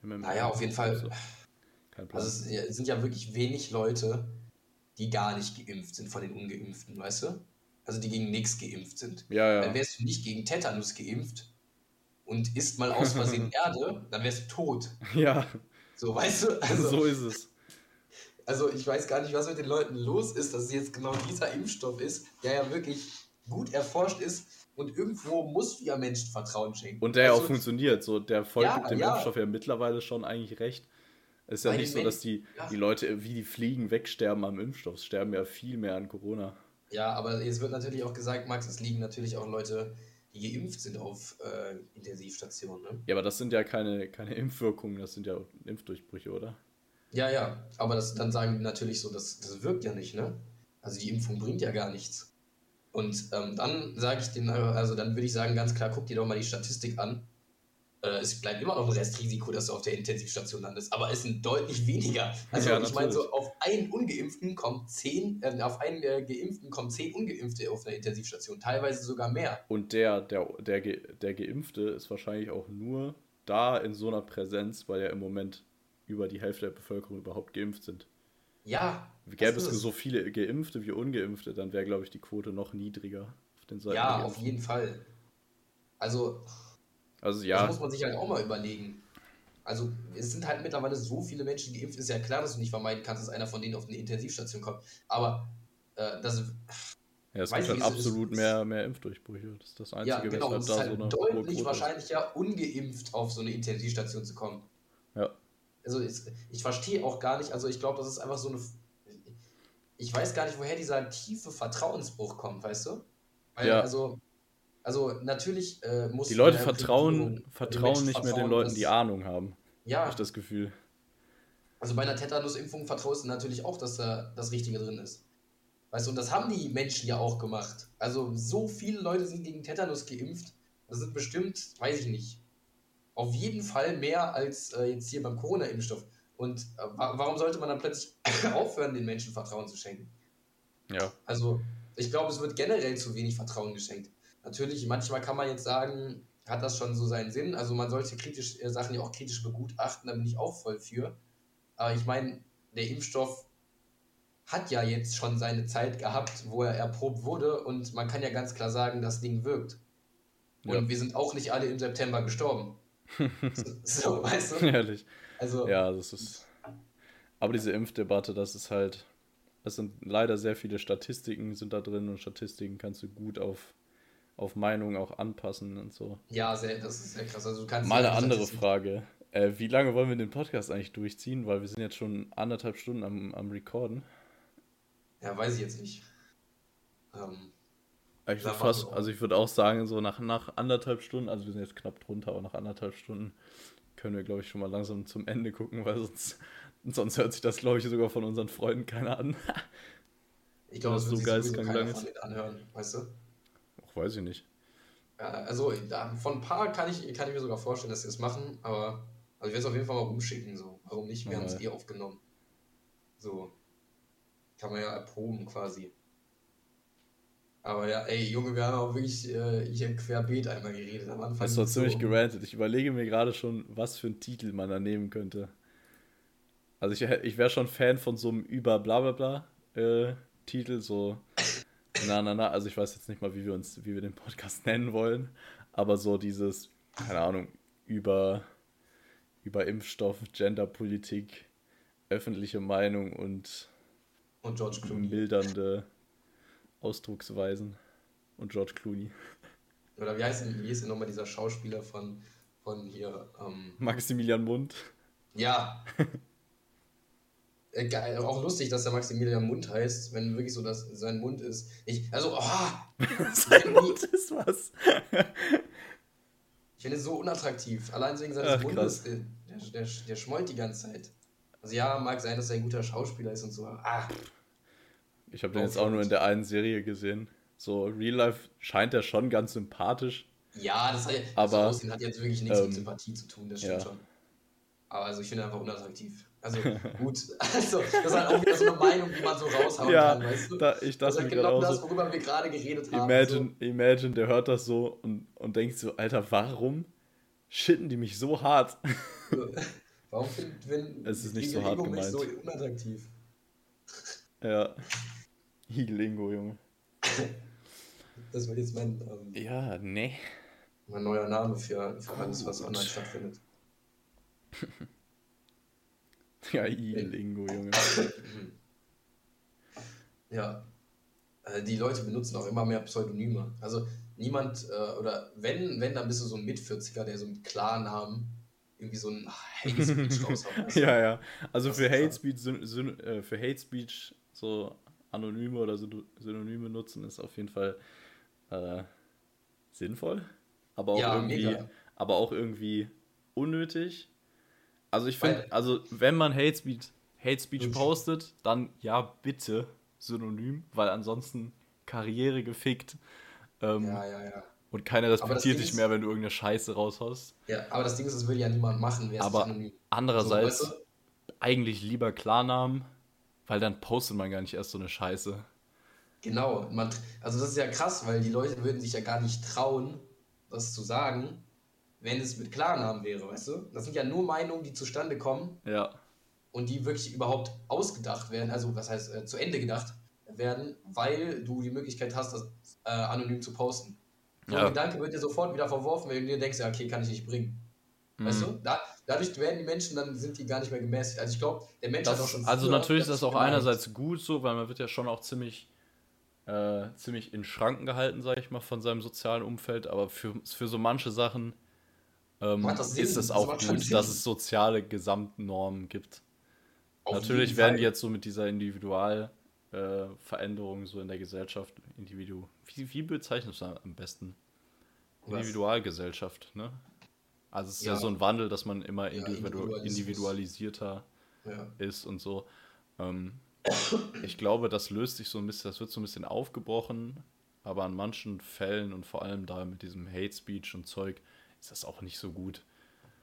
Naja, auf jeden Fall. So. Kein Plan. Also es sind ja wirklich wenig Leute, die gar nicht geimpft sind von den Ungeimpften, weißt du? Also die gegen nichts geimpft sind. Ja, ja. Dann wärst du nicht gegen Tetanus geimpft und isst mal aus Versehen *laughs* Erde, dann wärst du tot. Ja. So, weißt du? Also, so ist es. Also ich weiß gar nicht, was mit den Leuten los ist, dass es jetzt genau dieser Impfstoff ist, der ja wirklich gut erforscht ist und irgendwo muss ja Menschen Vertrauen schenken. Und der also, auch funktioniert. So, der Volk ja, gibt dem ja. Impfstoff ja mittlerweile schon eigentlich recht. Es ist ja nicht so, dass die, ja. die Leute wie die Fliegen wegsterben am Impfstoff. Es sterben ja viel mehr an Corona. Ja, aber es wird natürlich auch gesagt, Max, es liegen natürlich auch Leute, die geimpft sind auf äh, Intensivstationen. Ne? Ja, aber das sind ja keine, keine Impfwirkungen, das sind ja Impfdurchbrüche, oder? Ja, ja, aber das, dann sagen die natürlich so, das, das wirkt ja nicht, ne? Also die Impfung bringt ja gar nichts. Und ähm, dann sage ich den, also dann würde ich sagen, ganz klar, guck dir doch mal die Statistik an es bleibt immer noch ein Restrisiko, dass du auf der Intensivstation landest, aber es sind deutlich weniger. Also ja, ich meine, so auf einen Ungeimpften kommen zehn, äh, auf einen äh, Geimpften kommen zehn Ungeimpfte auf der Intensivstation, teilweise sogar mehr. Und der, der, der, der Geimpfte ist wahrscheinlich auch nur da in so einer Präsenz, weil ja im Moment über die Hälfte der Bevölkerung überhaupt geimpft sind. Ja. Gäbe es so viele Geimpfte wie Ungeimpfte, dann wäre, glaube ich, die Quote noch niedriger auf den Seiten. Ja, auf jeden Fall. Also, also ja. Das muss man sich halt auch mal überlegen. Also es sind halt mittlerweile so viele Menschen geimpft, ist ja klar, dass du nicht vermeiden kannst, dass einer von denen auf eine Intensivstation kommt. Aber äh, das. Ja, es gibt halt absolut mehr, mehr Impfdurchbrüche. Das ist das Einzige, ja, genau, weshalb es ist da halt so eine deutlich wahrscheinlicher, ungeimpft auf so eine Intensivstation zu kommen. Ja. Also ich, ich verstehe auch gar nicht, also ich glaube, das ist einfach so eine. Ich weiß gar nicht, woher dieser tiefe Vertrauensbruch kommt, weißt du? Weil, ja. also also natürlich äh, muss die Leute vertrauen, vertrauen nicht mehr den Leuten, die Ahnung haben. Ja. Habe ich das Gefühl. Also bei einer Tetanusimpfung vertraust du natürlich auch, dass da das Richtige drin ist. Weißt du, und das haben die Menschen ja auch gemacht. Also so viele Leute sind gegen Tetanus geimpft. Das sind bestimmt, weiß ich nicht, auf jeden Fall mehr als äh, jetzt hier beim Corona-Impfstoff. Und äh, warum sollte man dann plötzlich *laughs* aufhören, den Menschen Vertrauen zu schenken? Ja. Also ich glaube, es wird generell zu wenig Vertrauen geschenkt. Natürlich, manchmal kann man jetzt sagen, hat das schon so seinen Sinn. Also man sollte kritisch, äh, Sachen ja auch kritisch begutachten, da bin ich auch voll für. Aber ich meine, der Impfstoff hat ja jetzt schon seine Zeit gehabt, wo er erprobt wurde und man kann ja ganz klar sagen, das Ding wirkt. Und ja. wir sind auch nicht alle im September gestorben. *laughs* so, weißt du? Ehrlich. Also, ja, das ist. Aber diese Impfdebatte, das ist halt. Es sind leider sehr viele Statistiken sind da drin und Statistiken kannst du gut auf auf Meinungen auch anpassen und so. Ja, sehr, das ist sehr krass. Also du kannst Mal eine andere Frage. Äh, wie lange wollen wir den Podcast eigentlich durchziehen? Weil wir sind jetzt schon anderthalb Stunden am, am Recorden. Ja, weiß ich jetzt nicht. Ähm, ich würde fast, also ich würde auch sagen, so nach, nach anderthalb Stunden, also wir sind jetzt knapp drunter, aber nach anderthalb Stunden können wir, glaube ich, schon mal langsam zum Ende gucken, weil sonst, sonst hört sich das, glaube ich, sogar von unseren Freunden keiner an. ich glaube, das wird so geistkrank lang ist. anhören, weißt du? Weiß ich nicht. Ja, also von ein paar kann ich, kann ich mir sogar vorstellen, dass sie es machen, aber also ich werde es auf jeden Fall mal rumschicken. So. Warum nicht? Wir haben es eh aufgenommen. So. Kann man ja erproben quasi. Aber ja, ey, Junge, wir haben auch wirklich äh, hier querbeet einmal geredet am Anfang. Das war ziemlich so. gerantet. Ich überlege mir gerade schon, was für einen Titel man da nehmen könnte. Also ich, ich wäre schon Fan von so einem über bla bla bla äh, Titel, so na, na, na, also ich weiß jetzt nicht mal, wie wir uns, wie wir den Podcast *laughs* nennen wollen, aber so dieses, keine Ahnung, über, über Impfstoff, Genderpolitik, öffentliche Meinung und, und George Clooney. mildernde Ausdrucksweisen und George Clooney. *laughs* Oder wie heißt denn, wie ist denn nochmal dieser Schauspieler von, von hier? Ähm, Maximilian Mund. Ja, *laughs* geil, auch lustig, dass der Maximilian Mund heißt, wenn wirklich so das sein Mund ist. Ich, also, oh, *laughs* sein Mund ist was. ich finde es so unattraktiv. Allein wegen seines Ach, Mundes, der, der, der, schmollt die ganze Zeit. Also ja, mag sein, dass er ein guter Schauspieler ist und so. Ah. Ich habe den jetzt auch nur in der einen Serie gesehen. So, Real Life scheint er schon ganz sympathisch. Ja, das, hat, aber, das Aussehen hat jetzt wirklich nichts ähm, mit Sympathie zu tun, das stimmt ja. schon. Aber also ich finde einfach unattraktiv. Also *laughs* gut, also das ist halt auch wieder so eine Meinung, die man so raushauen ja, kann, weißt du? Da, ich dachte das ist genau das, worüber wir gerade geredet haben. Imagine, so. imagine, der hört das so und, und denkt so, Alter, warum shitten die mich so hart? warum finden es ist nicht so hart gemeint. so unattraktiv? Ja. Higelingo, Junge. Das wird jetzt mein. Ähm, ja, nee. Mein neuer Name für, für alles, was online stattfindet. *laughs* *laughs* ja, Higelingo, Junge. ja. Äh, die Leute benutzen auch immer mehr Pseudonyme. Also niemand, äh, oder wenn, wenn, dann bist du so ein Mit-40er, der so mit Klarnamen irgendwie so ein Hate Speech *laughs* raushaut. ja, ja. Also für Hate Speech, äh, für Hate Speech so Anonyme oder Synonyme nutzen, ist auf jeden Fall äh, sinnvoll, aber auch, ja, irgendwie, aber auch irgendwie unnötig. Also ich finde, also wenn man Hate Speech, Hate Speech postet, dann ja bitte Synonym, weil ansonsten Karriere gefickt. Ähm, ja, ja, ja. Und keiner respektiert dich mehr, wenn du irgendeine Scheiße raushaust. Ja, aber das Ding ist, das will ja niemand machen. aber andererseits so, weißt du? eigentlich lieber Klarnamen weil dann postet man gar nicht erst so eine Scheiße. Genau, man, also das ist ja krass, weil die Leute würden sich ja gar nicht trauen, das zu sagen, wenn es mit Klarnamen wäre, weißt du? Das sind ja nur Meinungen, die zustande kommen. Ja. Und die wirklich überhaupt ausgedacht werden, also was heißt äh, zu Ende gedacht werden, weil du die Möglichkeit hast, das äh, anonym zu posten. So ja. ein Gedanke wird dir sofort wieder verworfen, wenn du dir denkst, ja, okay, kann ich nicht bringen. Mhm. Weißt du? Da, dadurch werden die Menschen, dann sind die gar nicht mehr gemäßigt. Also ich glaube, der Mensch das, hat auch schon. Also natürlich ist das auch gemeint. einerseits gut so, weil man wird ja schon auch ziemlich, äh, ziemlich in Schranken gehalten, sage ich mal, von seinem sozialen Umfeld. Aber für, für so manche Sachen ähm, ist es auch gut, dass es soziale Gesamtnormen gibt. Auf natürlich werden die jetzt so mit dieser Individualveränderung äh, so in der Gesellschaft, Individu, wie, wie bezeichnest du am besten? Individualgesellschaft, ne? Also es ist ja, ja so ein Wandel, dass man immer individu individualisierter ja. ist und so. Ähm, ich glaube, das löst sich so ein bisschen, das wird so ein bisschen aufgebrochen, aber an manchen Fällen und vor allem da mit diesem Hate Speech und Zeug ist das auch nicht so gut.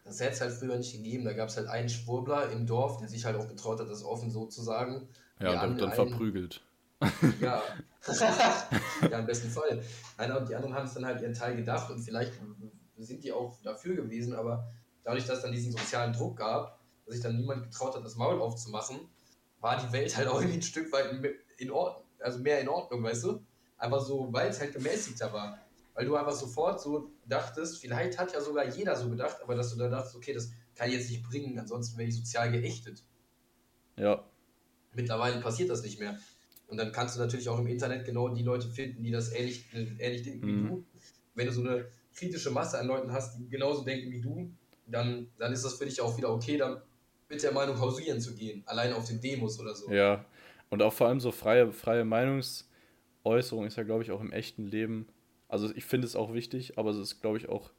Das hätte es halt früher nicht gegeben. Da gab es halt einen Schwurbler im Dorf, der sich halt auch getraut hat, das offen so zu sagen. Ja, und dann einen, verprügelt. *laughs* Ja. *laughs* ja, im besten Fall. Einer und die anderen haben es dann halt ihren Teil gedacht und vielleicht sind die auch dafür gewesen, aber dadurch, dass es dann diesen sozialen Druck gab, dass sich dann niemand getraut hat, das Maul aufzumachen, war die Welt halt auch irgendwie ein Stück weit in Ordnung, also mehr in Ordnung, weißt du? Einfach so, weil es halt gemäßigter war. Weil du einfach sofort so dachtest, vielleicht hat ja sogar jeder so gedacht, aber dass du da dachtest, okay, das kann ich jetzt nicht bringen, ansonsten wäre ich sozial geächtet. Ja. Mittlerweile passiert das nicht mehr. Und dann kannst du natürlich auch im Internet genau die Leute finden, die das ähnlich, ähnlich denken mhm. wie du. Wenn du so eine kritische Masse an Leuten hast, die genauso denken wie du, dann, dann ist das für dich auch wieder okay, dann mit der Meinung hausieren zu gehen, alleine auf den Demos oder so. Ja, und auch vor allem so freie, freie Meinungsäußerung ist ja, glaube ich, auch im echten Leben, also ich finde es auch wichtig, aber es ist, glaube ich, auch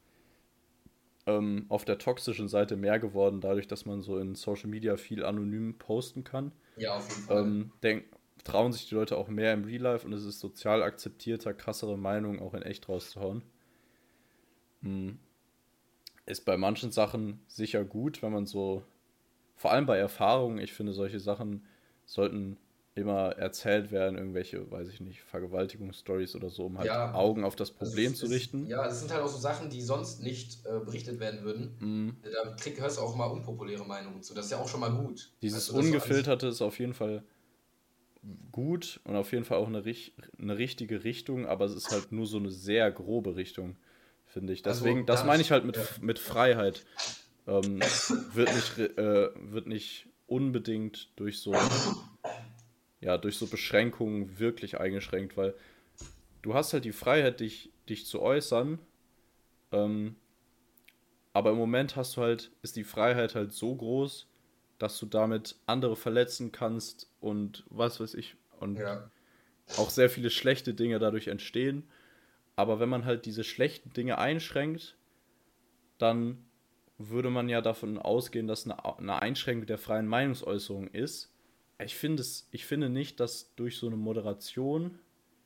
ähm, auf der toxischen Seite mehr geworden, dadurch, dass man so in Social Media viel anonym posten kann. Ja, auf jeden Fall. Ähm, denk, trauen sich die Leute auch mehr im Real Life und es ist sozial akzeptierter, krassere Meinungen auch in echt rauszuhauen. Hm. Ist bei manchen Sachen sicher gut, wenn man so, vor allem bei Erfahrungen, ich finde, solche Sachen sollten immer erzählt werden, irgendwelche, weiß ich nicht, Vergewaltigungsstories oder so, um halt ja, Augen auf das Problem das zu richten. ja, das sind halt auch so Sachen, die sonst nicht äh, berichtet werden würden. Mhm. Da krieg, hörst du auch mal unpopuläre Meinungen zu. Das ist ja auch schon mal gut. Dieses also, Ungefilterte ist auf jeden Fall gut und auf jeden Fall auch eine, eine richtige Richtung, aber es ist halt nur so eine sehr grobe Richtung finde ich. Also Deswegen, also, das meine ich halt mit, ja. mit Freiheit. Ähm, wird, nicht, äh, wird nicht unbedingt durch so, ja, durch so Beschränkungen wirklich eingeschränkt, weil du hast halt die Freiheit, dich, dich zu äußern, ähm, aber im Moment hast du halt, ist die Freiheit halt so groß, dass du damit andere verletzen kannst und was weiß ich, und ja. auch sehr viele schlechte Dinge dadurch entstehen. Aber wenn man halt diese schlechten Dinge einschränkt, dann würde man ja davon ausgehen, dass eine, eine Einschränkung der freien Meinungsäußerung ist. Ich finde es, ich finde nicht, dass durch so eine Moderation.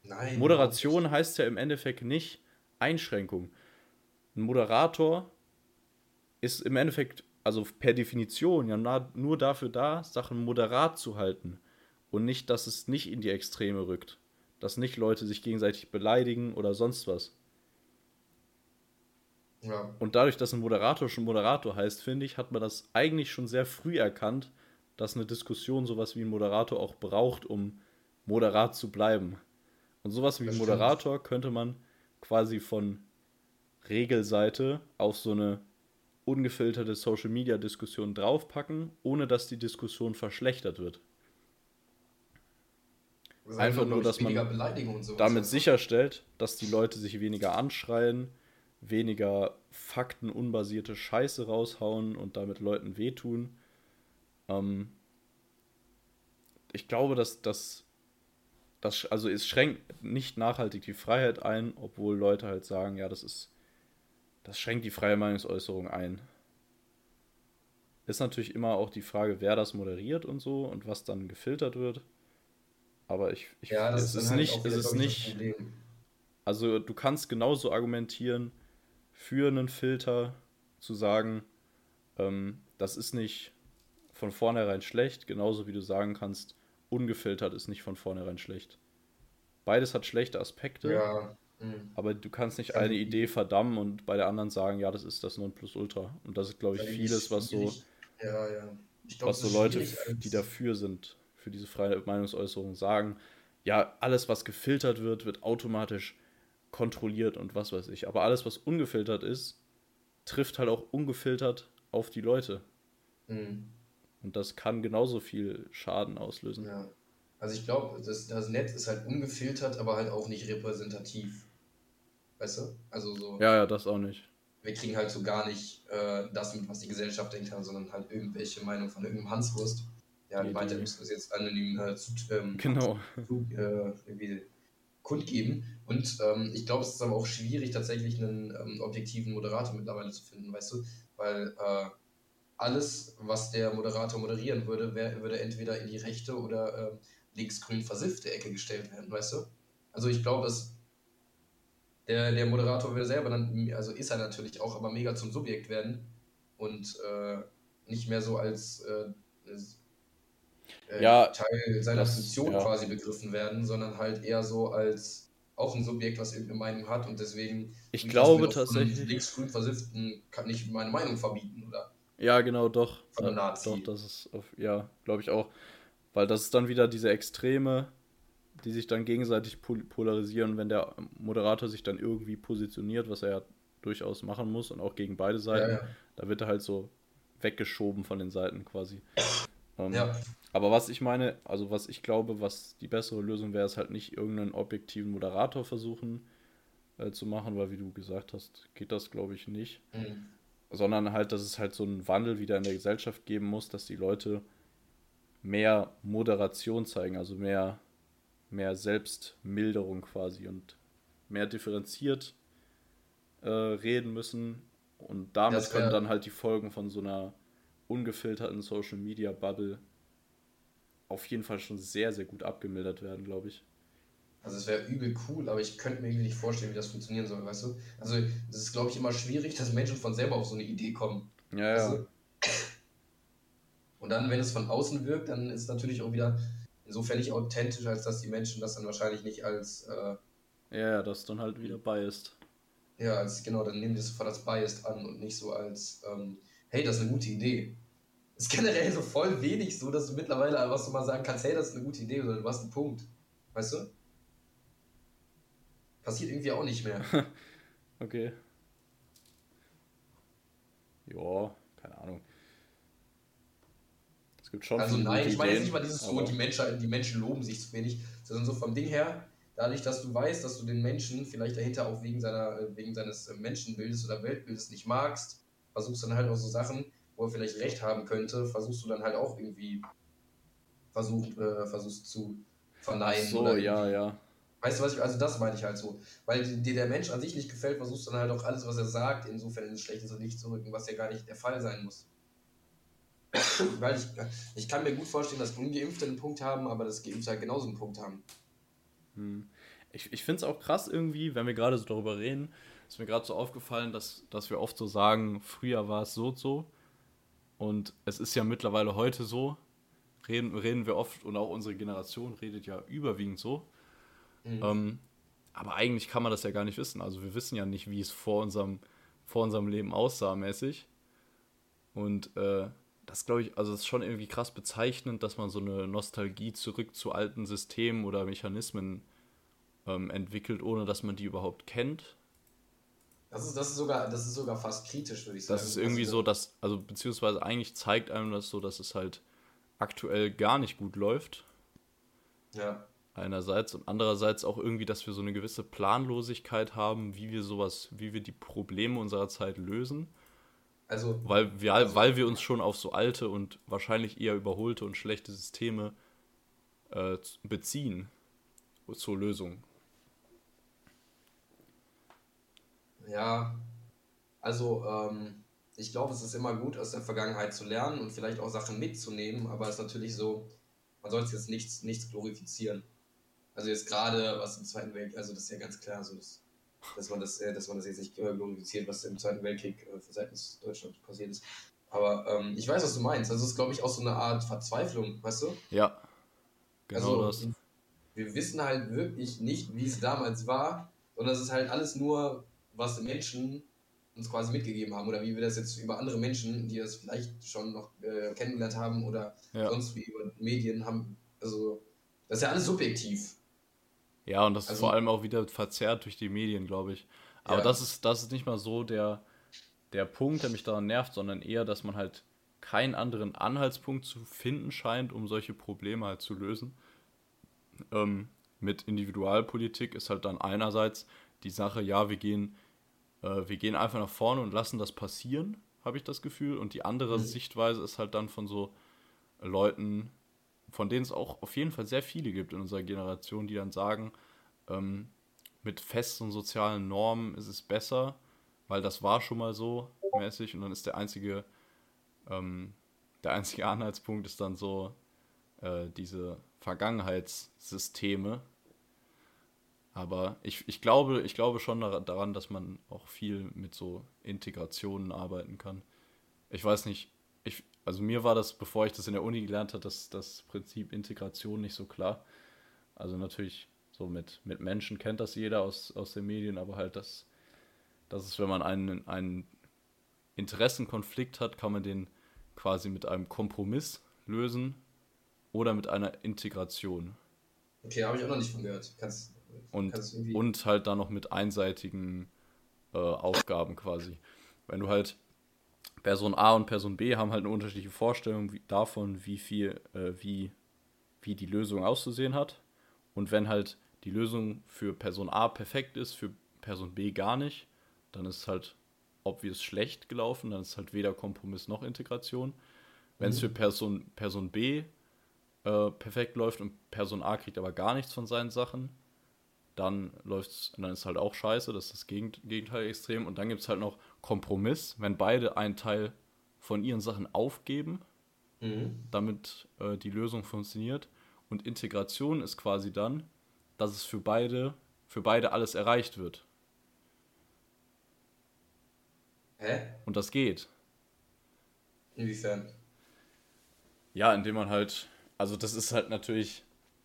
Nein. Moderation heißt ja im Endeffekt nicht Einschränkung. Ein Moderator ist im Endeffekt, also per Definition, ja nur dafür da, Sachen moderat zu halten und nicht, dass es nicht in die Extreme rückt. Dass nicht Leute sich gegenseitig beleidigen oder sonst was. Ja. Und dadurch, dass ein Moderator schon Moderator heißt, finde ich, hat man das eigentlich schon sehr früh erkannt, dass eine Diskussion sowas wie ein Moderator auch braucht, um moderat zu bleiben. Und sowas wie ein Moderator könnte man quasi von Regelseite auf so eine ungefilterte Social Media Diskussion draufpacken, ohne dass die Diskussion verschlechtert wird. Das Einfach nur, dass man damit sicherstellt, dass die Leute sich weniger anschreien, weniger faktenunbasierte Scheiße raushauen und damit Leuten wehtun. Ähm ich glaube, dass das, das, also es schränkt nicht nachhaltig die Freiheit ein, obwohl Leute halt sagen, ja, das ist das schränkt die freie Meinungsäußerung ein. Ist natürlich immer auch die Frage, wer das moderiert und so und was dann gefiltert wird. Aber ich, ich ja, es ist halt nicht, es ist nicht. Also du kannst genauso argumentieren für einen Filter zu sagen, ähm, das ist nicht von vornherein schlecht, genauso wie du sagen kannst, ungefiltert ist nicht von vornherein schlecht. Beides hat schlechte Aspekte. Ja. Mhm. Aber du kannst nicht eine Idee verdammen und bei der anderen sagen, ja, das ist das Nonplusultra. Und das ist, glaube ich, vieles, was so, ja, ja. Glaub, was so Leute, die dafür sind, für diese freie Meinungsäußerung, sagen, ja, alles, was gefiltert wird, wird automatisch kontrolliert und was weiß ich. Aber alles, was ungefiltert ist, trifft halt auch ungefiltert auf die Leute. Mhm. Und das kann genauso viel Schaden auslösen. Ja. Also ich glaube, das, das Netz ist halt ungefiltert, aber halt auch nicht repräsentativ. Weißt du? Also so. Ja, ja, das auch nicht. Wir kriegen halt so gar nicht äh, das mit, was die Gesellschaft denkt, sondern halt irgendwelche Meinung von irgendeinem Hanswurst. Ja, die weiter müssen wir jetzt anonym äh, zu, ähm, genau. zu, äh, irgendwie kundgeben. Und ähm, ich glaube, es ist aber auch schwierig, tatsächlich einen ähm, objektiven Moderator mittlerweile zu finden, weißt du? Weil äh, alles, was der Moderator moderieren würde, wär, würde entweder in die rechte oder äh, linksgrün versiffte Ecke gestellt werden, weißt du? Also ich glaube, dass der, der Moderator will selber dann, also ist er natürlich auch, aber mega zum Subjekt werden und äh, nicht mehr so als äh, äh, ja, Teil seiner das, Funktion ja. quasi begriffen werden, sondern halt eher so als auch ein Subjekt, was irgendeine Meinung hat und deswegen. Ich glaube tatsächlich. Linksgrün versifften kann ich meine Meinung verbieten, oder? Ja, genau, doch. Von Nazi. Doch, das ist, auf, ja, glaube ich auch. Weil das ist dann wieder diese Extreme, die sich dann gegenseitig polarisieren, wenn der Moderator sich dann irgendwie positioniert, was er ja durchaus machen muss und auch gegen beide Seiten, ja, ja. da wird er halt so weggeschoben von den Seiten quasi. Ähm, ja. Aber was ich meine, also was ich glaube, was die bessere Lösung wäre, ist halt nicht irgendeinen objektiven Moderator versuchen äh, zu machen, weil wie du gesagt hast, geht das glaube ich nicht. Mhm. Sondern halt, dass es halt so einen Wandel wieder in der Gesellschaft geben muss, dass die Leute mehr Moderation zeigen, also mehr mehr Selbstmilderung quasi und mehr differenziert äh, reden müssen. Und damit können dann halt die Folgen von so einer ungefilterten Social Media Bubble auf jeden Fall schon sehr, sehr gut abgemildert werden, glaube ich. Also es wäre übel cool, aber ich könnte mir irgendwie nicht vorstellen, wie das funktionieren soll, weißt du? Also es ist, glaube ich, immer schwierig, *laughs* dass Menschen von selber auf so eine Idee kommen. Ja, ja. Weißt du? Und dann, wenn es von außen wirkt, dann ist es natürlich auch wieder insofern nicht authentisch, als dass die Menschen das dann wahrscheinlich nicht als. Äh, ja, ja, das dann halt wieder biased. Ja, als, genau, dann nehmen die es sofort als biased an und nicht so als, ähm, hey, das ist eine gute Idee. Ist generell so voll wenig so, dass du mittlerweile was du mal sagen kannst, hey, das ist eine gute Idee oder du hast einen Punkt. Weißt du? Passiert irgendwie auch nicht mehr. *laughs* okay. Ja, keine Ahnung. Es gibt schon. Also nein, ich meine jetzt nicht mal dieses so, die Menschen, die Menschen loben sich zu wenig, sondern so vom Ding her, dadurch, dass du weißt, dass du den Menschen vielleicht dahinter auch wegen seiner, wegen seines Menschenbildes oder Weltbildes nicht magst, versuchst dann halt auch so Sachen, wo er vielleicht recht haben könnte, versuchst du dann halt auch irgendwie versucht, äh, versuchst zu verneinen. Ach so, ja, ja. Weißt du, was ich, also das meine ich halt so. Weil dir der Mensch an sich nicht gefällt, versuchst du dann halt auch alles, was er sagt, insofern in ein schlechtes Licht zu rücken, was ja gar nicht der Fall sein muss. *coughs* Weil ich, ich kann mir gut vorstellen, dass Ungeimpfte einen Punkt haben, aber dass Geimpfte halt genauso einen Punkt haben. Hm. Ich, ich finde es auch krass irgendwie, wenn wir gerade so darüber reden, ist mir gerade so aufgefallen, dass, dass wir oft so sagen, früher war es so und so. Und es ist ja mittlerweile heute so, reden, reden wir oft und auch unsere Generation redet ja überwiegend so. Mhm. Ähm, aber eigentlich kann man das ja gar nicht wissen. Also wir wissen ja nicht, wie es vor unserem, vor unserem Leben aussah mäßig. Und äh, das glaube ich, also es ist schon irgendwie krass bezeichnend, dass man so eine Nostalgie zurück zu alten Systemen oder Mechanismen ähm, entwickelt, ohne dass man die überhaupt kennt. Das ist, das ist, sogar, das ist sogar fast kritisch, würde ich sagen. Das ist irgendwie so, dass, also beziehungsweise eigentlich zeigt einem das so, dass es halt aktuell gar nicht gut läuft. Ja. Einerseits und andererseits auch irgendwie, dass wir so eine gewisse Planlosigkeit haben, wie wir sowas, wie wir die Probleme unserer Zeit lösen. Also, weil wir, also, weil wir uns schon auf so alte und wahrscheinlich eher überholte und schlechte Systeme äh, beziehen zur Lösung. Ja, also ähm, ich glaube, es ist immer gut, aus der Vergangenheit zu lernen und vielleicht auch Sachen mitzunehmen, aber es ist natürlich so, man sollte jetzt nichts, nichts glorifizieren. Also jetzt gerade was im Zweiten Weltkrieg, also das ist ja ganz klar so, dass, dass, man, das, äh, dass man das jetzt nicht glorifiziert, was im Zweiten Weltkrieg äh, seitens Deutschland passiert ist. Aber ähm, ich weiß, was du meinst. Also es ist, glaube ich, auch so eine Art Verzweiflung, weißt du? Ja, genau also, das. Wir wissen halt wirklich nicht, wie es damals war, sondern es ist halt alles nur, was Menschen uns quasi mitgegeben haben oder wie wir das jetzt über andere Menschen, die das vielleicht schon noch äh, kennengelernt haben oder ja. sonst wie über Medien haben. Also, das ist ja alles subjektiv. Ja, und das also, ist vor allem auch wieder verzerrt durch die Medien, glaube ich. Aber ja. das, ist, das ist nicht mal so der, der Punkt, der mich daran nervt, sondern eher, dass man halt keinen anderen Anhaltspunkt zu finden scheint, um solche Probleme halt zu lösen. Ähm, mit Individualpolitik ist halt dann einerseits die Sache, ja, wir gehen äh, wir gehen einfach nach vorne und lassen das passieren, habe ich das Gefühl. Und die andere mhm. Sichtweise ist halt dann von so Leuten, von denen es auch auf jeden Fall sehr viele gibt in unserer Generation, die dann sagen, ähm, mit festen sozialen Normen ist es besser, weil das war schon mal so mäßig und dann ist der einzige, ähm, der einzige *laughs* Anhaltspunkt ist dann so äh, diese Vergangenheitssysteme, aber ich, ich, glaube, ich glaube schon daran, dass man auch viel mit so Integrationen arbeiten kann. Ich weiß nicht, ich, also mir war das, bevor ich das in der Uni gelernt habe, das, das Prinzip Integration nicht so klar. Also natürlich so mit, mit Menschen kennt das jeder aus, aus den Medien, aber halt das, das ist, wenn man einen, einen Interessenkonflikt hat, kann man den quasi mit einem Kompromiss lösen oder mit einer Integration. Okay, habe ich auch noch nicht von gehört. Kannst und, und halt dann noch mit einseitigen äh, Aufgaben quasi. Wenn du halt Person A und Person B haben halt eine unterschiedliche Vorstellung wie, davon, wie viel, äh, wie, wie die Lösung auszusehen hat. Und wenn halt die Lösung für Person A perfekt ist, für Person B gar nicht, dann ist es halt obvious schlecht gelaufen, dann ist es halt weder Kompromiss noch Integration. Wenn es mhm. für Person, Person B äh, perfekt läuft und Person A kriegt aber gar nichts von seinen Sachen, dann läuft's, dann ist halt auch scheiße, das ist das Gegenteil extrem. Und dann gibt es halt noch Kompromiss, wenn beide einen Teil von ihren Sachen aufgeben, mhm. damit äh, die Lösung funktioniert. Und Integration ist quasi dann, dass es für beide, für beide alles erreicht wird. Hä? Und das geht. Inwiefern? Ja, indem man halt, also das ist halt natürlich,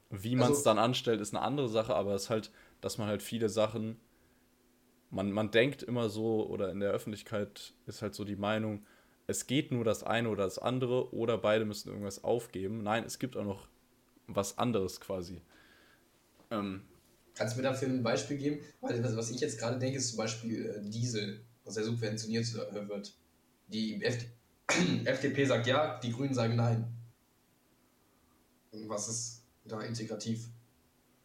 wie man es also, dann anstellt, ist eine andere Sache, aber es ist halt, dass man halt viele Sachen, man, man denkt immer so, oder in der Öffentlichkeit ist halt so die Meinung, es geht nur das eine oder das andere oder beide müssen irgendwas aufgeben. Nein, es gibt auch noch was anderes quasi. Ähm, Kannst du mir dafür ein Beispiel geben? Weil was ich jetzt gerade denke, ist zum Beispiel äh, Diesel, was ja subventioniert äh, wird. Die FD FDP *clears throat* sagt ja, die Grünen sagen nein. Was ist da integrativ?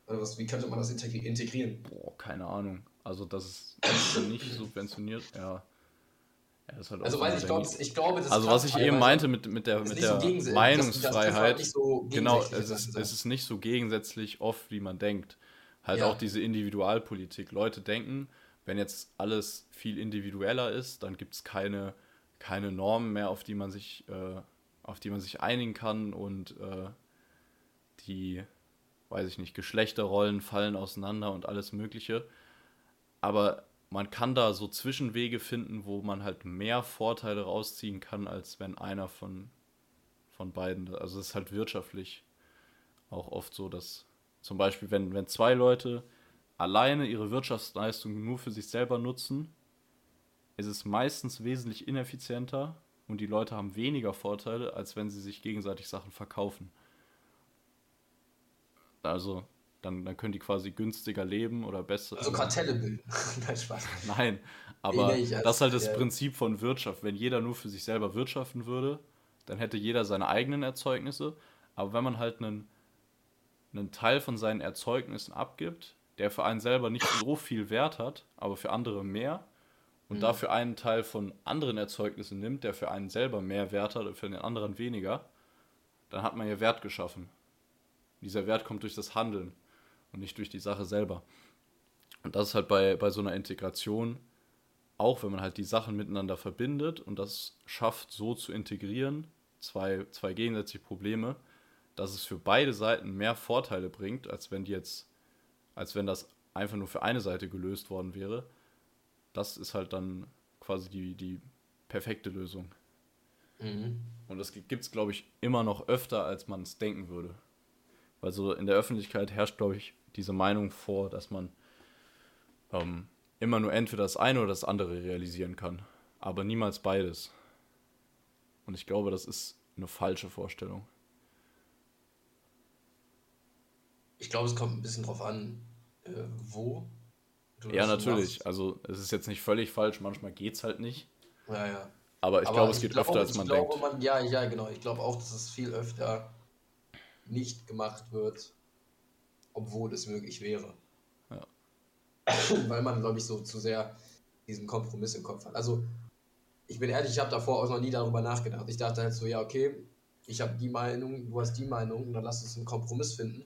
Oder was, wie könnte man das integrieren? Boah, keine Ahnung. Also das ist nicht subventioniert, ja. ja halt also weil ich, glaub, ich glaube, das Also was ich eben meinte mit, mit der, mit der Meinungsfreiheit, das, das so genau, es ist, es ist nicht so gegensätzlich oft, wie man denkt. Halt ja. auch diese Individualpolitik. Leute denken, wenn jetzt alles viel individueller ist, dann gibt es keine, keine Normen mehr, auf die man sich, äh, auf die man sich einigen kann und äh, die weiß ich nicht, Geschlechterrollen fallen auseinander und alles Mögliche. Aber man kann da so Zwischenwege finden, wo man halt mehr Vorteile rausziehen kann, als wenn einer von, von beiden. Also es ist halt wirtschaftlich auch oft so, dass zum Beispiel, wenn, wenn zwei Leute alleine ihre Wirtschaftsleistung nur für sich selber nutzen, ist es meistens wesentlich ineffizienter und die Leute haben weniger Vorteile, als wenn sie sich gegenseitig Sachen verkaufen. Also, dann, dann können die quasi günstiger leben oder besser. Also Kartelle bilden. *laughs* Nein, Spaß. Nein, aber nee, nee, das ist halt das ja. Prinzip von Wirtschaft. Wenn jeder nur für sich selber wirtschaften würde, dann hätte jeder seine eigenen Erzeugnisse. Aber wenn man halt einen, einen Teil von seinen Erzeugnissen abgibt, der für einen selber nicht so viel Wert hat, aber für andere mehr, und mhm. dafür einen Teil von anderen Erzeugnissen nimmt, der für einen selber mehr Wert hat und für den anderen weniger, dann hat man ja Wert geschaffen. Dieser Wert kommt durch das Handeln und nicht durch die Sache selber. Und das ist halt bei, bei so einer Integration, auch wenn man halt die Sachen miteinander verbindet und das schafft, so zu integrieren, zwei, zwei gegensätzliche Probleme, dass es für beide Seiten mehr Vorteile bringt, als wenn die jetzt, als wenn das einfach nur für eine Seite gelöst worden wäre. Das ist halt dann quasi die, die perfekte Lösung. Mhm. Und das gibt es, glaube ich, immer noch öfter, als man es denken würde. Weil so in der Öffentlichkeit herrscht, glaube ich, diese Meinung vor, dass man ähm, immer nur entweder das eine oder das andere realisieren kann, aber niemals beides. Und ich glaube, das ist eine falsche Vorstellung. Ich glaube, es kommt ein bisschen drauf an, äh, wo. ja, natürlich. Machst. Also es ist jetzt nicht völlig falsch, manchmal geht es halt nicht. Ja, ja. Aber ich glaube, es geht glaub, öfter, als man denkt. Man, ja, ja, genau. Ich glaube auch, dass es viel öfter nicht gemacht wird, obwohl es möglich wäre. Ja. *clears throat* Weil man, glaube ich, so zu sehr diesen Kompromiss im Kopf hat. Also, ich bin ehrlich, ich habe davor auch noch nie darüber nachgedacht. Ich dachte halt so, ja, okay, ich habe die Meinung, du hast die Meinung, und dann lass uns einen Kompromiss finden.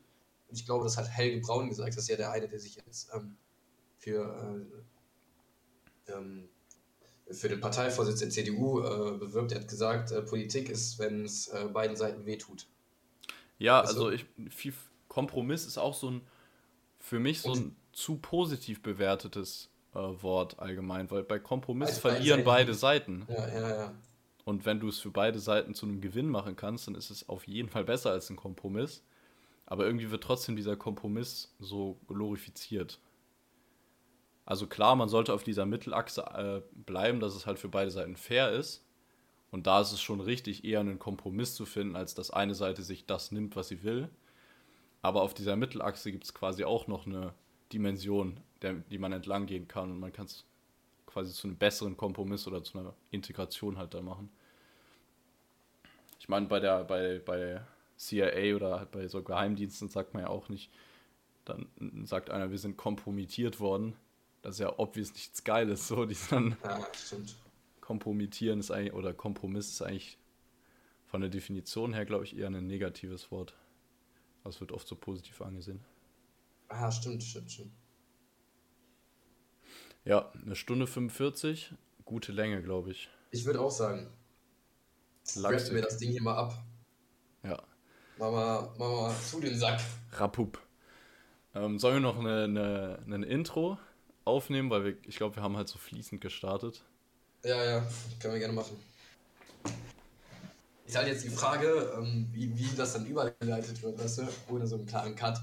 Und ich glaube, das hat Helge Braun gesagt, das ist ja der eine, der sich jetzt ähm, für, äh, ähm, für den Parteivorsitz der CDU äh, bewirbt. Er hat gesagt, äh, Politik ist, wenn es äh, beiden Seiten wehtut. Ja, also, also ich, viel, Kompromiss ist auch so ein, für mich so ein zu positiv bewertetes äh, Wort allgemein, weil bei Kompromiss also verlieren beide Seiten. Ja, ja, ja. Und wenn du es für beide Seiten zu einem Gewinn machen kannst, dann ist es auf jeden Fall besser als ein Kompromiss. Aber irgendwie wird trotzdem dieser Kompromiss so glorifiziert. Also klar, man sollte auf dieser Mittelachse äh, bleiben, dass es halt für beide Seiten fair ist. Und da ist es schon richtig, eher einen Kompromiss zu finden, als dass eine Seite sich das nimmt, was sie will. Aber auf dieser Mittelachse gibt es quasi auch noch eine Dimension, der, die man entlang gehen kann. Und man kann es quasi zu einem besseren Kompromiss oder zu einer Integration halt da machen. Ich meine, bei der, bei, bei CIA oder halt bei so Geheimdiensten sagt man ja auch nicht, dann sagt einer, wir sind kompromittiert worden. Das ist ja obvious nichts Geiles, so, die dann. Ja, stimmt kompromittieren ist eigentlich, oder Kompromiss ist eigentlich von der Definition her, glaube ich, eher ein negatives Wort. Das wird oft so positiv angesehen. Ah, stimmt, stimmt, stimmt. Ja, eine Stunde 45, gute Länge, glaube ich. Ich würde auch sagen. Lassen mir das Ding hier mal ab. Ja. Mach mal, zu den Sack. Rapup. Ähm, sollen wir noch eine, eine, eine Intro aufnehmen, weil wir, ich glaube, wir haben halt so fließend gestartet. Ja, ja, können wir gerne machen. Ist halt jetzt die Frage, ähm, wie, wie das dann übergeleitet wird, weißt du, ohne so einen klaren Cut.